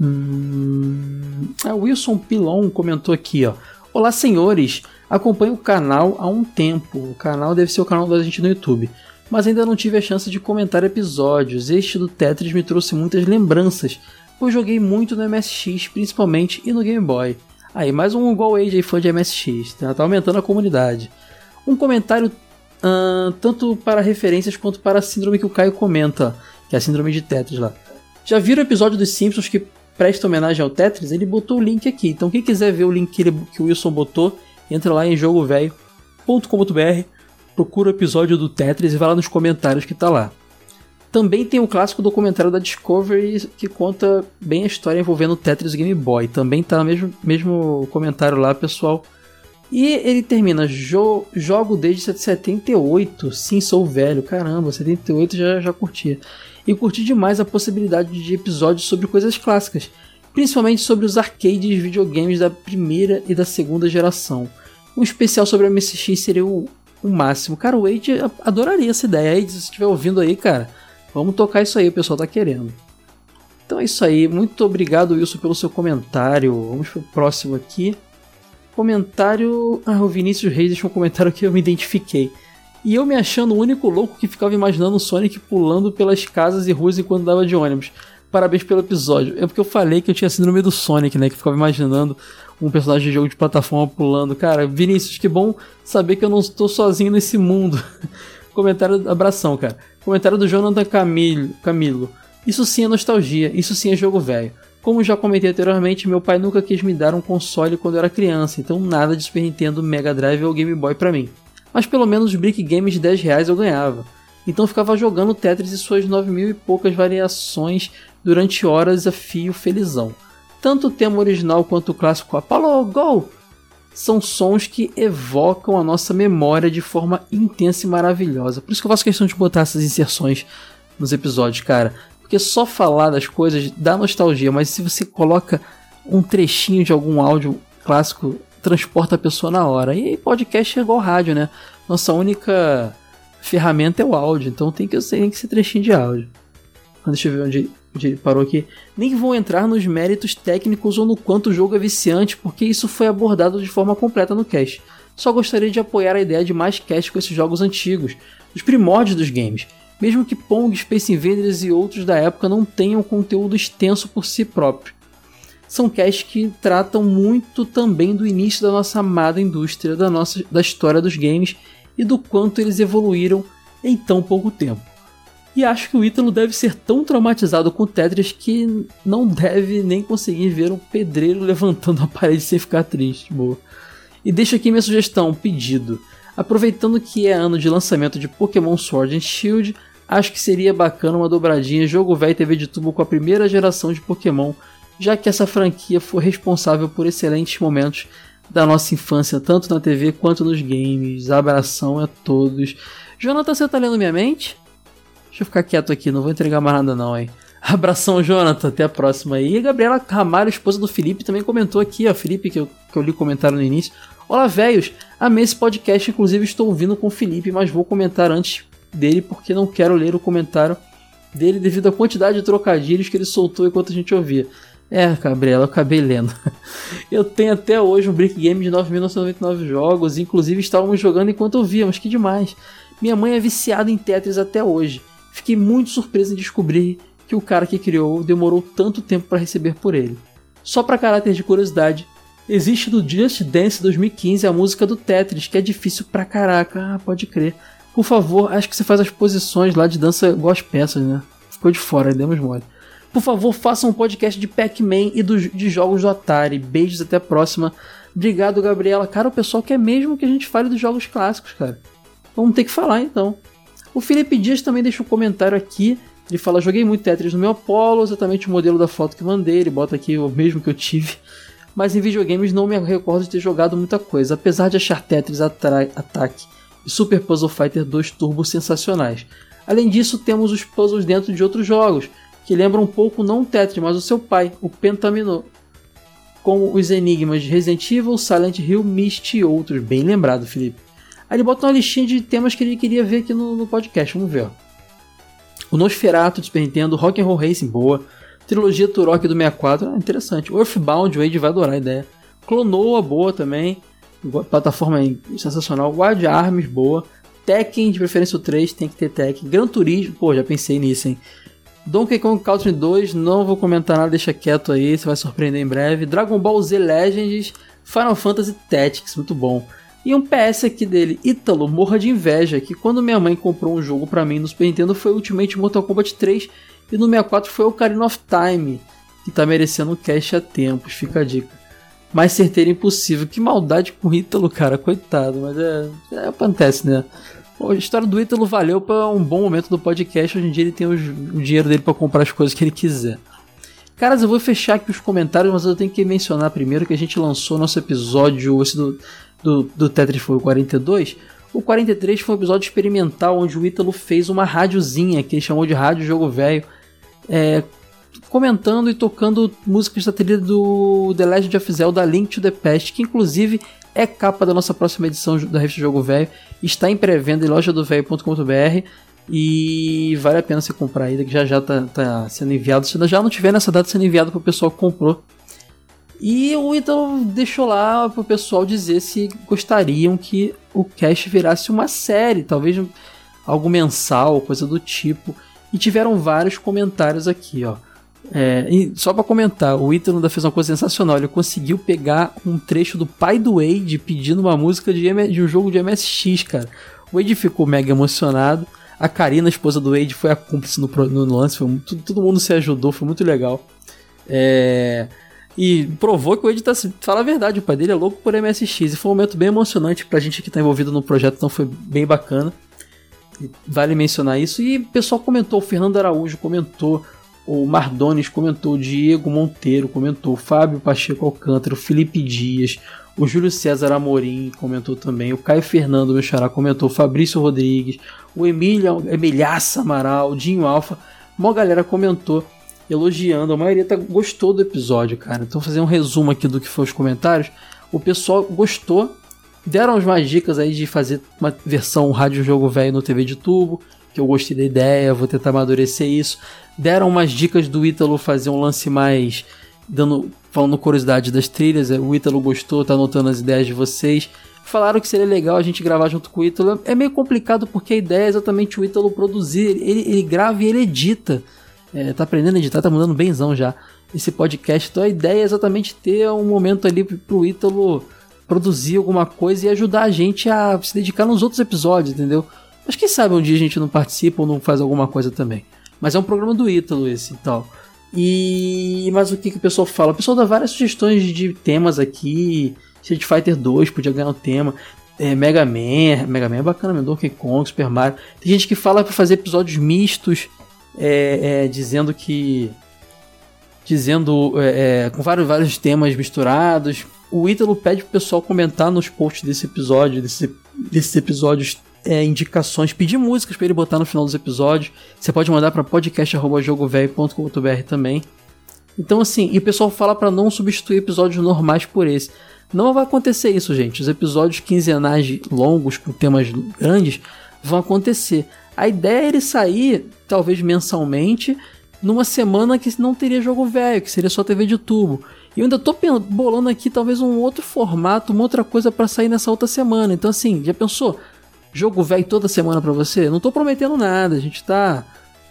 Hum... Ah, Wilson Pilon comentou aqui, ó. Olá, senhores. Acompanho o canal há um tempo. O canal deve ser o canal da gente no YouTube. Mas ainda não tive a chance de comentar episódios. Este do Tetris me trouxe muitas lembranças eu joguei muito no MSX, principalmente, e no Game Boy. Aí, mais um igual Age aí, fã de MSX, tá? tá aumentando a comunidade. Um comentário uh, tanto para referências quanto para a síndrome que o Caio comenta, que é a síndrome de Tetris lá. Já viram o episódio dos Simpsons que presta homenagem ao Tetris? Ele botou o link aqui, então quem quiser ver o link que, ele, que o Wilson botou, entra lá em jogovelho.com.br, procura o episódio do Tetris e vai lá nos comentários que tá lá. Também tem o clássico documentário da Discovery que conta bem a história envolvendo o Tetris Game Boy. Também tá no mesmo, mesmo comentário lá, pessoal. E ele termina, jo jogo desde 78, sim, sou velho, caramba, 78 já, já curtia. E curti demais a possibilidade de episódios sobre coisas clássicas, principalmente sobre os arcades videogames da primeira e da segunda geração. Um especial sobre a MSX seria o, o máximo. Cara, o Wade adoraria essa ideia. Wade, se estiver ouvindo aí, cara, Vamos tocar isso aí, o pessoal tá querendo. Então é isso aí. Muito obrigado, Wilson, pelo seu comentário. Vamos pro próximo aqui. Comentário. Ah, o Vinícius Reis deixou um comentário que eu me identifiquei. E eu me achando o único louco que ficava imaginando o Sonic pulando pelas casas e ruas enquanto dava de ônibus. Parabéns pelo episódio. É porque eu falei que eu tinha síndrome do Sonic, né? Que ficava imaginando um personagem de jogo de plataforma pulando. Cara, Vinícius, que bom saber que eu não estou sozinho nesse mundo. Comentário, abração, cara. Comentário do Jonathan Camilo. Camilo. Isso sim é nostalgia, isso sim é jogo velho. Como já comentei anteriormente, meu pai nunca quis me dar um console quando eu era criança, então nada de Super Nintendo, Mega Drive ou Game Boy para mim. Mas pelo menos os Brick Games de 10 reais eu ganhava. Então ficava jogando Tetris e suas 9 mil e poucas variações durante horas a fio felizão. Tanto o tema original quanto o clássico Apollo Go são sons que evocam a nossa memória de forma intensa e maravilhosa. Por isso que eu faço questão de botar essas inserções nos episódios, cara. Porque só falar das coisas dá nostalgia, mas se você coloca um trechinho de algum áudio clássico, transporta a pessoa na hora. E podcast é igual rádio, né? Nossa única ferramenta é o áudio, então tem que, tem que ser trechinho de áudio. Deixa eu ver onde onde parou aqui, nem vou entrar nos méritos técnicos ou no quanto o jogo é viciante, porque isso foi abordado de forma completa no cast. só gostaria de apoiar a ideia de mais cast com esses jogos antigos, os primórdios dos games, mesmo que Pong, Space Invaders e outros da época não tenham conteúdo extenso por si próprio. São casts que tratam muito também do início da nossa amada indústria, da, nossa, da história dos games e do quanto eles evoluíram em tão pouco tempo. E acho que o Ítalo deve ser tão traumatizado com Tetris que não deve nem conseguir ver um pedreiro levantando a parede sem ficar triste. Boa. E deixo aqui minha sugestão, um pedido. Aproveitando que é ano de lançamento de Pokémon Sword and Shield, acho que seria bacana uma dobradinha jogo velho TV de tubo com a primeira geração de Pokémon, já que essa franquia foi responsável por excelentes momentos da nossa infância, tanto na TV quanto nos games. Abração a todos. Jonathan, você tá lendo minha mente? Deixa eu ficar quieto aqui, não vou entregar mais nada não, hein. Abração, Jonathan. Até a próxima. E a Gabriela Ramalho, esposa do Felipe, também comentou aqui, ó. Felipe, que eu, que eu li o comentário no início. Olá, velhos. Amei esse podcast, inclusive estou ouvindo com o Felipe, mas vou comentar antes dele porque não quero ler o comentário dele devido à quantidade de trocadilhos que ele soltou enquanto a gente ouvia. É, Gabriela, eu acabei lendo. Eu tenho até hoje um Brick Game de 9.999 jogos, inclusive estávamos jogando enquanto ouvia, mas que demais. Minha mãe é viciada em Tetris até hoje. Fiquei muito surpreso em descobrir que o cara que criou demorou tanto tempo para receber por ele. Só para caráter de curiosidade, existe no Just Dance 2015 a música do Tetris, que é difícil pra caraca. Ah, pode crer. Por favor, acho que você faz as posições lá de dança igual as peças, né? Ficou de fora, demos mole. Por favor, faça um podcast de Pac-Man e do, de jogos do Atari. Beijos, até a próxima. Obrigado, Gabriela. Cara, o pessoal quer mesmo que a gente fale dos jogos clássicos, cara. Vamos ter que falar então. O Felipe Dias também deixa um comentário aqui. Ele fala: Joguei muito Tetris no meu Apollo, exatamente o modelo da foto que mandei. Ele bota aqui o mesmo que eu tive. Mas em videogames não me recordo de ter jogado muita coisa, apesar de achar Tetris Attack e Super Puzzle Fighter 2 Turbo sensacionais. Além disso, temos os puzzles dentro de outros jogos, que lembram um pouco não o Tetris, mas o seu pai, o Pentamino, como os enigmas de Resident Evil, Silent Hill, Myst e outros. Bem lembrado, Felipe. Aí ele bota uma listinha de temas que ele queria ver aqui no, no podcast. Vamos ver. Ó. O Nosferatu de Super Nintendo, Rock and Roll Racing, boa. Trilogia Turok do 64, ah, interessante. Earthbound, o Wade vai adorar a ideia. Clonoa, boa também. Plataforma sensacional. Wild Arms, boa. Tekken, de preferência o 3, tem que ter Tekken. Gran Turismo, pô, já pensei nisso, hein. Donkey Kong Country 2, não vou comentar nada, deixa quieto aí, você vai surpreender em breve. Dragon Ball Z Legends, Final Fantasy Tactics, muito bom. E um PS aqui dele, Ítalo, morra de inveja, que quando minha mãe comprou um jogo para mim no Super Nintendo foi Ultimate Mortal Kombat 3 e no 64 foi Ocarina of Time, que tá merecendo um cash a tempos, fica a dica. Mais certeiro impossível, que maldade com o Ítalo, cara, coitado, mas é, é acontece, né? a história do Ítalo valeu para um bom momento do podcast, hoje em dia ele tem os, o dinheiro dele para comprar as coisas que ele quiser. Caras, eu vou fechar aqui os comentários, mas eu tenho que mencionar primeiro que a gente lançou nosso episódio, esse do do, do Tetris foi o 42. O 43 foi um episódio experimental onde o Ítalo fez uma rádiozinha que ele chamou de Rádio Jogo Velho, é, comentando e tocando músicas da trilha do The Legend of Zelda Link to the Past, que inclusive é capa da nossa próxima edição da revista Jogo Velho, está em pré-venda em lojadovelho.com.br e vale a pena você comprar ainda, que já já está tá sendo enviado. Se já não tiver nessa data sendo enviado para o pessoal que comprou, e o Ítalo deixou lá pro pessoal dizer se gostariam que o cast virasse uma série, talvez algo mensal, coisa do tipo. E tiveram vários comentários aqui, ó. É, só para comentar, o Ítalo ainda fez uma coisa sensacional. Ele conseguiu pegar um trecho do pai do Wade pedindo uma música de, de um jogo de MSX, cara. O Wade ficou mega emocionado. A Karina, a esposa do Wade, foi a cúmplice no, no lance. Foi muito, todo mundo se ajudou, foi muito legal. É, e provou que o Ed tá, fala a verdade, o pai dele é louco por MSX. E foi um momento bem emocionante pra gente que tá envolvido no projeto, então foi bem bacana. Vale mencionar isso. E o pessoal comentou, o Fernando Araújo comentou, o Mardones comentou, o Diego Monteiro comentou, o Fábio Pacheco Alcântara, o Felipe Dias, o Júlio César Amorim comentou também, o Caio Fernando, meu xará, comentou, o Fabrício Rodrigues, o Emílio, Emilhaça Amaral, o Dinho Alfa, uma galera comentou elogiando. A maioria tá, gostou do episódio, cara. Então, fazer um resumo aqui do que foi os comentários. O pessoal gostou. Deram umas dicas aí de fazer uma versão rádio jogo velho no TV de tubo, que eu gostei da ideia, vou tentar amadurecer isso. Deram umas dicas do Ítalo fazer um lance mais dando falando curiosidade das trilhas, é, o Ítalo gostou, tá anotando as ideias de vocês. Falaram que seria legal a gente gravar junto com o Ítalo. É meio complicado porque a ideia é exatamente o Ítalo produzir. Ele, ele grava e ele edita. É, tá aprendendo a editar, tá mudando benzão já esse podcast. Então a ideia é exatamente ter um momento ali pro Ítalo produzir alguma coisa e ajudar a gente a se dedicar nos outros episódios, entendeu? Mas quem sabe um dia a gente não participa ou não faz alguma coisa também. Mas é um programa do Ítalo esse e tal. E. Mas o que, que o pessoal fala? O pessoal dá várias sugestões de temas aqui. Street Fighter 2 podia ganhar um tema. É, Mega Man, Mega Man é bacana, Donkey Kong, Super Mario. Tem gente que fala para fazer episódios mistos, é, é, dizendo que. Dizendo é, é, com vários, vários temas misturados. O Ítalo pede pro pessoal comentar nos posts desse episódio, desse, desses episódios é, indicações, pedir músicas para ele botar no final dos episódios. Você pode mandar para podcast@jogovelho.com.br também. Então assim, e o pessoal fala para não substituir episódios normais por esse. Não vai acontecer isso, gente. Os episódios quinzenais longos com temas grandes vão acontecer. A ideia é ele sair, talvez mensalmente, numa semana que não teria jogo velho, que seria só TV de tubo. E eu ainda tô bolando aqui talvez um outro formato, uma outra coisa para sair nessa outra semana. Então assim, já pensou? Jogo velho toda semana para você? Não tô prometendo nada, a gente tá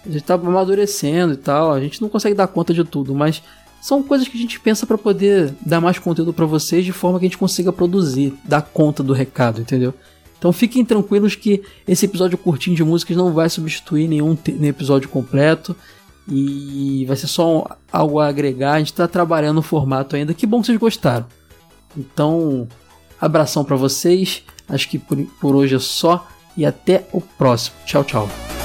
a gente tá amadurecendo e tal, a gente não consegue dar conta de tudo, mas são coisas que a gente pensa para poder dar mais conteúdo para vocês de forma que a gente consiga produzir, dar conta do recado, entendeu? Então fiquem tranquilos que esse episódio curtinho de músicas não vai substituir nenhum, nenhum episódio completo e vai ser só algo a agregar. A gente está trabalhando no formato ainda. Que bom que vocês gostaram. Então, abração para vocês Acho que por, por hoje é só e até o próximo. Tchau, tchau.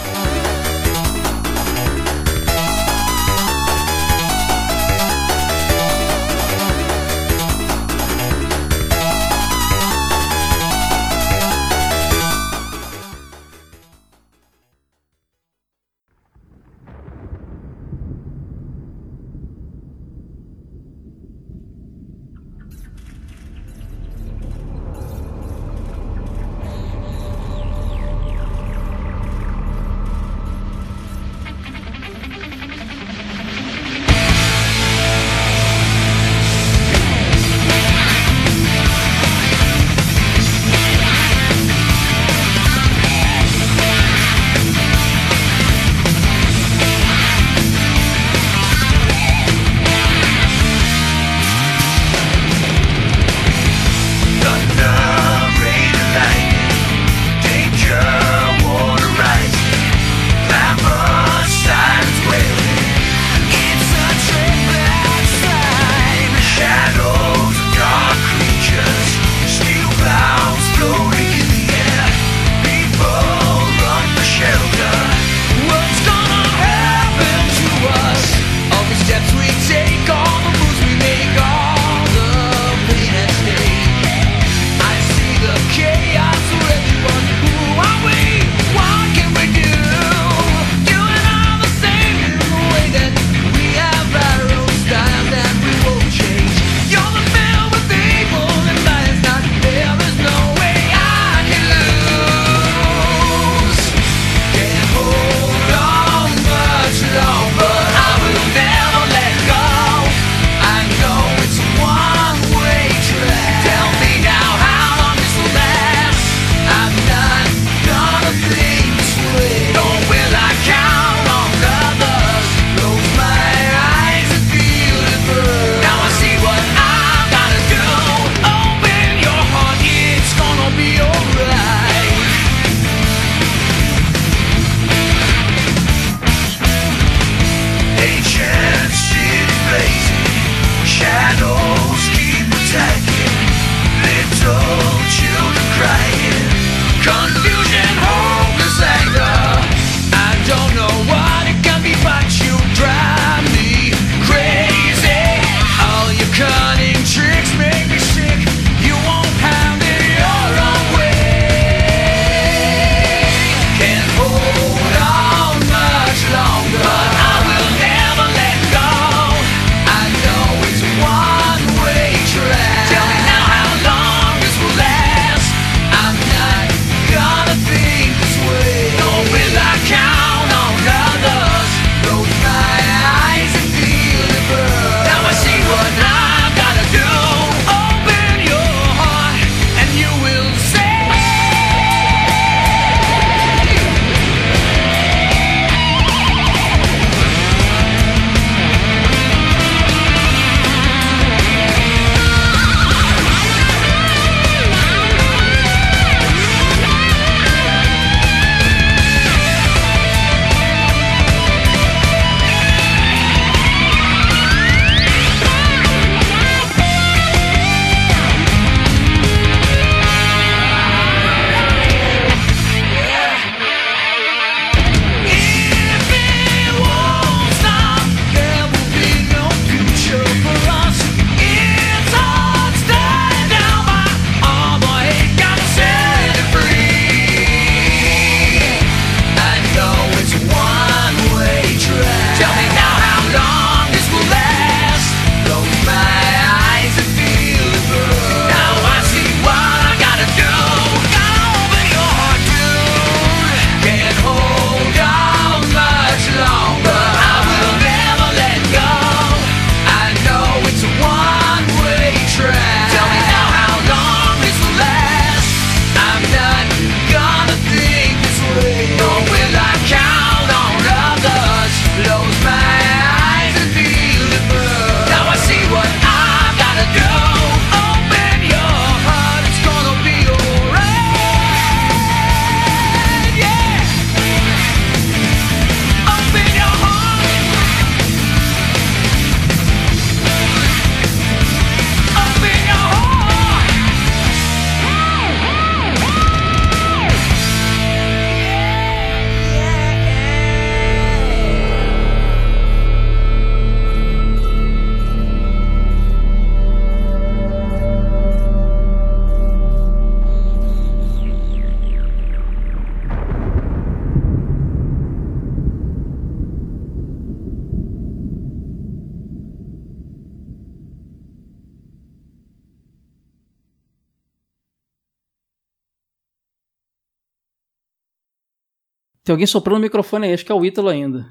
Tem alguém soprando o microfone aí, acho que é o Ítalo ainda.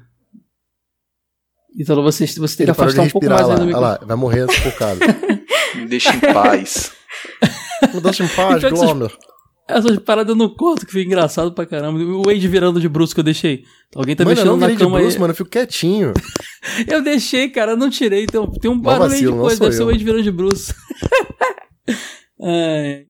Ítalo, você, você tem que de afastar um pouco mais lá. ainda do Olha microfone. lá, vai morrer sufocado. Me deixa em paz. Mudança em paz, Então, Glomer. Essas paradas eu não conto, que fica engraçado pra caramba. O Wade virando de brusco que eu deixei. Alguém tá Mano, eu mexendo não na virei de cama Bruce, aí. mano, eu fico quietinho. Eu deixei, cara, eu não tirei. Tem, tem um barulho aí vacilo, depois, sou deve ser o eu. Wade virando de Bruce. Ai.